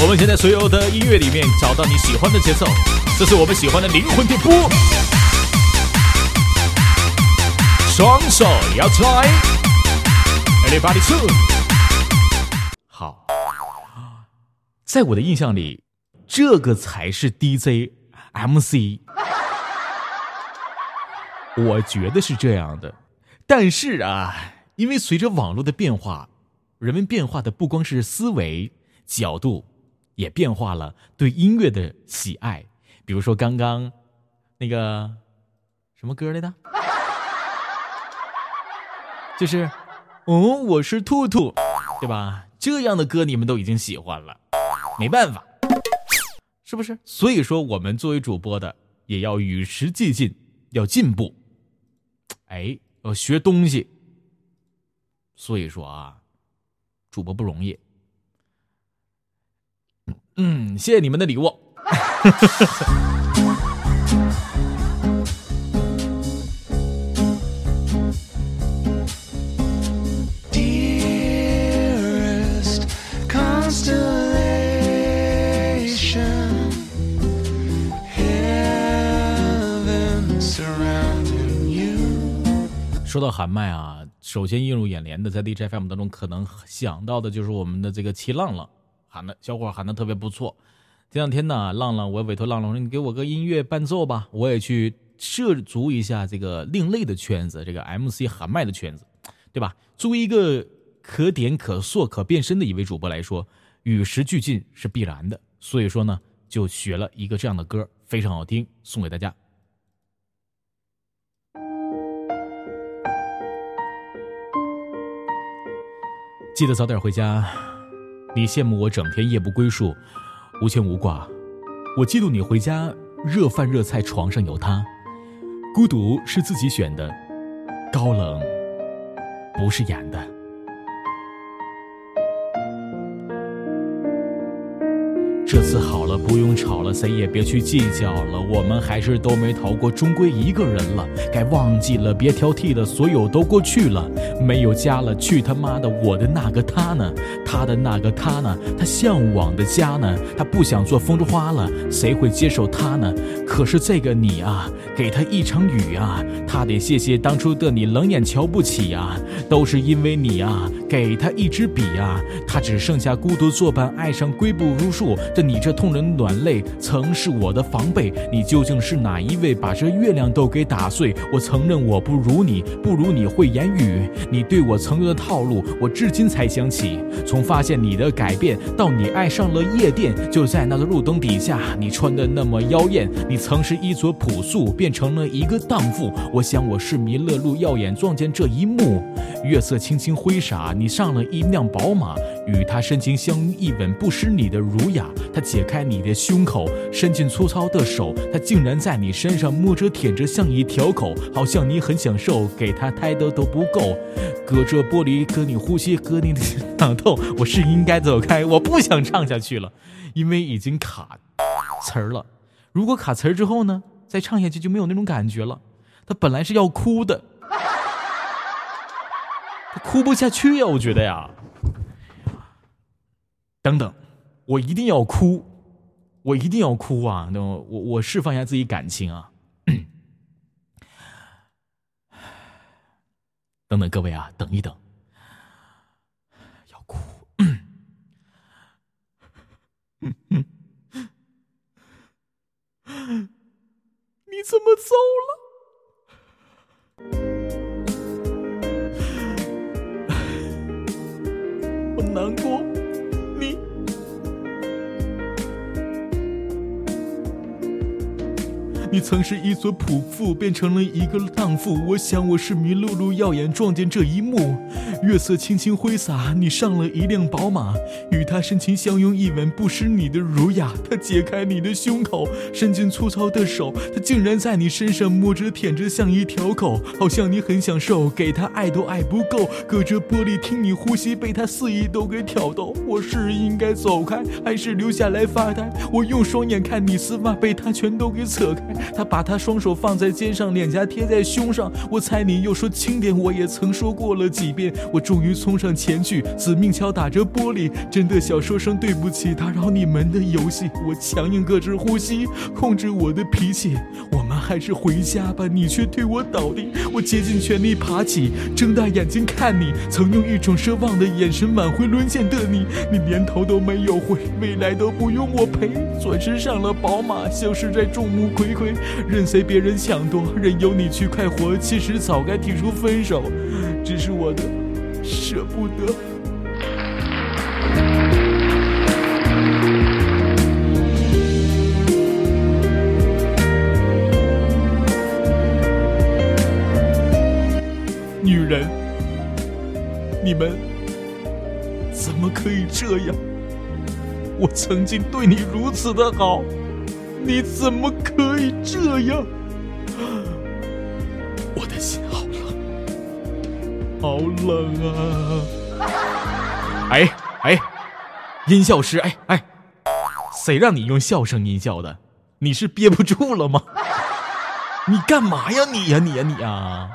我们先在所有的音乐里面找到你喜欢的节奏，这是我们喜欢的灵魂电波。双手摇起来，Everybody two。好，在我的印象里，这个才是 DJ MC。我觉得是这样的，但是啊，因为随着网络的变化，人们变化的不光是思维角度，也变化了对音乐的喜爱。比如说刚刚那个什么歌来的，就是哦，我是兔兔，对吧？这样的歌你们都已经喜欢了，没办法，是不是？所以说，我们作为主播的也要与时俱进，要进步，哎，要学东西。所以说啊，主播不容易。嗯，谢谢你们的礼物。说到喊麦啊，首先映入眼帘的，在 DJ FM 当中可能想到的就是我们的这个齐浪浪喊的，小伙喊的特别不错。这两天呢，浪浪我委托浪浪说你给我个音乐伴奏吧，我也去涉足一下这个另类的圈子，这个 MC 喊麦的圈子，对吧？作为一个可点可塑可变身的一位主播来说，与时俱进是必然的。所以说呢，就学了一个这样的歌，非常好听，送给大家。记得早点回家。你羡慕我整天夜不归宿，无牵无挂；我嫉妒你回家热饭热菜，床上有他。孤独是自己选的，高冷不是演的。这次好了，不用吵了，谁也别去计较了。我们还是都没逃过，终归一个人了。该忘记了，别挑剔了，所有都过去了。没有家了，去他妈的！我的那个他呢？他的那个他呢？他向往的家呢？他不想做风筝花了，谁会接受他呢？可是这个你啊，给他一场雨啊，他得谢谢当初的你冷眼瞧不起啊，都是因为你啊，给他一支笔啊，他只剩下孤独作伴，爱上归不如树。这你这痛人暖泪，曾是我的防备。你究竟是哪一位，把这月亮都给打碎？我承认我不如你，不如你会言语。你对我曾有的套路，我至今才想起。从发现你的改变，到你爱上了夜店，就在那个路灯底下，你穿的那么妖艳。你曾是衣着朴素，变成了一个荡妇。我想我是迷了路，耀眼撞见这一幕。月色轻轻挥洒，你上了一辆宝马，与他深情相拥一吻，不失你的儒雅。他解开你的胸口，伸进粗糙的手，他竟然在你身上摸着舔着，像一条狗，好像你很享受，给他太多都不够。隔着玻璃跟你呼吸，隔你的疼痛，我是应该走开，我不想唱下去了，因为已经卡词儿了。如果卡词儿之后呢，再唱下去就没有那种感觉了。他本来是要哭的，他哭不下去呀，我觉得呀。等等，我一定要哭，我一定要哭啊！那我我释放一下自己感情啊。等等，各位啊，等一等，要哭。你怎么走了？你曾是一所仆妇，变成了一个荡妇。我想我是迷路路，耀眼撞见这一幕。月色轻轻挥洒，你上了一辆宝马，与他深情相拥一吻，不失你的儒雅。他解开你的胸口，伸进粗糙的手，他竟然在你身上摸着舔着，像一条狗，好像你很享受，给他爱都爱不够。隔着玻璃听你呼吸，被他肆意都给挑逗。我是应该走开，还是留下来发呆？我用双眼看你丝袜，被他全都给扯开。他把他双手放在肩上，脸颊贴在胸上。我猜你又说轻点，我也曾说过了几遍。我终于冲上前去，死命敲打着玻璃，真的想说声对不起，打扰你们的游戏。我强硬克制呼吸，控制我的脾气。我们还是回家吧，你却推我倒地。我竭尽全力爬起，睁大眼睛看你，曾用一种奢望的眼神挽回沦陷的你。你连头都没有回，未来都不用我陪。转身上了宝马，消失在众目睽睽，任随别人抢夺，任由你去快活。其实早该提出分手，只是我的舍不得。女人，你们怎么可以这样？我曾经对你如此的好，你怎么可以这样？好冷啊！哎哎，音效师，哎哎，谁让你用笑声音效的？你是憋不住了吗？你干嘛呀你呀你呀你呀？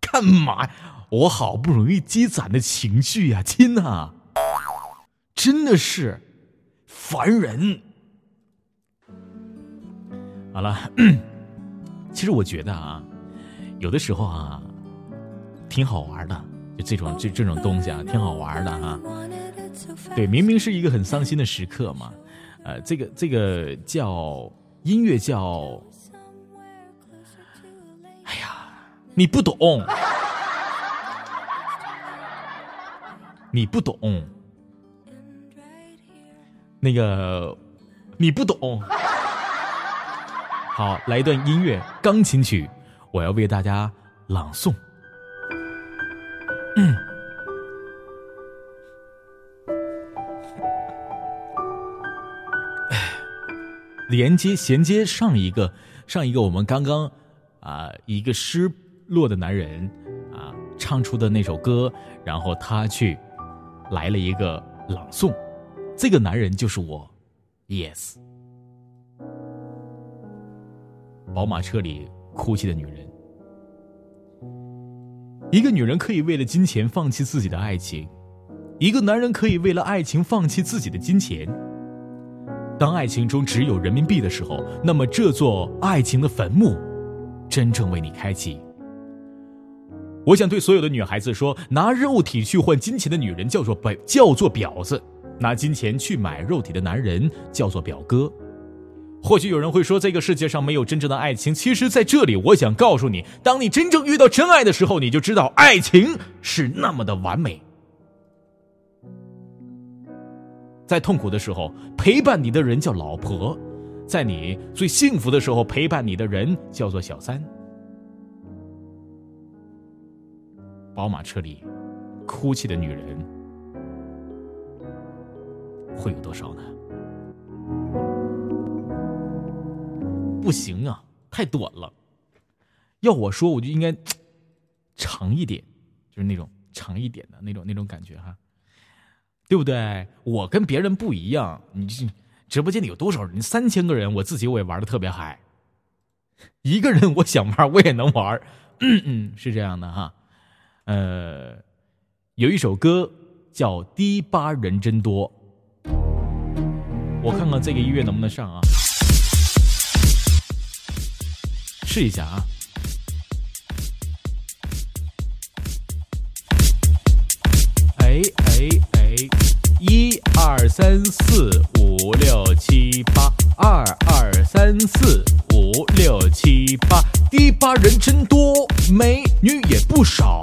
干嘛？我好不容易积攒的情绪呀，亲呐，真的是烦人。好了，其实我觉得啊，有的时候啊，挺好玩的，就这种这这种东西啊，挺好玩的啊。对，明明是一个很伤心的时刻嘛，呃，这个这个叫音乐叫，哎呀，你不懂。你不懂，那个你不懂。好，来一段音乐钢琴曲，我要为大家朗诵。嗯，连接衔接上一个上一个我们刚刚啊、一个失落的男人啊唱出的那首歌，然后他去。来了一个朗诵，这个男人就是我，yes。宝马车里哭泣的女人，一个女人可以为了金钱放弃自己的爱情，一个男人可以为了爱情放弃自己的金钱。当爱情中只有人民币的时候，那么这座爱情的坟墓，真正为你开启。我想对所有的女孩子说：拿肉体去换金钱的女人叫做婊，叫做婊子；拿金钱去买肉体的男人叫做表哥。或许有人会说，这个世界上没有真正的爱情。其实，在这里，我想告诉你，当你真正遇到真爱的时候，你就知道爱情是那么的完美。在痛苦的时候，陪伴你的人叫老婆；在你最幸福的时候，陪伴你的人叫做小三。宝马车里哭泣的女人会有多少呢？不行啊，太短了。要我说，我就应该长一点，就是那种长一点的那种那种感觉哈，对不对？我跟别人不一样，你这直播间里有多少人？三千个人，我自己我也玩的特别嗨。一个人我想玩我也能玩，嗯嗯，是这样的哈。呃，有一首歌叫《低八人真多》，我看看这个音乐能不能上啊？试一下啊。哎哎哎，一二三四五六七八，二二三四五六七八，第八人真多，美女也不少，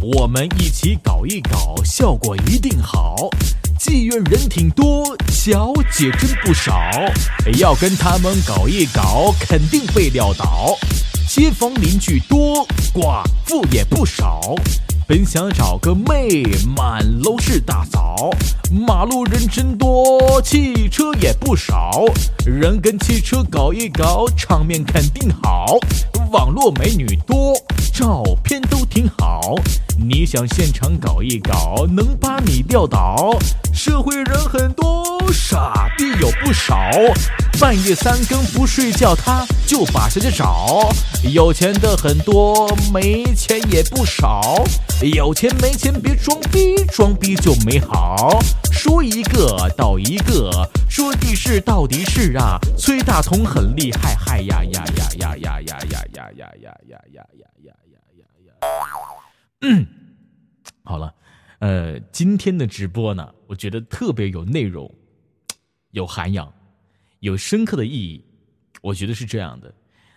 我们一起搞一搞，效果一定好。妓院人挺多，小姐真不少，要跟他们搞一搞，肯定被撂倒。街坊邻居多，寡妇也不少。本想找个妹，满楼是大嫂。马路人真多，汽车也不少。人跟汽车搞一搞，场面肯定好。网络美女多，照片都挺好。你想现场搞一搞，能把你撂倒。社会人很多，傻逼有不少。半夜三更不睡觉，他就把谁家找。有钱的很多，没钱也不少。有钱没钱别装逼，装逼就没好。说一个到一个，说的是到底是啊。崔大同很厉害，嗨呀呀呀呀呀呀呀呀呀呀呀呀！好了，呃，今天的直播呢，我觉得特别有内容，有涵养，有深刻的意义。我觉得是这样的。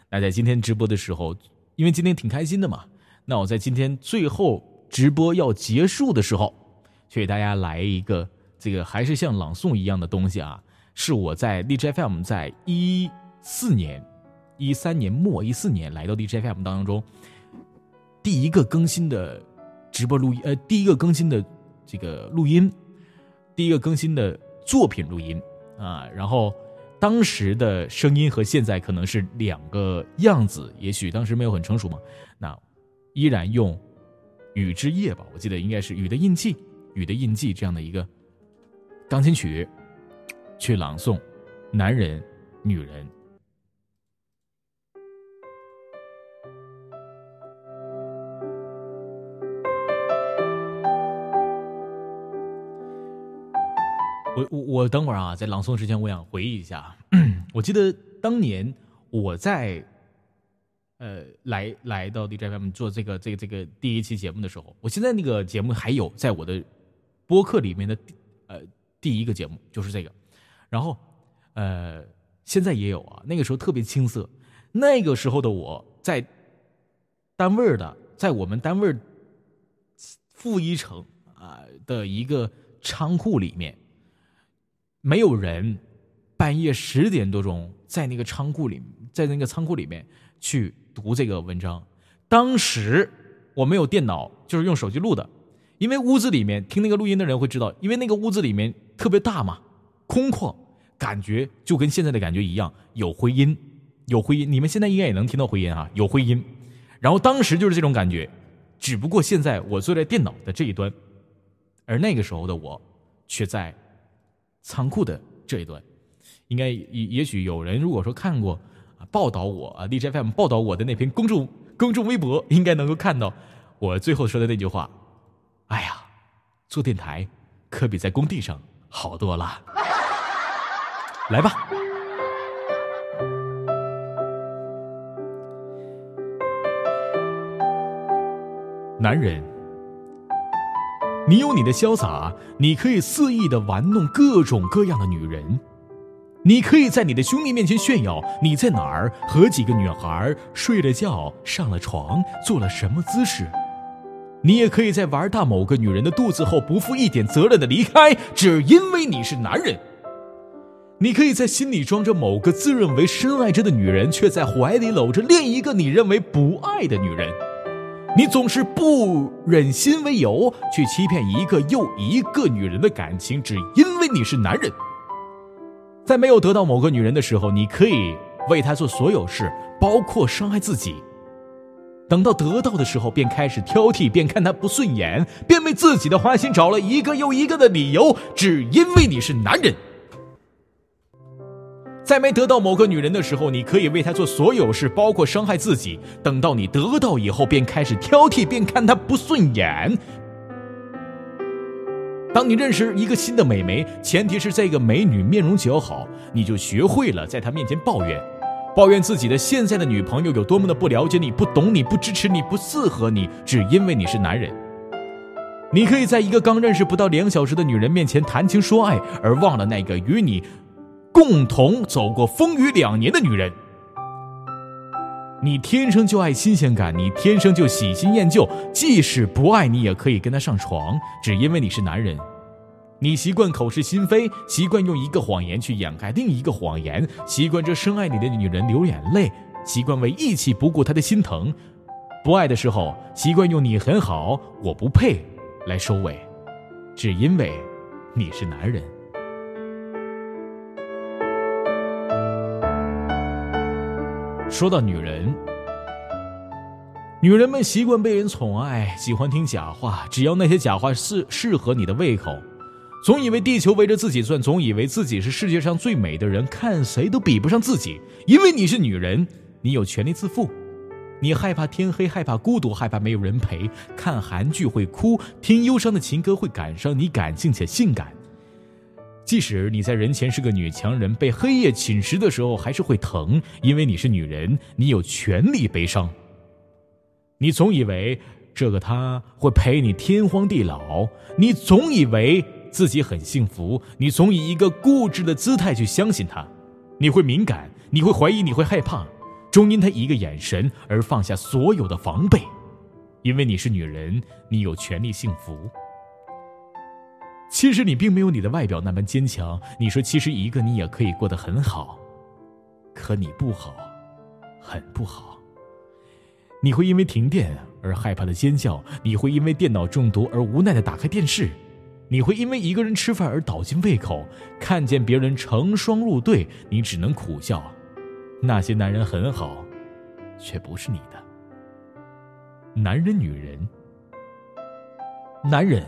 那在今天直播的时候，因为今天挺开心的嘛，那我在今天最后直播要结束的时候，去给大家来一个这个还是像朗诵一样的东西啊，是我在荔枝 FM 在一四年、一三年末、一四年来到荔枝 FM 当中第一个更新的直播录音，呃，第一个更新的这个录音，第一个更新的作品录音啊，然后。当时的声音和现在可能是两个样子，也许当时没有很成熟嘛。那依然用《雨之夜》吧，我记得应该是《雨的印记》，《雨的印记》这样的一个钢琴曲去朗诵男人、女人。我我我等会儿啊，在朗诵之前，我想回忆一下。我记得当年我在呃来来到 DJ FM 做这个这个这个第一期节目的时候，我现在那个节目还有在我的播客里面的呃第一个节目就是这个，然后呃现在也有啊。那个时候特别青涩，那个时候的我在单位的，在我们单位负一层啊的一个仓库里面。没有人，半夜十点多钟在那个仓库里，在那个仓库里面去读这个文章。当时我没有电脑，就是用手机录的。因为屋子里面听那个录音的人会知道，因为那个屋子里面特别大嘛，空旷，感觉就跟现在的感觉一样，有回音，有回音。你们现在应该也能听到回音啊，有回音。然后当时就是这种感觉，只不过现在我坐在电脑的这一端，而那个时候的我却在。仓库的这一段，应该也也许有人如果说看过啊报道我啊 DJFM 报道我的那篇公众公众微博，应该能够看到我最后说的那句话。哎呀，做电台可比在工地上好多了。来吧，男人。你有你的潇洒，你可以肆意的玩弄各种各样的女人，你可以在你的兄弟面前炫耀你在哪儿和几个女孩睡了觉、上了床、做了什么姿势，你也可以在玩大某个女人的肚子后不负一点责任的离开，只因为你是男人。你可以在心里装着某个自认为深爱着的女人，却在怀里搂着另一个你认为不爱的女人。你总是不忍心为由去欺骗一个又一个女人的感情，只因为你是男人。在没有得到某个女人的时候，你可以为她做所有事，包括伤害自己。等到得到的时候，便开始挑剔，便看她不顺眼，便为自己的花心找了一个又一个的理由，只因为你是男人。在没得到某个女人的时候，你可以为她做所有事，包括伤害自己。等到你得到以后，便开始挑剔，便看她不顺眼。当你认识一个新的美眉，前提是这个美女面容姣好，你就学会了在她面前抱怨，抱怨自己的现在的女朋友有多么的不了解你、不懂你、不支持你、不适合你，只因为你是男人。你可以在一个刚认识不到两小时的女人面前谈情说爱，而忘了那个与你共同走过风雨两年的女人。你天生就爱新鲜感，你天生就喜新厌旧，即使不爱你，也可以跟他上床，只因为你是男人。你习惯口是心非，习惯用一个谎言去掩盖另一个谎言，习惯着深爱你的女人流眼泪，习惯为义气不顾她的心疼，不爱的时候习惯用“你很好，我不配”来收尾，只因为你是男人。说到女人，女人们习惯被人宠爱，喜欢听假话，只要那些假话适适合你的胃口，总以为地球围着自己转，总以为自己是世界上最美的人，看谁都比不上自己。因为你是女人，你有权利自负。你害怕天黑，害怕孤独，害怕没有人陪。看韩剧会哭，听忧伤的情歌会感伤。你感性且性感。即使你在人前是个女强人，被黑夜侵蚀的时候还是会疼，因为你是女人，你有权利悲伤。你总以为这个他会陪你天荒地老，你总以为自己很幸福，你总以一个固执的姿态去相信他，你会敏感，你会怀疑，你会害怕，终因他一个眼神而放下所有的防备，因为你是女人，你有权利幸福。其实你并没有你的外表那么坚强。你说，其实一个你也可以过得很好，可你不好，很不好。你会因为停电而害怕的尖叫，你会因为电脑中毒而无奈的打开电视，你会因为一个人吃饭而倒尽胃口。看见别人成双入对，你只能苦笑。那些男人很好，却不是你的。男人，女人，男人。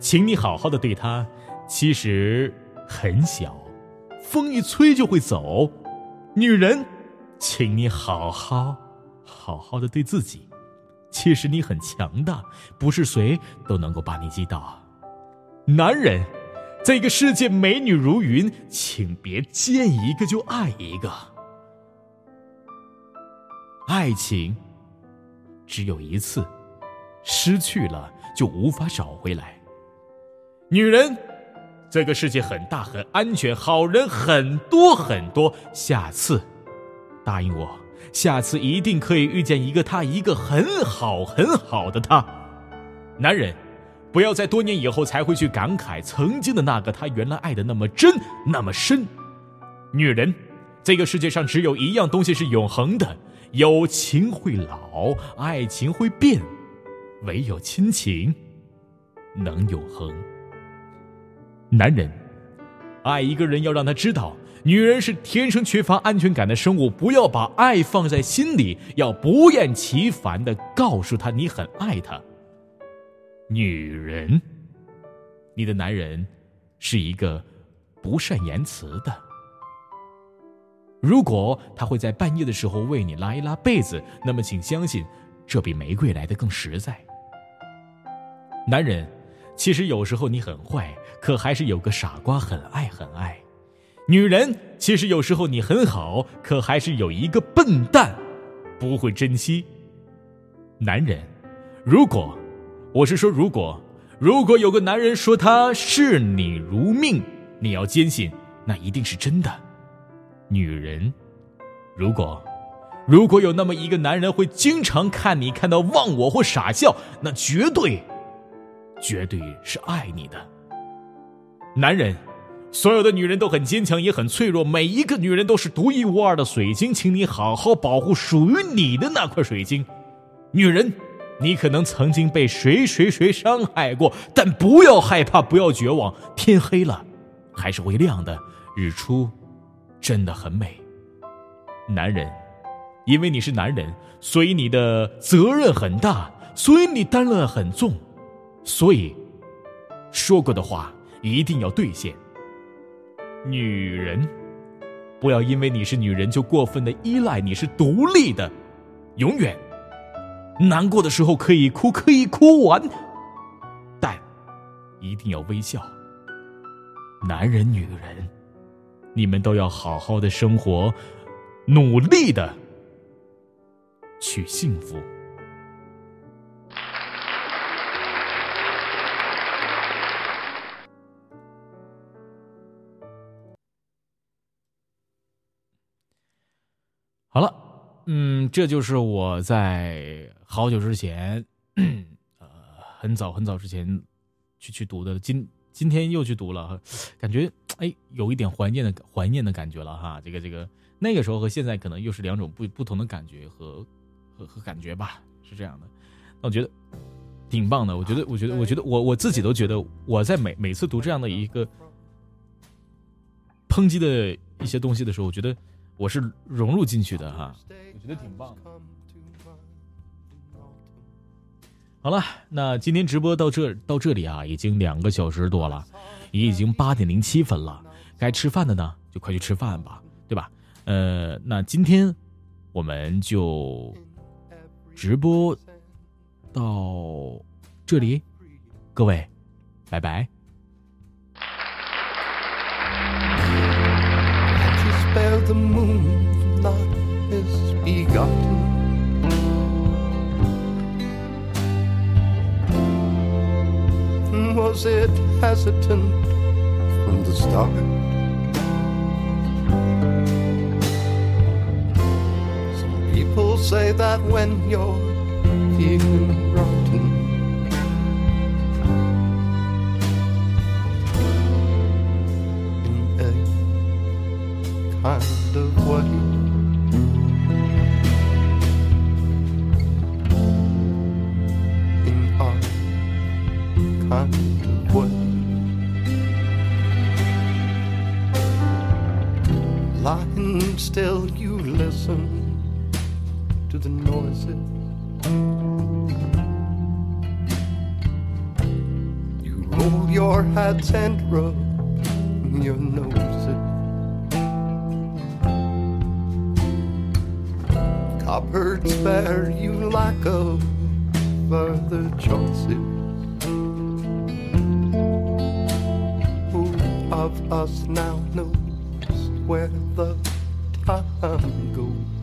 请你好好的对他，其实很小，风一吹就会走。女人，请你好好好好的对自己，其实你很强大，不是谁都能够把你击倒。男人，这个世界美女如云，请别见一个就爱一个。爱情只有一次，失去了就无法找回来。女人，这个世界很大很安全，好人很多很多。下次，答应我，下次一定可以遇见一个他，一个很好很好的他。男人，不要在多年以后才会去感慨曾经的那个他，原来爱的那么真那么深。女人，这个世界上只有一样东西是永恒的，友情会老，爱情会变，唯有亲情能永恒。男人爱一个人，要让他知道，女人是天生缺乏安全感的生物。不要把爱放在心里，要不厌其烦的告诉他你很爱他。女人，你的男人是一个不善言辞的。如果他会在半夜的时候为你拉一拉被子，那么请相信，这比玫瑰来的更实在。男人。其实有时候你很坏，可还是有个傻瓜很爱很爱。女人，其实有时候你很好，可还是有一个笨蛋不会珍惜。男人，如果我是说如果，如果有个男人说他视你如命，你要坚信那一定是真的。女人，如果如果有那么一个男人会经常看你看到忘我或傻笑，那绝对。绝对是爱你的男人，所有的女人都很坚强，也很脆弱。每一个女人都是独一无二的水晶，请你好好保护属于你的那块水晶。女人，你可能曾经被谁谁谁伤害过，但不要害怕，不要绝望。天黑了，还是会亮的。日出真的很美。男人，因为你是男人，所以你的责任很大，所以你担任很重，所以说过的话一定要兑现。女人，不要因为你是女人就过分的依赖，你是独立的，永远难过的时候可以哭，可以哭完，但一定要微笑。男人、女人，你们都要好好的生活，努力的去幸福。好了，嗯，这就是我在好久之前，呃，很早很早之前去去读的，今今天又去读了，感觉哎有一点怀念的怀念的感觉了哈。这个这个那个时候和现在可能又是两种不不同的感觉和和和感觉吧，是这样的。那我觉得挺棒的，我觉得我觉得我觉得我我自己都觉得我在每每次读这样的一个抨击的一些东西的时候，我觉得。我是融入进去的哈，我觉得挺棒的。好了，那今天直播到这到这里啊，已经两个小时多了，也已经八点零七分了。该吃饭的呢，就快去吃饭吧，对吧？呃，那今天我们就直播到这里，各位，拜拜。Spare the moon not misbegotten. Was it hesitant from the start? Some people say that when you're feeling rotten, kind of way. In our kind of way. Lying still, you listen to the noises. You roll your heads and rub your noses. Cupboards spare you lack of further choices. Who of us now knows where the time goes?